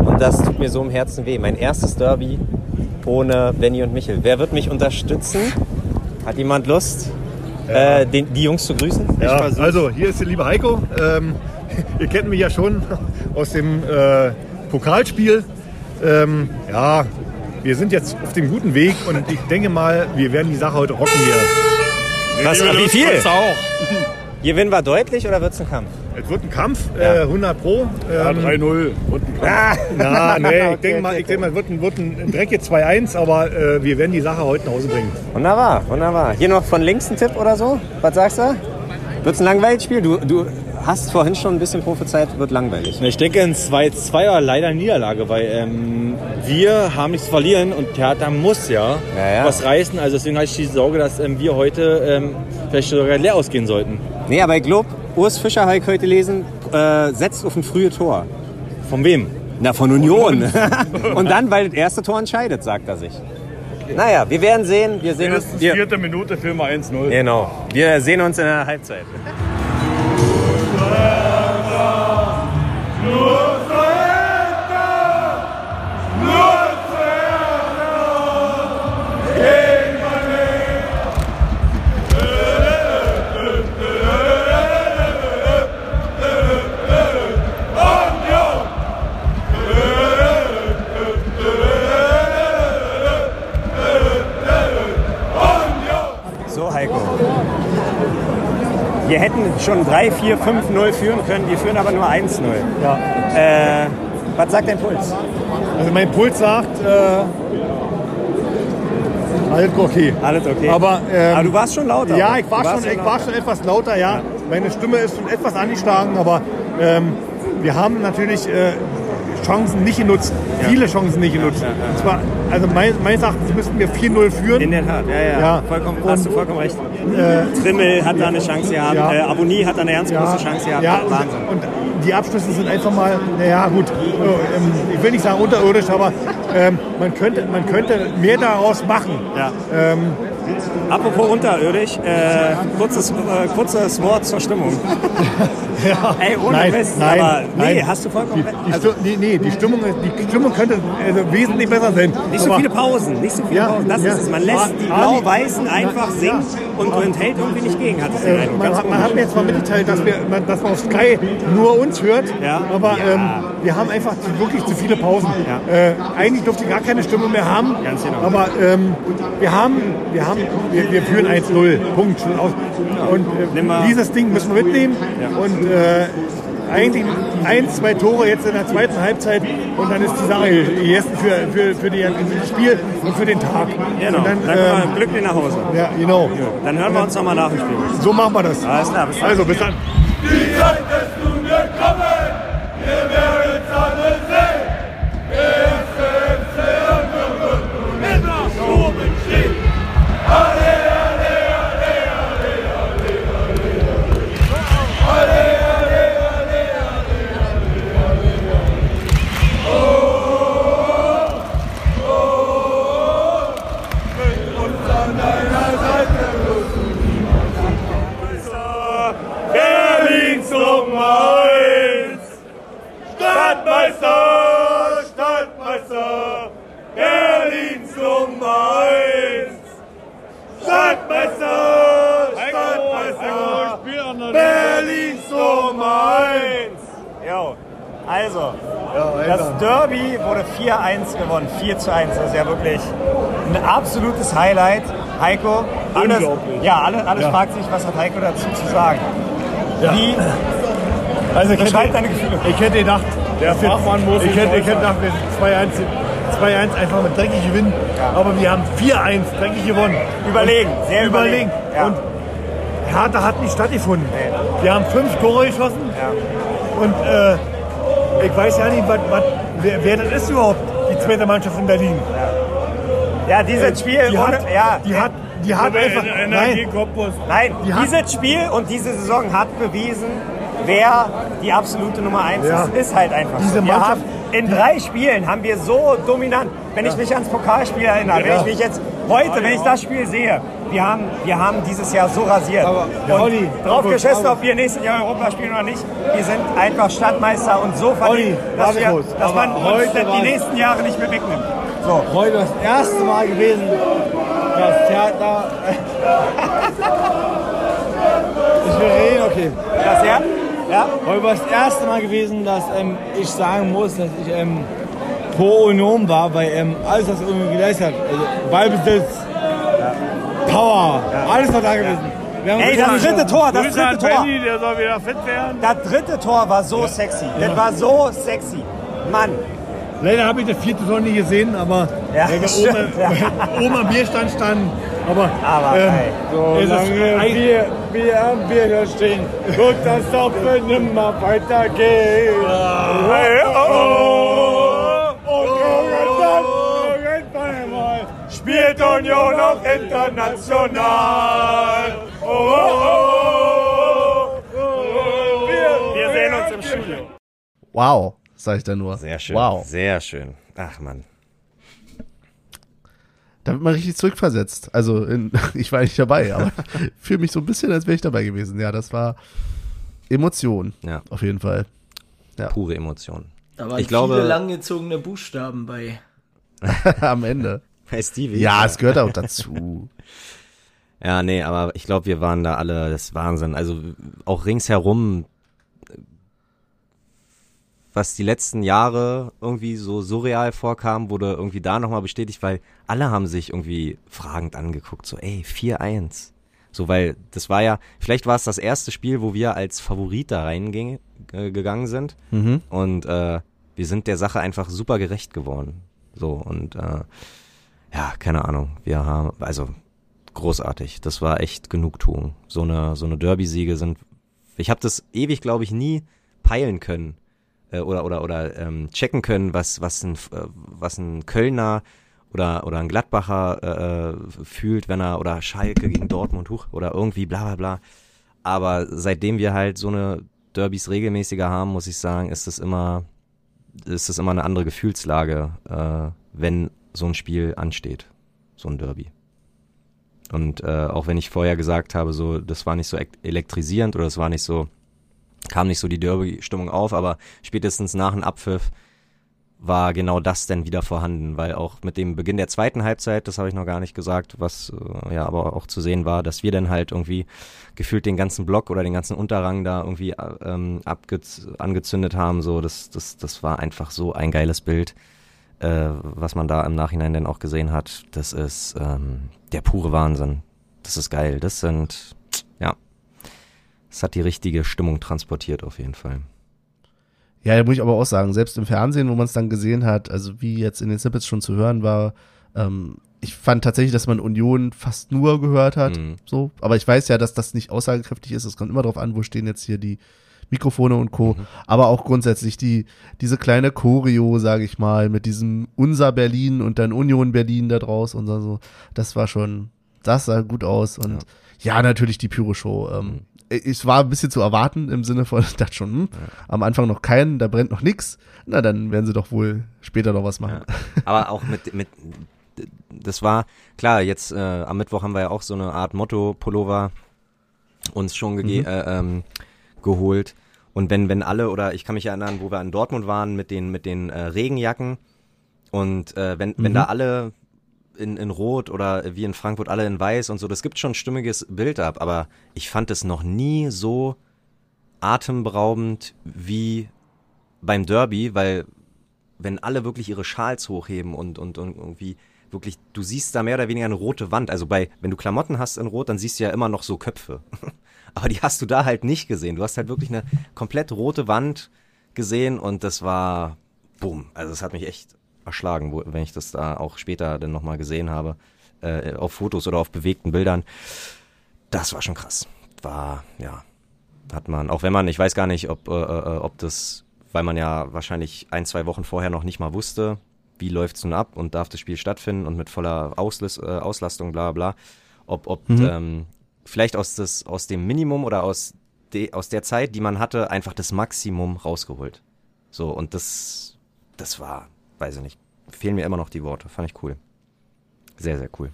[SPEAKER 2] Und das tut mir so im Herzen weh. Mein erstes Derby ohne Benny und Michel. Wer wird mich unterstützen? Hat jemand Lust, äh, den, die Jungs zu grüßen?
[SPEAKER 6] Ja, also hier ist der liebe Heiko. Ähm, ihr kennt mich ja schon aus dem äh, Pokalspiel. Ähm, ja, wir sind jetzt auf dem guten Weg und ich denke mal, wir werden die Sache heute rocken hier.
[SPEAKER 2] Was, wie viel? Gewinnen wir deutlich oder wird es ein Kampf?
[SPEAKER 6] Es wird ein Kampf, äh, 100 Pro. Ähm,
[SPEAKER 7] 3-0 und ein Kampf.
[SPEAKER 2] Ah,
[SPEAKER 6] na, nee, ich
[SPEAKER 2] Okay,
[SPEAKER 6] denke mal,
[SPEAKER 2] okay,
[SPEAKER 6] ich denke mal, es wird ein, wird ein Dreck jetzt 2-1, aber äh, wir werden die Sache heute nach Hause bringen.
[SPEAKER 2] Wunderbar, wunderbar. Hier noch von links ein Tipp oder so? Was sagst du? Wird's ein langweiliges Spiel? Du, du hast vorhin schon ein bisschen prophezeit, wird langweilig.
[SPEAKER 8] Ich denke ein 2-2er leider eine Niederlage, weil ähm, wir haben nichts zu verlieren und Theater muss ja,
[SPEAKER 2] Ja, ja.
[SPEAKER 8] was reißen. Also deswegen habe ich die Sorge, dass ähm, wir heute ähm, vielleicht sogar leer ausgehen sollten.
[SPEAKER 2] Nee, aber ich glaube, Urs Fischer habe ich heute lesen, äh, setzt auf ein frühe Tor.
[SPEAKER 8] Von wem?
[SPEAKER 2] Na, von Union. Und dann, weil das erste Tor entscheidet, sagt er sich. Naja, wir werden sehen. Wir sehen uns.
[SPEAKER 7] Mindestens
[SPEAKER 2] Wir,
[SPEAKER 7] vierte Minute wir 1-0.
[SPEAKER 2] genau. Wir sehen uns in der Halbzeit. Je
[SPEAKER 5] hätten schon 3, 4, 5, 0 führen können. Wir führen aber nur 1, 0.
[SPEAKER 6] Ja.
[SPEAKER 5] Äh, was sagt dein Puls?
[SPEAKER 6] Also mein Puls sagt, äh, alles okay.
[SPEAKER 5] Alles okay.
[SPEAKER 6] Aber, ähm,
[SPEAKER 5] Aber du warst schon lauter.
[SPEAKER 6] Ja, ich war,
[SPEAKER 5] warst
[SPEAKER 6] schon, ich
[SPEAKER 5] schon
[SPEAKER 6] war
[SPEAKER 5] lauter.
[SPEAKER 6] schon etwas lauter, ja. Meine Stimme ist schon etwas angeschlagen, aber ähm, wir haben natürlich äh, Chancen nicht genutzt. Viele Chancen nicht genutzt. Und zwar, also mein, meines Erachtens müssten wir 4-0 führen.
[SPEAKER 5] In der Tat, ja, ja.
[SPEAKER 6] Ja.
[SPEAKER 5] Vollkommen, hast du vollkommen recht.
[SPEAKER 6] Äh,
[SPEAKER 5] Trimmel hat da eine Chance gehabt,
[SPEAKER 6] Ja.
[SPEAKER 5] äh, Abonnie hat da eine ganz große Chance gehabt.
[SPEAKER 6] Ja,
[SPEAKER 5] Wahnsinn.
[SPEAKER 6] und, und die Abschlüsse sind einfach mal, naja gut, äh, ähm, ich will nicht sagen unterirdisch, aber ähm, man, könnte, man könnte mehr daraus machen.
[SPEAKER 5] Ja.
[SPEAKER 6] Ähm,
[SPEAKER 5] Apropos unterirdisch, äh, kurzes, äh, kurzes Wort zur Stimmung.
[SPEAKER 6] ja.
[SPEAKER 5] Ey, ohne
[SPEAKER 6] nein,
[SPEAKER 5] Mist,
[SPEAKER 6] nein,
[SPEAKER 5] aber nee,
[SPEAKER 6] nein.
[SPEAKER 5] hast du vollkommen recht.
[SPEAKER 6] Die,
[SPEAKER 5] Also,
[SPEAKER 6] Stu- nee, die Stimmung, ist- die Stimmung könnte also wesentlich besser sein.
[SPEAKER 5] nicht so viele Pausen, nicht so viele
[SPEAKER 6] Ja,
[SPEAKER 5] Pausen. Das
[SPEAKER 6] ja.
[SPEAKER 5] ist es. Man lässt die
[SPEAKER 6] Ali-
[SPEAKER 5] Blau-Weißen einfach singen und enthält irgendwie nicht gegen, hat es den
[SPEAKER 6] Äh,
[SPEAKER 5] Eindruck.
[SPEAKER 6] man, man hat mir jetzt mal mitgeteilt, dass, wir, man- dass man auf Sky nur uns hört,
[SPEAKER 5] Ja.
[SPEAKER 6] aber. Ähm, wir haben einfach wirklich zu viele Pausen. Äh, eigentlich durfte ich gar keine Stimme mehr haben,
[SPEAKER 5] Ganz genau.
[SPEAKER 6] aber ähm, wir haben, wir haben, wir, wir führen 1-0, Punkt. schon aus. Und äh, dieses Ding müssen wir mitnehmen und äh, eigentlich ein, zwei Tore jetzt in der zweiten Halbzeit und dann ist die Sache gegessen für, für, für, die, für das Spiel und für den Tag.
[SPEAKER 5] Genau,
[SPEAKER 6] Und
[SPEAKER 5] dann,
[SPEAKER 6] dann,
[SPEAKER 5] können wir
[SPEAKER 6] ähm,
[SPEAKER 5] glücklich nach Hause.
[SPEAKER 6] ja, genau.
[SPEAKER 5] Dann hören wir uns nochmal nach dem Spiel.
[SPEAKER 6] So machen wir das.
[SPEAKER 5] Alles klar, bis dann.
[SPEAKER 6] Also bis dann.
[SPEAKER 9] Stadtmeister, Berlins Nummer 1.
[SPEAKER 5] Jo, also, das Derby wurde 4-1 gewonnen. 4 zu 1. Das ist ja wirklich ein absolutes Highlight. Heiko, alles, ja, alle, alles
[SPEAKER 6] Ja.
[SPEAKER 5] fragt sich, was hat Heiko dazu zu sagen? Wie,
[SPEAKER 6] Also ich hätte,
[SPEAKER 5] deine Gefühle.
[SPEAKER 6] ich hätte gedacht,
[SPEAKER 7] Der Fachmann muss
[SPEAKER 6] ich hätte, ich hätte gedacht, wir 2-1 2-1 einfach mit dreckig gewinnen. Aber wir haben 4-1 dreckig gewonnen.
[SPEAKER 5] Überlegen, sehr
[SPEAKER 6] überlegen.
[SPEAKER 5] überlegen, ja.
[SPEAKER 6] Und Hertha hat nicht stattgefunden. Wir haben fünf Tore geschossen. Und äh, ich weiß ja nicht, was, was, wer, wer das ist überhaupt, die zweite Mannschaft in Berlin.
[SPEAKER 5] ja, dieses Spiel,
[SPEAKER 6] Äh, Die
[SPEAKER 5] ohne,
[SPEAKER 6] hat,
[SPEAKER 5] ja,
[SPEAKER 6] die hat, die hat einfach, nein,
[SPEAKER 5] nein,
[SPEAKER 6] die
[SPEAKER 5] dieses Spiel und diese Saison hat bewiesen, wer die absolute Nummer 1
[SPEAKER 6] Ja.
[SPEAKER 5] ist. Ist halt einfach
[SPEAKER 6] Diese
[SPEAKER 5] so.
[SPEAKER 6] Mannschaft-
[SPEAKER 5] haben, in drei Spielen haben wir so dominant, wenn ich mich ans Pokalspiel erinnere, wenn
[SPEAKER 6] Ja.
[SPEAKER 5] ich mich jetzt heute, wenn ich das Spiel sehe, wir haben, wir haben dieses Jahr so rasiert. Und
[SPEAKER 6] Olli,
[SPEAKER 5] drauf
[SPEAKER 6] aber-
[SPEAKER 5] geschissen,
[SPEAKER 6] aber-
[SPEAKER 5] ob wir nächstes Jahr Europa spielen oder nicht. Wir sind einfach Stadtmeister und so verdient,
[SPEAKER 6] Olli,
[SPEAKER 5] dass, wir,
[SPEAKER 6] kurz,
[SPEAKER 5] dass
[SPEAKER 6] aber
[SPEAKER 5] man uns die nächsten Jahre nicht mehr wegnimmt.
[SPEAKER 10] Heute das erste Mal gewesen, dass Theater. ich will reden, okay.
[SPEAKER 5] Das ja? Ja?
[SPEAKER 10] Heute war das erste Mal gewesen, dass ähm, ich sagen muss, dass ich ähm, pro Union war, weil ähm, alles, was irgendwie geleistet hat, also Ballbesitz, Power, alles war da gewesen. Wir haben
[SPEAKER 5] Ey, das dritte Tor, das dritte Tor.
[SPEAKER 7] Benny, der soll wieder fit werden.
[SPEAKER 5] Das dritte Tor war so sexy. Das war so sexy. Mann.
[SPEAKER 6] Leider habe ich das vierte Tor nie gesehen, aber
[SPEAKER 5] Ja,
[SPEAKER 6] weil
[SPEAKER 5] stimmt,
[SPEAKER 6] oben,
[SPEAKER 5] ja.
[SPEAKER 6] oben am Bierstand standen. Aber,
[SPEAKER 5] Aber,
[SPEAKER 6] ähm,
[SPEAKER 5] ey.
[SPEAKER 10] So
[SPEAKER 6] es ist
[SPEAKER 10] lange
[SPEAKER 6] ein-
[SPEAKER 10] wir, wir am Bier hier stehen, wird das Doppel nimmer weitergehen. Hey, oh, oh,
[SPEAKER 9] Spielt Union auch international. Oh, oh, oh, oh, oh. Wir,
[SPEAKER 5] Wir sehen uns im Studio.
[SPEAKER 1] Wow, sag ich da nur.
[SPEAKER 2] Sehr schön.
[SPEAKER 1] Wow.
[SPEAKER 2] Sehr schön. Ach man.
[SPEAKER 1] Da wird man richtig zurückversetzt. Also, in, ich war nicht dabei, aber ich fühle mich so ein bisschen, als wäre ich dabei gewesen. Ja, das war Emotion.
[SPEAKER 2] Ja.
[SPEAKER 1] Auf jeden Fall.
[SPEAKER 2] Pure Emotion.
[SPEAKER 3] Da waren
[SPEAKER 2] Ich glaube-
[SPEAKER 3] viele langgezogene Buchstaben bei.
[SPEAKER 1] Am Ende.
[SPEAKER 2] Hey Stevie.
[SPEAKER 1] Ja, es gehört auch dazu.
[SPEAKER 2] Ja, nee, aber ich glaube, wir waren da alle, das ist Wahnsinn. Also auch ringsherum, was die letzten Jahre irgendwie so surreal vorkam, wurde irgendwie da nochmal bestätigt, weil alle haben sich irgendwie fragend angeguckt, so ey, 4-1. So, weil das war ja, vielleicht war es das erste Spiel, wo wir als Favorit da reingegangen äh, sind.
[SPEAKER 1] Mhm.
[SPEAKER 2] Und äh, wir sind der Sache einfach super gerecht geworden. So, und äh, ja, keine Ahnung. Wir haben, also großartig. Das war echt Genugtuung. So eine, so eine Derby-Siege sind. Ich habe das ewig, glaube ich, nie peilen können äh, oder oder oder ähm, checken können, was was ein äh, was ein Kölner oder oder ein Gladbacher äh, fühlt, wenn er oder Schalke gegen Dortmund hoch oder irgendwie bla bla bla. Aber seitdem wir halt so eine Derbys regelmäßiger haben, muss ich sagen, ist es immer ist es immer eine andere Gefühlslage, äh, wenn so ein Spiel ansteht, so ein Derby. Und äh, auch wenn ich vorher gesagt habe, so das war nicht so elektrisierend oder das war nicht so kam nicht so die Derby-Stimmung auf, aber spätestens nach dem Abpfiff war genau das denn wieder vorhanden, weil auch mit dem Beginn der zweiten Halbzeit, das habe ich noch gar nicht gesagt, was äh, ja aber auch zu sehen war, dass wir dann halt irgendwie gefühlt den ganzen Block oder den ganzen Unterrang da irgendwie äh, ähm, angezündet haben, so das das das war einfach so ein geiles Bild, äh, was man da im Nachhinein dann auch gesehen hat. Das ist ähm, der pure Wahnsinn. Das ist geil. Das sind ja, es hat die richtige Stimmung transportiert auf jeden Fall.
[SPEAKER 1] Ja, da muss ich aber auch sagen, selbst im Fernsehen, wo man es dann gesehen hat, also wie jetzt in den Snippets schon zu hören war, ähm, ich fand tatsächlich, dass man Union fast nur gehört hat,
[SPEAKER 2] Mhm.
[SPEAKER 1] so. Aber ich weiß ja, dass das nicht aussagekräftig ist. Es kommt immer darauf an, wo stehen jetzt hier die Mikrofone und Co. Aber auch grundsätzlich die, diese kleine Choreo, sage ich mal, mit diesem Unser Berlin und dann Union Berlin da draus und so. Das war schon, das sah gut aus und ja, natürlich die Pyro-Show. Ähm, es war ein bisschen zu erwarten im Sinne von, ich dachte schon, hm, am Anfang noch keinen, da brennt noch nix. Na, dann werden sie doch wohl später noch was machen.
[SPEAKER 2] Aber auch mit, mit das war, klar, jetzt äh, am Mittwoch haben wir ja auch so eine Art Motto-Pullover uns schon
[SPEAKER 1] Mhm.
[SPEAKER 2] äh, ähm, geholt. Und wenn, wenn alle, oder ich kann mich erinnern, wo wir in Dortmund waren mit den, mit den äh, Regenjacken und äh, wenn, wenn
[SPEAKER 1] Mhm.
[SPEAKER 2] da alle in, in Rot oder wie in Frankfurt alle in Weiß und so, das gibt schon ein stimmiges Bild ab, aber ich fand es noch nie so atemberaubend wie beim Derby, weil wenn alle wirklich ihre Schals hochheben und, und, und irgendwie wirklich, du siehst da mehr oder weniger eine rote Wand. Also bei, wenn du Klamotten hast in Rot, dann siehst du ja immer noch so Köpfe. Aber die hast du da halt nicht gesehen. Du hast halt wirklich eine komplett rote Wand gesehen und das war, boom. Also es hat mich echt erschlagen, wo, wenn ich das da auch später dann nochmal gesehen habe, äh, auf Fotos oder auf bewegten Bildern. Das war schon krass. War, ja, hat man, auch wenn man, ich weiß gar nicht, ob, äh, äh, ob das, weil man ja wahrscheinlich ein, zwei Wochen vorher noch nicht mal wusste, wie läuft's nun ab und darf das Spiel stattfinden und mit voller Auslis, äh, Auslastung, bla bla, ob, ob
[SPEAKER 1] Mhm.
[SPEAKER 2] ähm, vielleicht aus, das, aus dem Minimum oder aus, de, aus der Zeit, die man hatte, einfach das Maximum rausgeholt. So, und das, das war, weiß ich nicht, fehlen mir immer noch die Worte, fand ich cool. Sehr, sehr cool.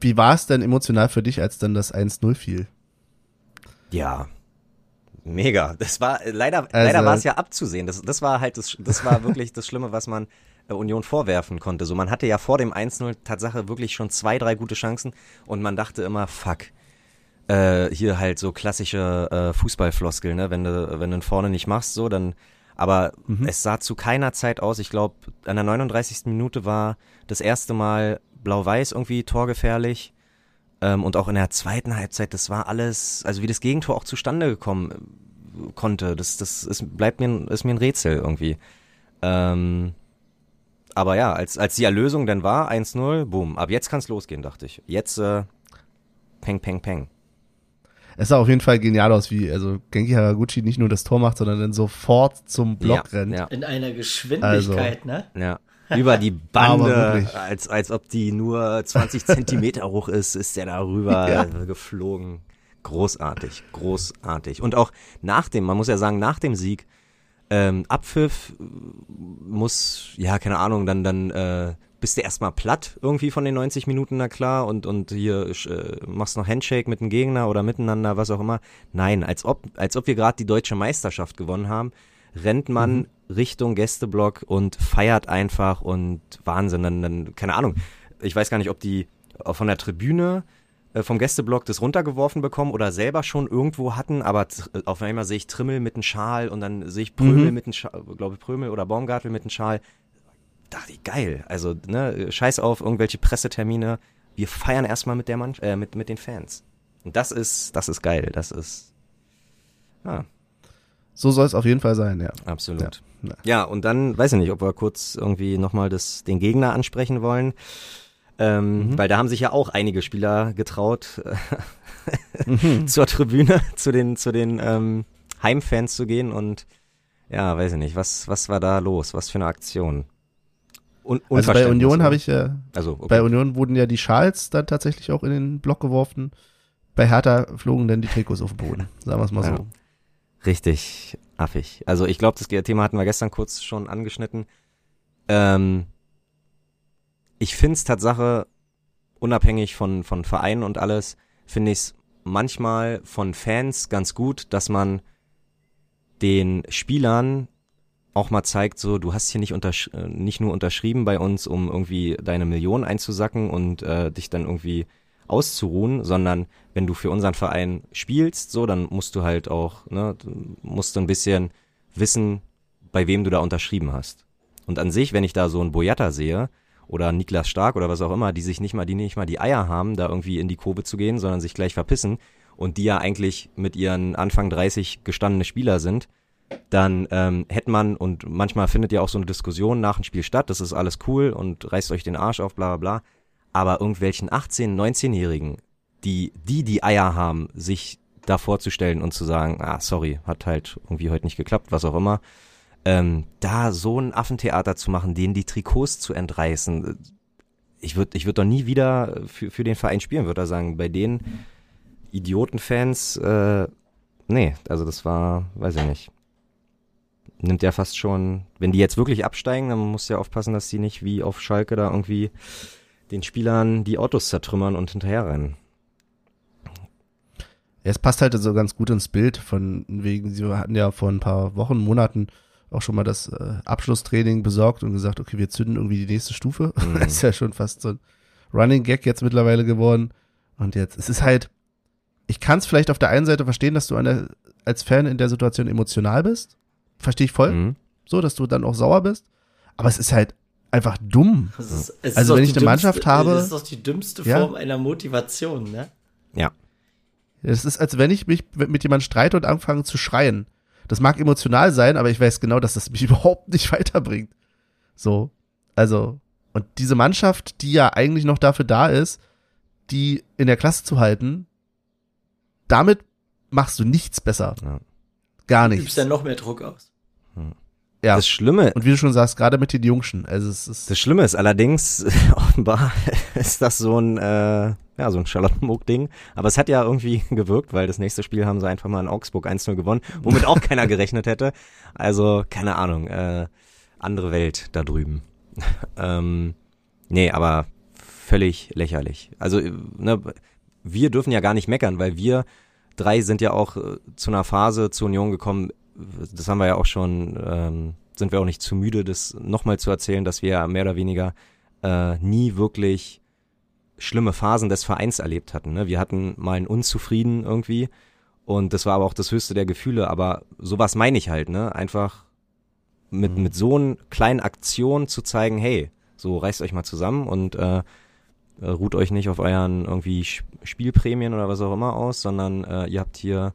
[SPEAKER 1] Wie war es denn emotional für dich, als dann das 1-0 fiel?
[SPEAKER 2] Ja. Mega. Das war leider,
[SPEAKER 1] Also-
[SPEAKER 2] leider war es ja abzusehen. Das, das war halt das, das war wirklich das Schlimme, was man Union vorwerfen konnte. So, man hatte ja vor dem 1-0 Tatsache wirklich schon zwei, drei gute Chancen und man dachte immer, fuck. Äh, hier halt so klassische äh, Fußballfloskel, ne? Wenn du, wenn du vorne nicht machst, so, dann. Aber es sah zu keiner Zeit aus. Ich glaube, an der 39. Minute war das erste Mal Blau-Weiß irgendwie torgefährlich. Ähm, und auch in der zweiten Halbzeit, das war alles, also wie das Gegentor auch zustande gekommen äh, konnte, das, das ist, bleibt mir, ist mir ein Rätsel irgendwie. Ähm, aber ja, als, als die Erlösung dann war, 1-0, boom, ab jetzt kann's losgehen, dachte ich. Jetzt, äh, peng, peng, peng.
[SPEAKER 1] Es sah auf jeden Fall genial aus, wie also Genki Haraguchi nicht nur das Tor macht, sondern dann sofort zum Block
[SPEAKER 2] Ja,
[SPEAKER 1] rennt.
[SPEAKER 2] ja.
[SPEAKER 3] In einer Geschwindigkeit, ne?
[SPEAKER 2] Ja. Über die Bande, als, als ob die nur 20 Zentimeter hoch ist, ist der da rüber
[SPEAKER 1] Ja.
[SPEAKER 2] geflogen. Großartig, großartig. Und auch nach dem, man muss ja sagen, nach dem Sieg, ähm, Abpfiff muss, ja, keine Ahnung, dann, dann äh, bist du erstmal platt irgendwie von den 90 Minuten, na klar, und, und hier äh, machst noch Handshake mit dem Gegner oder miteinander, was auch immer. Nein, als ob, als ob wir gerade die deutsche Meisterschaft gewonnen haben, rennt man Richtung Gästeblock und feiert einfach und Wahnsinn, dann, dann, keine Ahnung. Ich weiß gar nicht, ob die äh, von der Tribüne vom Gästeblock das runtergeworfen bekommen oder selber schon irgendwo hatten, aber tr- auf einmal sehe ich Trimmel mit einem Schal und dann sehe ich Prömel
[SPEAKER 1] Mhm.
[SPEAKER 2] mit einem Schal, glaube ich Prömel oder Baumgartel mit einem Schal. Dachte ich, geil. Also, ne, scheiß auf irgendwelche Pressetermine. wir feiern erstmal mit der Mann, äh, mit, mit den Fans. Und das ist, das ist geil. Das ist, ja,
[SPEAKER 1] So soll es auf jeden Fall sein, ja.
[SPEAKER 2] absolut.
[SPEAKER 1] Ja.
[SPEAKER 2] Ja, und dann, weiß ich nicht, ob wir kurz irgendwie nochmal das, den Gegner ansprechen wollen. Ähm,
[SPEAKER 1] Mhm.
[SPEAKER 2] Weil da haben sich ja auch einige Spieler getraut, zur Tribüne, zu den, zu den ähm, Heimfans zu gehen und ja, weiß ich nicht, was, was war da los? Was für eine Aktion? Un
[SPEAKER 1] Also bei Union habe ich ja,
[SPEAKER 2] Also, okay.
[SPEAKER 1] bei Union wurden ja die Schals dann tatsächlich auch in den Block geworfen. Bei Hertha flogen dann die Trikots auf den Boden, sagen wir es mal
[SPEAKER 2] Ja.
[SPEAKER 1] so.
[SPEAKER 2] Richtig affig. Also ich glaube, das Thema hatten wir gestern kurz schon angeschnitten. Ähm, ich finde es Tatsache, unabhängig von, von Vereinen und alles, finde ich es manchmal von Fans ganz gut, dass man den Spielern auch mal zeigt, so, du hast hier nicht, untersch äh, nicht nur unterschrieben bei uns, um irgendwie deine Million einzusacken und äh, dich dann irgendwie auszuruhen, sondern wenn du für unseren Verein spielst, so, dann musst du halt auch, ne, musst du ein bisschen wissen, bei wem du da unterschrieben hast. Und an sich, wenn ich da so einen Boyata sehe, oder Niklas Stark oder was auch immer, die sich nicht mal, die nicht mal die Eier haben, da irgendwie in die Kurve zu gehen, sondern sich gleich verpissen und die ja eigentlich mit ihren Anfang 30 gestandene Spieler sind, dann ähm, hätte man, und manchmal findet ja auch so eine Diskussion nach dem Spiel statt, das ist alles cool und reißt euch den Arsch auf, bla bla bla, aber irgendwelchen 18-, 19-Jährigen, die, die die Eier haben, sich da vorzustellen und zu sagen, ah, sorry, hat halt irgendwie heute nicht geklappt, was auch immer, ähm, da so ein Affentheater zu machen, denen die Trikots zu entreißen, ich würde ich würd doch nie wieder für, für den Verein spielen, würde er sagen. Bei den Idiotenfans, äh, nee, also das war, weiß ich nicht. Nimmt ja fast schon, wenn die jetzt wirklich absteigen, dann muss ja aufpassen, dass die nicht wie auf Schalke da irgendwie den Spielern die Autos zertrümmern und hinterherrennen.
[SPEAKER 1] Ja, es passt halt so ganz gut ins Bild von wegen, sie hatten ja vor ein paar Wochen, Monaten auch schon mal das äh, Abschlusstraining besorgt und gesagt, okay, wir zünden irgendwie die nächste Stufe.
[SPEAKER 2] Mhm.
[SPEAKER 1] ist ja schon fast so ein Running Gag jetzt mittlerweile geworden. Und jetzt, es ist halt, ich kann es vielleicht auf der einen Seite verstehen, dass du an der, als Fan in der Situation emotional bist. Verstehe ich voll.
[SPEAKER 2] Mhm.
[SPEAKER 1] So, dass du dann auch sauer bist. Aber es ist halt einfach dumm.
[SPEAKER 3] Ist, es
[SPEAKER 1] Also wenn ich eine Mannschaft
[SPEAKER 3] dümmste-
[SPEAKER 1] habe-
[SPEAKER 3] Das ist doch die dümmste
[SPEAKER 1] Ja.
[SPEAKER 3] Form einer Motivation, ne?
[SPEAKER 2] Ja.
[SPEAKER 1] Es ist, als wenn ich mich mit jemandem streite und anfange zu schreien. Das mag emotional sein, aber ich weiß genau, dass das mich überhaupt nicht weiterbringt. So. Also, und diese Mannschaft, die ja eigentlich noch dafür da ist, die in der Klasse zu halten, damit machst du nichts besser.
[SPEAKER 2] Ja.
[SPEAKER 1] Gar
[SPEAKER 3] Du
[SPEAKER 1] nichts.
[SPEAKER 3] übst dann noch mehr Druck aus.
[SPEAKER 1] Ja.
[SPEAKER 2] Das Schlimme,
[SPEAKER 1] Und wie du schon sagst, gerade mit den Jungschen. Also es ist.
[SPEAKER 2] Das Schlimme ist allerdings, offenbar ist das so ein, äh, ja, so ein Charlottenburg-Ding. Aber es hat ja irgendwie gewirkt, weil das nächste Spiel haben sie einfach mal in Augsburg 1-0 gewonnen, womit auch keiner gerechnet hätte. Also, keine Ahnung, äh, andere Welt da drüben. ähm, nee, aber völlig lächerlich. Also, ne, wir dürfen ja gar nicht meckern, weil wir drei sind ja auch äh, zu einer Phase zur Union gekommen, das haben wir ja auch schon, ähm, sind wir auch nicht zu müde, das nochmal zu erzählen, dass wir ja mehr oder weniger äh, nie wirklich schlimme Phasen des Vereins erlebt hatten. Ne? Wir hatten mal einen Unzufrieden irgendwie und das war aber auch das höchste der Gefühle, aber sowas meine ich halt, ne? Einfach mit, mit so einer kleinen Aktion zu zeigen, hey, so reißt euch mal zusammen und äh, äh, ruht euch nicht auf euren irgendwie Spielprämien oder was auch immer aus, sondern äh, ihr habt hier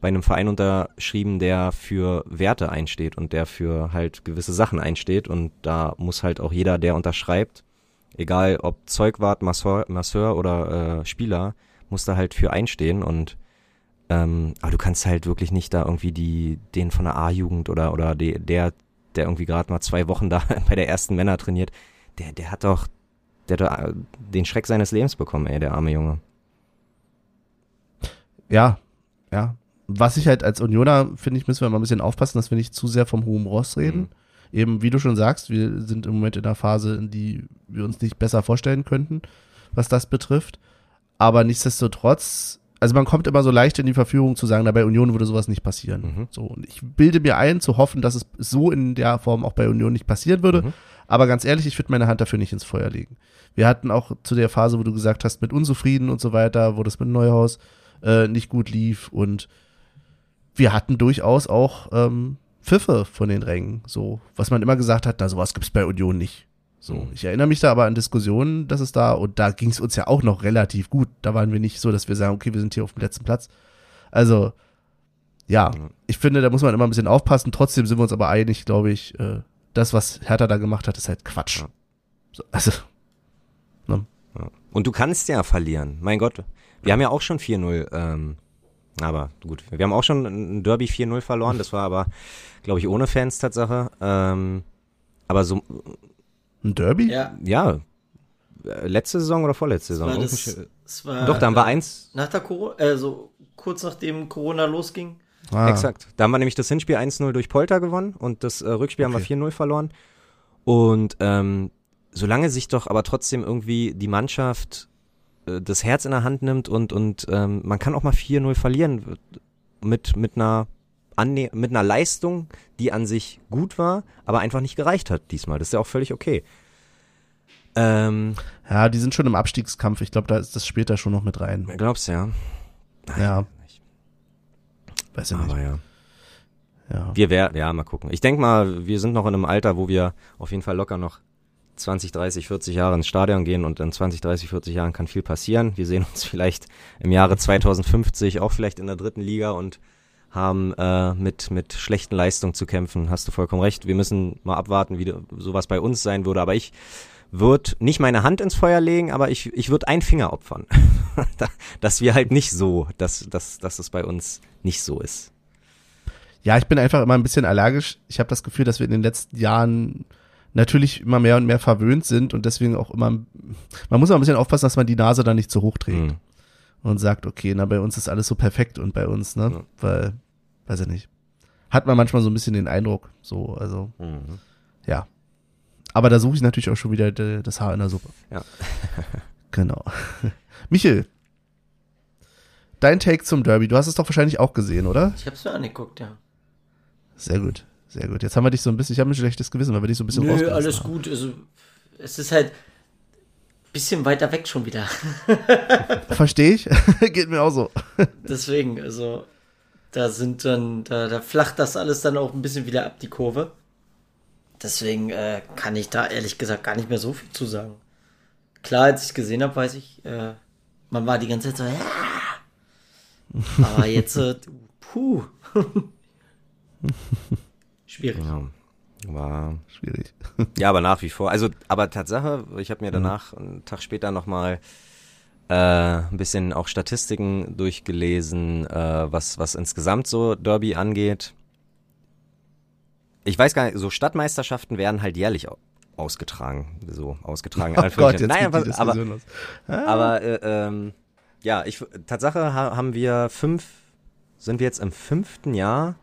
[SPEAKER 2] bei einem Verein unterschrieben, der für Werte einsteht und der für halt gewisse Sachen einsteht und da muss halt auch jeder, der unterschreibt, egal ob Zeugwart, Masseur, Masseur oder äh, Spieler, muss da halt für einstehen und ähm, aber du kannst halt wirklich nicht da irgendwie die den von der A-Jugend oder oder de, der der irgendwie gerade mal zwei Wochen da bei der ersten Männer trainiert, der der hat doch der hat doch äh, den Schreck seines Lebens bekommen, ey, der arme Junge.
[SPEAKER 1] Ja, ja. Was ich halt als Unioner, finde ich, müssen wir mal ein bisschen aufpassen, dass wir nicht zu sehr vom hohen Ross reden. Eben, wie du schon sagst, wir sind im Moment in einer Phase, in die wir uns nicht besser vorstellen könnten, was das betrifft. Aber nichtsdestotrotz, also man kommt immer so leicht in die Verführung zu sagen, na, bei Union würde sowas nicht passieren.
[SPEAKER 2] Mhm.
[SPEAKER 1] So, und ich bilde mir ein, zu hoffen, dass es so in der Form auch bei Union nicht passieren würde.
[SPEAKER 2] Mhm.
[SPEAKER 1] Aber ganz ehrlich, ich würde meine Hand dafür nicht ins Feuer legen. Wir hatten auch zu der Phase, wo du gesagt hast, mit Unzufrieden und so weiter, wo das mit Neuhaus äh, nicht gut lief und wir hatten durchaus auch ähm, Pfiffe von den Rängen, so was man immer gesagt hat, na sowas gibt's bei Union nicht. So,
[SPEAKER 2] Mhm.
[SPEAKER 1] ich erinnere mich da aber an Diskussionen, dass es da, und da ging es uns ja auch noch relativ gut. Da waren wir nicht so, dass wir sagen, okay, wir sind hier auf dem letzten Platz. Also, ja, ich finde, da muss man immer ein bisschen aufpassen. Trotzdem sind wir uns aber einig, glaube ich, äh, das, was Hertha da gemacht hat, ist halt Quatsch.
[SPEAKER 2] Ja.
[SPEAKER 1] So, also,
[SPEAKER 2] Ja. Und du kannst ja verlieren. Mein Gott. Wir haben ja auch schon 4-0, ähm, aber gut. Wir haben auch schon ein Derby 4-0 verloren. Das war aber, glaube ich, ohne Fans Tatsache. Ähm, aber so,
[SPEAKER 1] ein Derby?
[SPEAKER 3] Ja,
[SPEAKER 2] ja, äh, letzte Saison oder vorletzte Saison?
[SPEAKER 3] war das,
[SPEAKER 2] Irgendwie-
[SPEAKER 3] das war,
[SPEAKER 2] Doch, da haben wir
[SPEAKER 3] äh,
[SPEAKER 2] eins.
[SPEAKER 3] Nach der Corona, also kurz nachdem Corona losging.
[SPEAKER 1] Ah,
[SPEAKER 2] Exakt. Da haben wir nämlich das Hinspiel 1-0 durch Polter gewonnen und das äh, Rückspiel haben wir
[SPEAKER 1] Okay.
[SPEAKER 2] 4-0 verloren. Und ähm, solange sich doch aber trotzdem irgendwie die Mannschaft äh, das Herz in der Hand nimmt und, und ähm, man kann auch mal 4-0 verlieren mit, mit einer Anne mit einer Leistung, die an sich gut war, aber einfach nicht gereicht hat diesmal. Das ist ja auch völlig okay. Ähm,
[SPEAKER 1] Ja, die sind schon im Abstiegskampf. Ich glaube, da ist das später schon noch mit rein.
[SPEAKER 2] glaubst du ja?
[SPEAKER 1] Ja. Weiß ich nicht.
[SPEAKER 2] Aber ja.
[SPEAKER 1] Ja.
[SPEAKER 2] Wir wär, ja, mal gucken. Ich denke mal, wir sind noch in einem Alter, wo wir auf jeden Fall locker noch 20, 30, 40 Jahre ins Stadion gehen und in 20, 30, 40 Jahren kann viel passieren. Wir sehen uns vielleicht im Jahre 2050 auch vielleicht in der dritten Liga und haben äh, mit, mit schlechten Leistungen zu kämpfen. Hast du vollkommen recht. Wir müssen mal abwarten, wie sowas bei uns sein würde. Aber ich würde nicht meine Hand ins Feuer legen, aber ich, ich würde einen Finger opfern. Da- dass wir halt nicht so, dass, dass, dass es bei uns nicht so ist.
[SPEAKER 1] Ja, ich bin einfach immer ein bisschen allergisch. Ich habe das Gefühl, dass wir in den letzten Jahren natürlich immer mehr und mehr verwöhnt sind und deswegen auch immer, man muss auch ein bisschen aufpassen, dass man die Nase da nicht zu hoch trägt
[SPEAKER 2] Mhm.
[SPEAKER 1] und sagt, okay, na, bei uns ist alles so perfekt und bei uns, ne,
[SPEAKER 2] Ja.
[SPEAKER 1] weil, weiß ich nicht. Hat man manchmal so ein bisschen den Eindruck, so, also,
[SPEAKER 2] Mhm.
[SPEAKER 1] ja. Aber da suche ich natürlich auch schon wieder de- das Haar in der Suppe.
[SPEAKER 2] Ja.
[SPEAKER 1] Genau. Michel, dein Take zum Derby, du hast es doch wahrscheinlich auch gesehen, oder?
[SPEAKER 3] Ich hab's mir angeguckt, ja.
[SPEAKER 1] Sehr gut, sehr gut. Jetzt haben wir dich so ein bisschen, ich habe ein schlechtes Gewissen, weil wir dich so ein bisschen
[SPEAKER 3] Nö, alles
[SPEAKER 1] haben.
[SPEAKER 3] gut. Also, es ist halt bisschen weiter weg schon wieder.
[SPEAKER 1] Verstehe ich. Geht mir auch so.
[SPEAKER 3] Deswegen, also, da sind dann, da, da flacht das alles dann auch ein bisschen wieder ab, die Kurve. Deswegen äh, kann ich da ehrlich gesagt gar nicht mehr so viel zu sagen. Klar, als ich gesehen habe, weiß ich, äh, man war die ganze Zeit so, ja. Aber jetzt, äh, puh. Schwierig.
[SPEAKER 2] Ja. War,
[SPEAKER 1] Schwierig.
[SPEAKER 2] ja, aber nach wie vor. Also, aber Tatsache, ich habe mir danach einen Tag später nochmal äh, ein bisschen auch Statistiken durchgelesen, äh, was, was insgesamt so Derby angeht. Ich weiß gar nicht, so Stadtmeisterschaften werden halt jährlich au- ausgetragen. So ausgetragen. in
[SPEAKER 1] Oh Gott, jetzt
[SPEAKER 2] Nein, aber, aber,
[SPEAKER 1] los.
[SPEAKER 2] aber äh, ähm, ja, ich Tatsache ha haben wir fünf, sind wir jetzt im fünften Jahr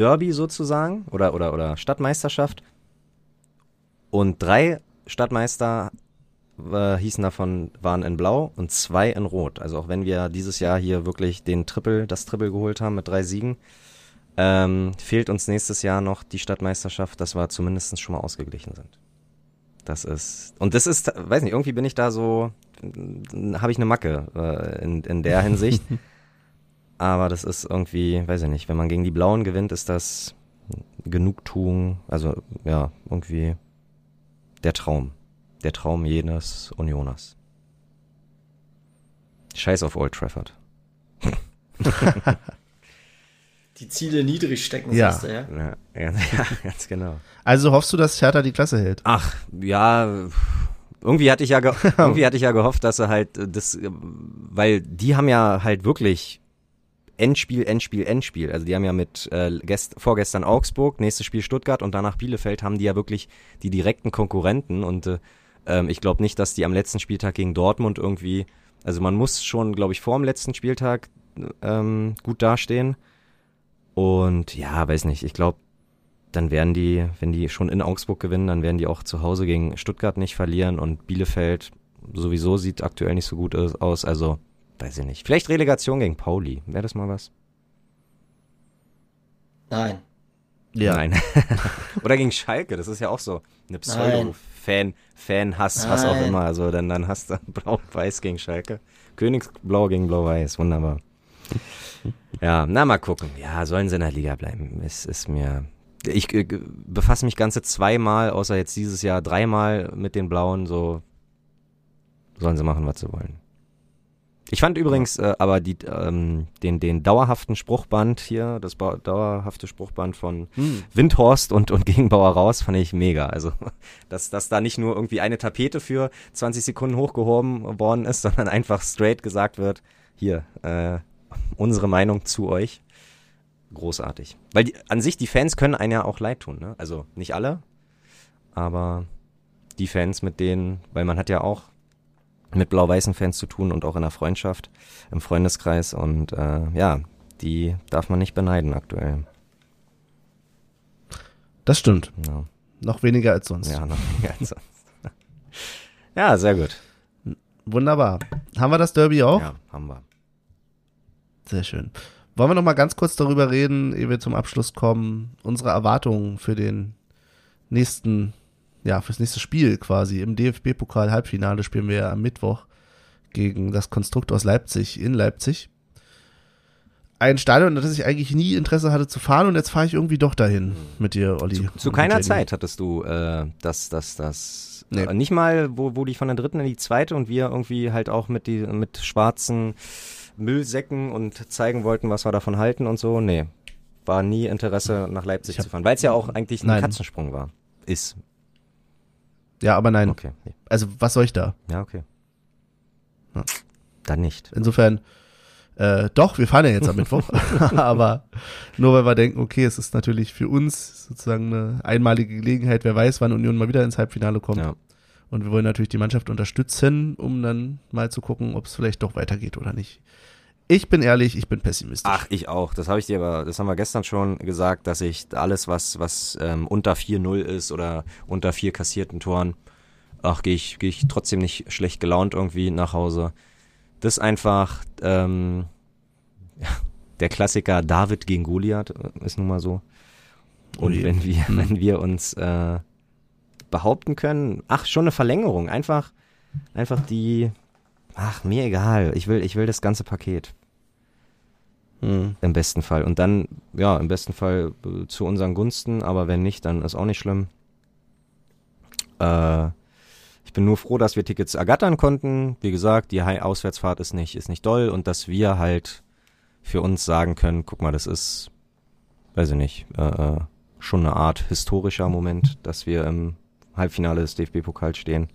[SPEAKER 2] Derby sozusagen oder oder oder Stadtmeisterschaft und drei Stadtmeister äh, hießen davon waren in Blau und zwei in Rot. Also auch wenn wir dieses Jahr hier wirklich den Triple, das Triple geholt haben mit drei Siegen, ähm, fehlt uns nächstes Jahr noch die Stadtmeisterschaft, dass wir zumindest schon mal ausgeglichen sind. Das ist und das ist, weiß nicht, irgendwie bin ich da so, habe ich eine Macke äh, in, in der Hinsicht. Aber das ist irgendwie, weiß ich nicht, wenn man gegen die Blauen gewinnt, ist das Genugtuung, also ja, irgendwie der Traum. Der Traum jedes Unioners. Scheiß auf Old Trafford.
[SPEAKER 3] Die Ziele niedrig stecken,
[SPEAKER 1] Ja.
[SPEAKER 3] sagst du, ja?
[SPEAKER 2] Ja, ja, ja ganz genau.
[SPEAKER 1] Also hoffst du, dass Hertha die Klasse hält?
[SPEAKER 2] Ach, ja, irgendwie hatte ich ja, ge irgendwie hatte ich ja gehofft, dass er halt äh, das, äh, weil die haben ja halt wirklich Endspiel, Endspiel, Endspiel. Also die haben ja mit äh, gest vorgestern Augsburg, nächstes Spiel Stuttgart und danach Bielefeld haben die ja wirklich die direkten Konkurrenten und äh, ähm, ich glaube nicht, dass die am letzten Spieltag gegen Dortmund irgendwie, also man muss schon, glaube ich, vor dem letzten Spieltag ähm, gut dastehen. Und ja, weiß nicht, ich glaube, dann werden die, wenn die schon in Augsburg gewinnen, dann werden die auch zu Hause gegen Stuttgart nicht verlieren und Bielefeld sowieso sieht aktuell nicht so gut aus. Also, weiß ich nicht. Vielleicht Relegation gegen Pauli. Wäre das mal was?
[SPEAKER 3] Nein.
[SPEAKER 1] Ja.
[SPEAKER 2] Nein. Oder gegen Schalke, das ist ja auch so eine Pseudo-Fan, Fan-Hass, was auch
[SPEAKER 3] Nein.
[SPEAKER 2] immer. Also dann, dann hast du Blau-Weiß gegen Schalke. Königsblau gegen Blau-Weiß, wunderbar. Ja, na mal gucken. Ja, sollen sie in der Liga bleiben. Es ist mir, ich äh, befasse mich ganze zweimal, außer jetzt dieses Jahr dreimal mit den Blauen, so sollen sie machen, was sie wollen. Ich fand übrigens äh, aber die, ähm, den, den dauerhaften Spruchband hier, das ba dauerhafte Spruchband von
[SPEAKER 1] Hm.
[SPEAKER 2] Windhorst und, und Gegenbauer raus, fand ich mega. Also, dass, dass da nicht nur irgendwie eine Tapete für 20 Sekunden hochgehoben worden ist, sondern einfach straight gesagt wird, hier, äh, unsere Meinung zu euch. Großartig. Weil die, an sich, die Fans können einen ja auch leid tun, ne? Also nicht alle, aber die Fans, mit denen, weil man hat ja auch mit blau-weißen Fans zu tun und auch in der Freundschaft, im Freundeskreis und äh, ja, die darf man nicht beneiden aktuell.
[SPEAKER 1] Das stimmt.
[SPEAKER 2] Ja,
[SPEAKER 1] Noch weniger als sonst.
[SPEAKER 2] ja noch weniger als sonst. ja, sehr gut.
[SPEAKER 1] Wunderbar. Haben wir das Derby auch?
[SPEAKER 2] Ja, haben wir.
[SPEAKER 1] Sehr schön. Wollen wir noch mal ganz kurz darüber reden, ehe wir zum Abschluss kommen, unsere Erwartungen für den nächsten, ja, fürs nächste Spiel quasi. Im DFB-Pokal-Halbfinale spielen wir ja am Mittwoch gegen das Konstrukt aus Leipzig in Leipzig. Ein Stadion, das ich eigentlich nie Interesse hatte zu fahren und jetzt fahre ich irgendwie doch dahin mit dir, Olli.
[SPEAKER 2] Zu
[SPEAKER 1] und
[SPEAKER 2] keiner. Zeit hattest du äh, das, das, das.
[SPEAKER 1] Nee.
[SPEAKER 2] Äh, nicht mal, wo, wo die von der dritten in die zweite und wir irgendwie halt auch mit die mit schwarzen Müllsäcken und zeigen wollten, was wir davon halten und so. Nee. War nie Interesse, nach Leipzig
[SPEAKER 1] hab-
[SPEAKER 2] zu fahren. Weil es ja auch eigentlich ein
[SPEAKER 1] Nein.
[SPEAKER 2] Katzensprung war. Ist.
[SPEAKER 1] Ja, aber nein.
[SPEAKER 2] Okay. Nee.
[SPEAKER 1] Also, was soll ich da?
[SPEAKER 2] Ja, okay.
[SPEAKER 1] Ja.
[SPEAKER 2] Dann nicht.
[SPEAKER 1] Insofern, äh, doch, wir fahren ja jetzt am Mittwoch. aber nur weil wir denken, okay, es ist natürlich für uns sozusagen eine einmalige Gelegenheit, wer weiß, wann Union mal wieder ins Halbfinale kommt.
[SPEAKER 2] Ja.
[SPEAKER 1] Und wir wollen natürlich die Mannschaft unterstützen, um dann mal zu gucken, ob es vielleicht doch weitergeht oder nicht. Ich bin ehrlich, ich bin pessimistisch.
[SPEAKER 2] Ach, ich auch. Das habe ich dir aber, das haben wir gestern schon gesagt, dass ich alles, was, was ähm, unter 4-0 ist oder unter vier kassierten Toren, ach, gehe ich, geh ich trotzdem nicht schlecht gelaunt irgendwie nach Hause. Das ist einfach ähm, der Klassiker David gegen Goliath äh, ist nun mal so. Und
[SPEAKER 1] Ui.
[SPEAKER 2] wenn wir,
[SPEAKER 1] Hm.
[SPEAKER 2] wenn wir uns äh, behaupten können, ach, schon eine Verlängerung, einfach, einfach die, ach, mir egal, ich will, ich will das ganze Paket.
[SPEAKER 1] Hm.
[SPEAKER 2] Im besten Fall. Und dann, ja, im besten Fall äh, zu unseren Gunsten, aber wenn nicht, dann ist auch nicht schlimm. Äh, ich bin nur froh, dass wir Tickets ergattern konnten. Wie gesagt, die Hai- Auswärtsfahrt ist nicht, ist nicht doll und dass wir halt für uns sagen können, guck mal, das ist, weiß ich nicht, äh, äh, schon eine Art historischer Moment, dass wir im Halbfinale des DFB-Pokals stehen.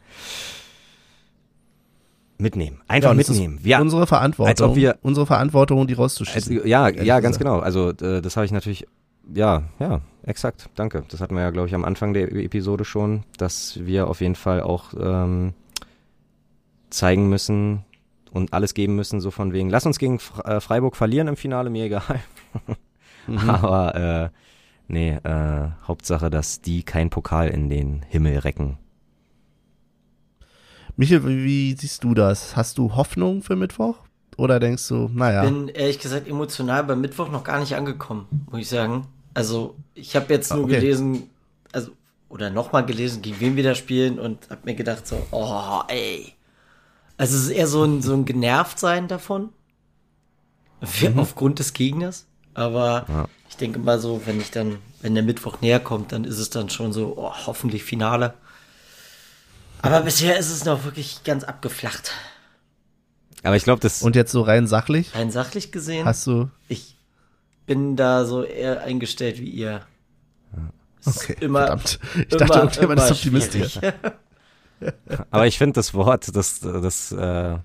[SPEAKER 2] Mitnehmen. Einfach
[SPEAKER 1] ist
[SPEAKER 2] mitnehmen. Wir,
[SPEAKER 1] unsere Verantwortung,
[SPEAKER 2] als ob wir-
[SPEAKER 1] unsere Verantwortung, die rauszuschießen.
[SPEAKER 2] ja,
[SPEAKER 1] ehrlich
[SPEAKER 2] ja, ganz genau. Also äh, das habe ich natürlich, ja, ja, exakt. Danke. Das hatten wir ja, glaube ich, am Anfang der E- Episode schon, dass wir auf jeden Fall auch ähm, zeigen müssen und alles geben müssen, so von wegen, lass uns gegen äh, Freiburg verlieren im Finale, mir egal.
[SPEAKER 1] Mhm.
[SPEAKER 2] Aber äh, nee, äh, Hauptsache, dass die keinen Pokal in den Himmel recken.
[SPEAKER 1] Michael, wie, siehst du das? Hast du Hoffnung für Mittwoch? Oder denkst du, naja,
[SPEAKER 3] bin ehrlich gesagt emotional beim Mittwoch noch gar nicht angekommen, muss ich sagen. Also, ich habe jetzt
[SPEAKER 1] Ah,
[SPEAKER 3] nur
[SPEAKER 1] okay.
[SPEAKER 3] gelesen, also, oder nochmal gelesen, gegen wen wir da spielen und habe mir gedacht so, oh, ey. Also, es ist eher so ein, so ein Genervtsein davon. Für, Aufgrund des Gegners. Aber
[SPEAKER 2] Ja.
[SPEAKER 3] ich denke mal so, wenn ich dann, wenn der Mittwoch näher kommt, dann ist es dann schon so, oh, hoffentlich Finale. Aber bisher ist es noch wirklich ganz abgeflacht.
[SPEAKER 2] Aber ich glaube, das
[SPEAKER 1] und jetzt so rein sachlich?
[SPEAKER 3] Rein sachlich gesehen.
[SPEAKER 1] Hast du,
[SPEAKER 3] Ich bin da so eher eingestellt wie ihr.
[SPEAKER 1] Okay,
[SPEAKER 3] immer,
[SPEAKER 1] verdammt. Ich dachte, irgendjemand ist optimistisch.
[SPEAKER 2] Aber ich finde das Wort, das, das, äh,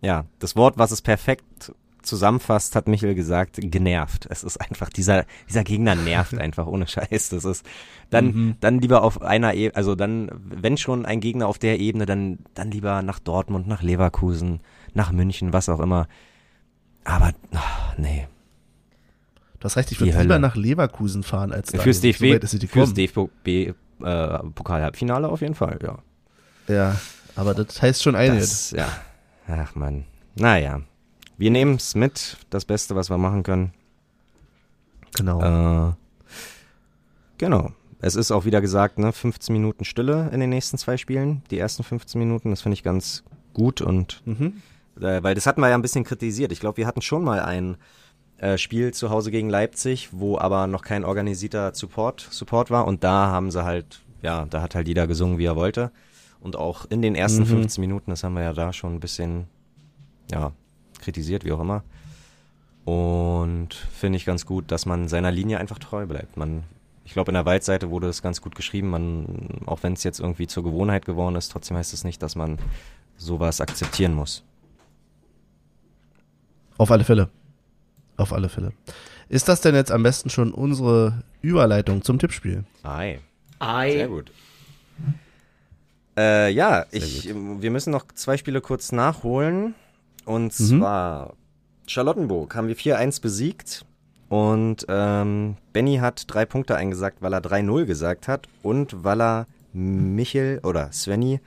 [SPEAKER 2] ja, das Wort, was es perfekt zusammenfasst, hat Michael gesagt, genervt. Es ist einfach, dieser, dieser Gegner nervt einfach, ohne Scheiß. Das ist, dann,
[SPEAKER 1] Mhm.
[SPEAKER 2] dann lieber auf einer Ebene, also dann, wenn schon ein Gegner auf der Ebene, dann, dann lieber nach Dortmund, nach Leverkusen, nach München, was auch immer. Aber, ach, nee.
[SPEAKER 1] Du hast recht, ich würde lieber nach Leverkusen fahren als dahin.
[SPEAKER 2] Fürs
[SPEAKER 1] So
[SPEAKER 2] DFB,
[SPEAKER 1] sie
[SPEAKER 2] fürs äh, Pokal-Halbfinale auf jeden Fall, ja.
[SPEAKER 1] Ja, aber das heißt schon einiges.
[SPEAKER 2] Ja. Ach man. Naja. Wir nehmen es mit, das Beste, was wir machen können.
[SPEAKER 1] Genau.
[SPEAKER 2] Äh, genau. Es ist auch wieder gesagt, ne, 15 Minuten Stille in den nächsten zwei Spielen. Die ersten 15 Minuten, das finde ich ganz gut und
[SPEAKER 1] Mhm.
[SPEAKER 2] äh, weil das hatten wir ja ein bisschen kritisiert. Ich glaube, wir hatten schon mal ein äh, Spiel zu Hause gegen Leipzig, wo aber noch kein organisierter Support, Support war. Und da haben sie halt, ja, da hat halt jeder gesungen, wie er wollte. Und auch in den ersten
[SPEAKER 1] Mhm.
[SPEAKER 2] 15 Minuten, das haben wir ja da schon ein bisschen, ja, kritisiert, wie auch immer. Und finde ich ganz gut, dass man seiner Linie einfach treu bleibt. Man, ich glaube, in der Waldseite wurde es ganz gut geschrieben. Man, auch wenn es jetzt irgendwie zur Gewohnheit geworden ist, trotzdem heißt es nicht, dass man sowas akzeptieren muss.
[SPEAKER 1] Auf alle Fälle. Auf alle Fälle. Ist das denn jetzt am besten schon unsere Überleitung zum Tippspiel?
[SPEAKER 2] Ei.
[SPEAKER 3] Ei.
[SPEAKER 2] Sehr gut. Äh, ja, ich, wir müssen noch zwei Spiele kurz nachholen. Und
[SPEAKER 1] Mhm.
[SPEAKER 2] zwar Charlottenburg haben wir 4-1 besiegt. Und ähm, Benny hat drei Punkte eingesagt, weil er 3-0 gesagt hat und weil er Michel oder Svenny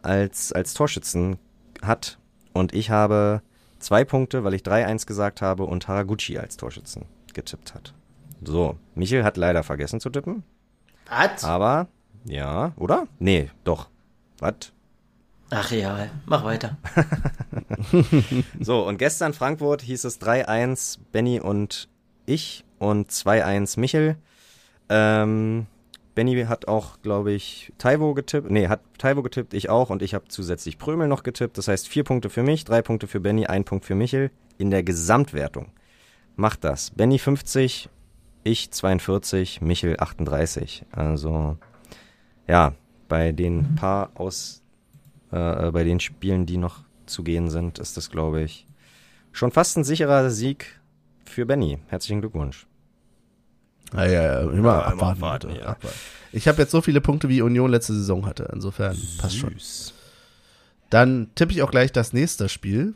[SPEAKER 2] als, als Torschützen hat. Und ich habe zwei Punkte, weil ich 3-1 gesagt habe und Haraguchi als Torschützen getippt hat. So, Michel hat leider vergessen zu tippen.
[SPEAKER 3] Was?
[SPEAKER 2] Aber, ja, oder? Nee, doch. Was?
[SPEAKER 3] Ach ja, mach weiter.
[SPEAKER 2] So, und gestern Frankfurt hieß es 3-1 Benny und ich und 2-1 Michel. Ähm, Benny hat auch, glaube ich, Taiwo getippt. Nee, hat Taiwo getippt, ich auch. Und ich habe zusätzlich Prömel noch getippt. Das heißt, vier Punkte für mich, drei Punkte für Benny, ein Punkt für Michel. In der Gesamtwertung macht das. Benny 50, ich 42, Michel 38. Also, ja, bei den paar aus, äh, bei den Spielen, die noch zu gehen sind, ist das, glaube ich, schon fast ein sicherer Sieg für Benny. Herzlichen Glückwunsch.
[SPEAKER 1] Ja, ja, ja, immer
[SPEAKER 2] Ja,
[SPEAKER 1] abwarten.
[SPEAKER 2] immer abwarten, ja.
[SPEAKER 1] Ich habe jetzt so viele Punkte, wie Union letzte Saison hatte. Insofern passt schon. Dann tippe ich auch gleich das nächste Spiel.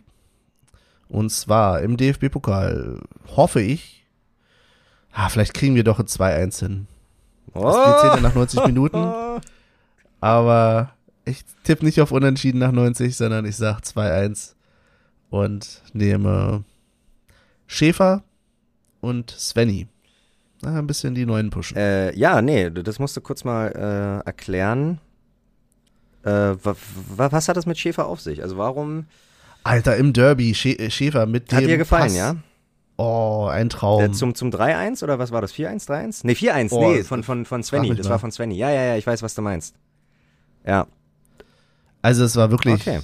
[SPEAKER 1] Und zwar im DFB-Pokal hoffe ich, ah, vielleicht kriegen wir doch ein 2-1 hin. Das Spiel zählt ja nach 90 Minuten. Aber ich tippe nicht auf Unentschieden nach 90, sondern ich sag 2-1 und nehme Schäfer und Svenny. Na, ein bisschen die neuen pushen.
[SPEAKER 2] Äh, ja, nee, das musst du kurz mal äh, erklären. Äh, wa, wa, was hat das mit Schäfer auf sich? Also warum
[SPEAKER 1] Alter, im Derby, Schä äh, Schäfer mit
[SPEAKER 2] hat
[SPEAKER 1] dem
[SPEAKER 2] dir gefallen,
[SPEAKER 1] Pass.
[SPEAKER 2] ja?
[SPEAKER 1] Oh, ein Traum.
[SPEAKER 2] Äh, zum zum 3-1 oder was war das? 4-1, 3-1? Nee, 4-1,
[SPEAKER 1] Oh,
[SPEAKER 2] nee, von, von, von Svenny. Das war von Svenny. Ja, ja, ja, ich weiß, was du meinst. Ja,
[SPEAKER 1] also es war wirklich,
[SPEAKER 2] okay.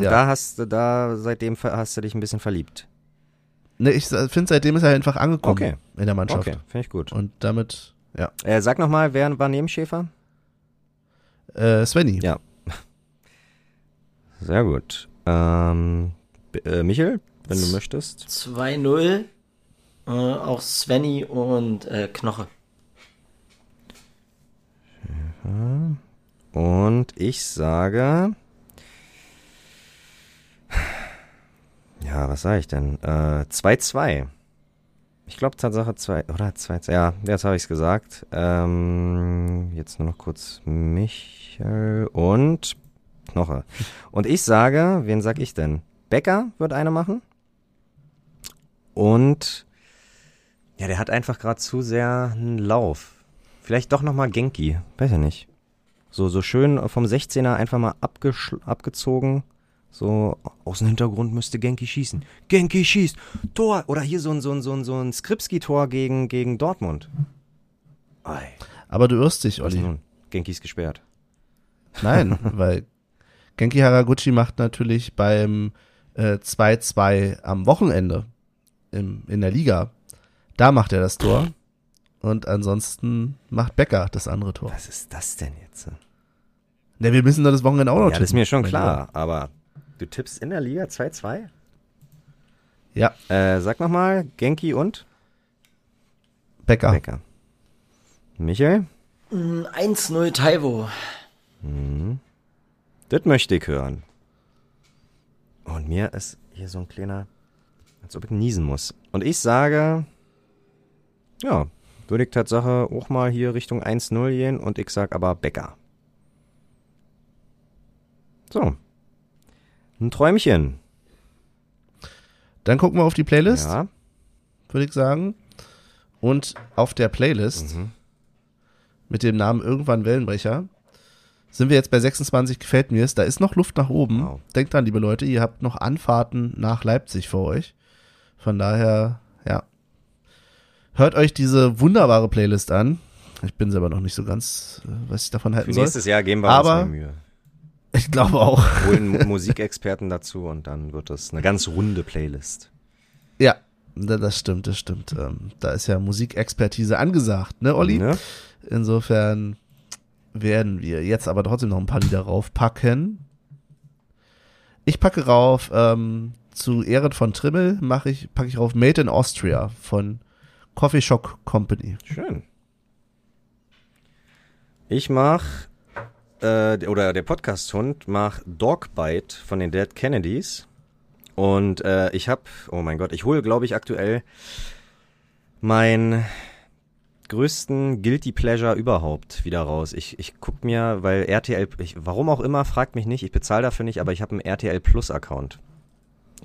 [SPEAKER 1] Ja.
[SPEAKER 2] da hast du, da seitdem hast du dich ein bisschen verliebt.
[SPEAKER 1] ne, ich finde seitdem ist er einfach angekommen
[SPEAKER 2] Okay.
[SPEAKER 1] in der Mannschaft.
[SPEAKER 2] Okay, finde ich gut.
[SPEAKER 1] Und damit, ja.
[SPEAKER 2] Äh, sag nochmal, wer war neben Schäfer?
[SPEAKER 1] Äh, Svenny.
[SPEAKER 2] Ja. Sehr gut. Ähm, äh, Michel, wenn du möchtest.
[SPEAKER 3] 2-0. Äh, auch Svenny und äh, Knoche.
[SPEAKER 2] Und ich sage. Ja, was sage ich denn? Äh, 2-2. Ich glaube Tatsache 2 oder 2-2. Ja, jetzt habe ich es gesagt. Ähm, jetzt nur noch kurz Michel und Knoche. Und ich sage, wen sag ich denn? Becker wird eine machen. Und ja, der hat einfach gerade zu sehr einen Lauf. Vielleicht doch nochmal Genki. Weiß ich nicht. So, so schön vom 16er einfach mal abgezogen. So, aus dem Hintergrund müsste Genki schießen. Genki schießt. Tor. Oder hier so ein, so ein, so ein, so ein Skripski-Tor gegen, gegen Dortmund. Ei.
[SPEAKER 1] Aber du irrst dich, Olli.
[SPEAKER 2] nun? Genki ist gesperrt.
[SPEAKER 1] Nein, weil Genki Haraguchi macht natürlich beim äh, 2-2 am Wochenende im, in der Liga. Da macht er das Tor. Und ansonsten macht Becker das andere Tor.
[SPEAKER 2] Was ist das denn jetzt?
[SPEAKER 1] Ne, wir müssen doch das Wochenende auch noch
[SPEAKER 2] Ja, das ist mir schon klar. Aber du tippst in der Liga 2-2?
[SPEAKER 1] Ja,
[SPEAKER 2] Äh, sag nochmal, Genki und
[SPEAKER 1] Becker.
[SPEAKER 2] Becker. Michael?
[SPEAKER 3] Mm, 1-0 Taiwo.
[SPEAKER 2] Das möchte ich hören. Und mir ist hier so ein kleiner, als ob ich niesen muss. Und ich sage, ja, würde ich Tatsache auch mal hier Richtung 1-0 gehen und ich sag aber Becker. So. Ein Träumchen.
[SPEAKER 1] Dann gucken wir auf die Playlist,
[SPEAKER 2] Ja.
[SPEAKER 1] würde ich sagen. Und auf der Playlist
[SPEAKER 2] Mhm.
[SPEAKER 1] mit dem Namen Irgendwann Wellenbrecher sind wir jetzt bei 26 gefällt mir's. Da ist noch Luft nach oben.
[SPEAKER 2] Wow.
[SPEAKER 1] Denkt dran, liebe Leute, ihr habt noch Anfahrten nach Leipzig vor euch. Von daher, Ja. Hört euch diese wunderbare Playlist an. Ich bin selber noch nicht so ganz, äh, was ich davon halten
[SPEAKER 2] Für
[SPEAKER 1] soll.
[SPEAKER 2] nächstes Jahr geben wir
[SPEAKER 1] Aber
[SPEAKER 2] uns mehr Mühe.
[SPEAKER 1] ich glaube auch.
[SPEAKER 2] Holen Mu- Musikexperten dazu und dann wird das eine ganz runde Playlist.
[SPEAKER 1] Ja, da- das stimmt, das stimmt. Ähm, da ist ja Musikexpertise angesagt, ne, Olli?
[SPEAKER 2] Ne?
[SPEAKER 1] Insofern werden wir jetzt aber trotzdem noch ein paar Lieder raufpacken. Ich packe rauf, ähm, zu Ehren von Trimmel mache ich, packe ich rauf Made in Austria von Coffee Shock Company.
[SPEAKER 2] Schön. Ich mach, äh, oder der Podcast-Hund macht Dogbite von den Dead Kennedys. Und äh, ich hab, oh mein Gott, ich hole, glaube ich, aktuell mein größten Guilty Pleasure überhaupt wieder raus. Ich, ich guck mir, weil RTL, ich, warum auch immer, fragt mich nicht, ich bezahle dafür nicht, aber ich habe einen RTL Plus Account.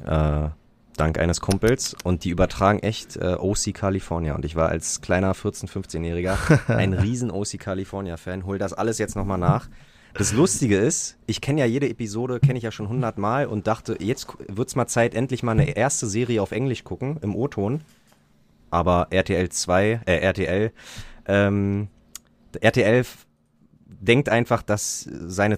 [SPEAKER 2] Äh, dank eines Kumpels und die übertragen echt äh, OC California und ich war als kleiner 14-, 15-Jähriger ein riesen OC California Fan, hol das alles jetzt nochmal nach. Das Lustige ist, ich kenne ja jede Episode, kenne ich ja schon hundertmal und dachte, jetzt wird's mal Zeit, endlich mal eine erste Serie auf Englisch gucken, im O-Ton. Aber RTL 2, äh, RTL, ähm, RTL denkt einfach, dass seine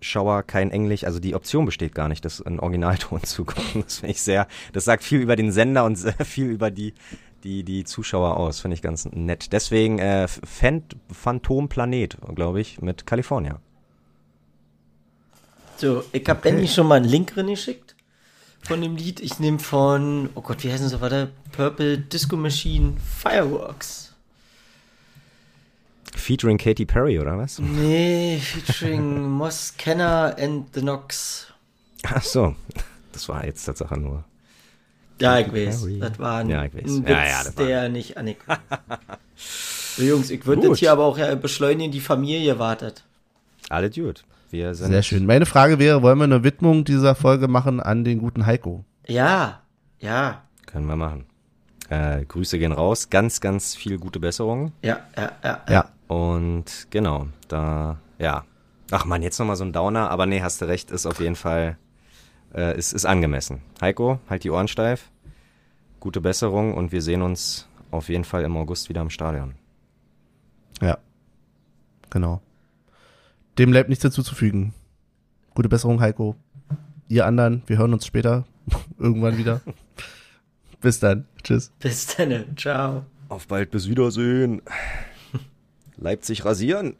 [SPEAKER 2] Zuschauer kein Englisch, also die Option besteht gar nicht, das in Originalton zu gucken. Das finde ich sehr, das sagt viel über den Sender und sehr viel über die, die, die Zuschauer aus. Finde ich ganz nett. Deswegen äh, Phantom Planet, glaube ich, mit California.
[SPEAKER 3] So, ich habe Benny schon mal einen Link drin geschickt von dem Lied. Ich nehme von, oh Gott, wie heißen sie, warte, Purple Disco Machine Fireworks.
[SPEAKER 2] Featuring Katy Perry, oder was?
[SPEAKER 3] Nee, featuring Moss Kenner and the Knox.
[SPEAKER 2] Ach so, das war jetzt Tatsache nur.
[SPEAKER 3] Ja, ich weiß. Das war ein,
[SPEAKER 2] Ja, ich weiß.
[SPEAKER 3] ein Witz,
[SPEAKER 2] Ja, ja, das war-
[SPEAKER 3] der nicht angekommen So, Jungs, ich würde das hier aber auch ja beschleunigen, die Familie wartet.
[SPEAKER 2] Alle gut. Wir sind
[SPEAKER 1] Sehr schön. Meine Frage wäre, wollen wir eine Widmung dieser Folge machen an den guten Heiko?
[SPEAKER 3] Ja, ja,
[SPEAKER 2] Können wir machen. Äh, Grüße gehen raus. Ganz, ganz viel gute Besserung.
[SPEAKER 3] ja, ja, ja.
[SPEAKER 1] Ja.
[SPEAKER 2] Und genau, da, ja. Ach man, jetzt nochmal so ein Downer, aber nee, hast du recht, ist auf jeden Fall, äh, ist, ist angemessen. Heiko, halt die Ohren steif. Gute Besserung und wir sehen uns auf jeden Fall im August wieder im Stadion.
[SPEAKER 1] Ja. Genau. Dem bleibt nichts hinzuzufügen. Gute Besserung, Heiko. Ihr anderen, wir hören uns später irgendwann wieder. Bis dann. Tschüss.
[SPEAKER 3] Bis dann, ciao.
[SPEAKER 2] Auf bald, bis Wiedersehen. Leipzig rasieren.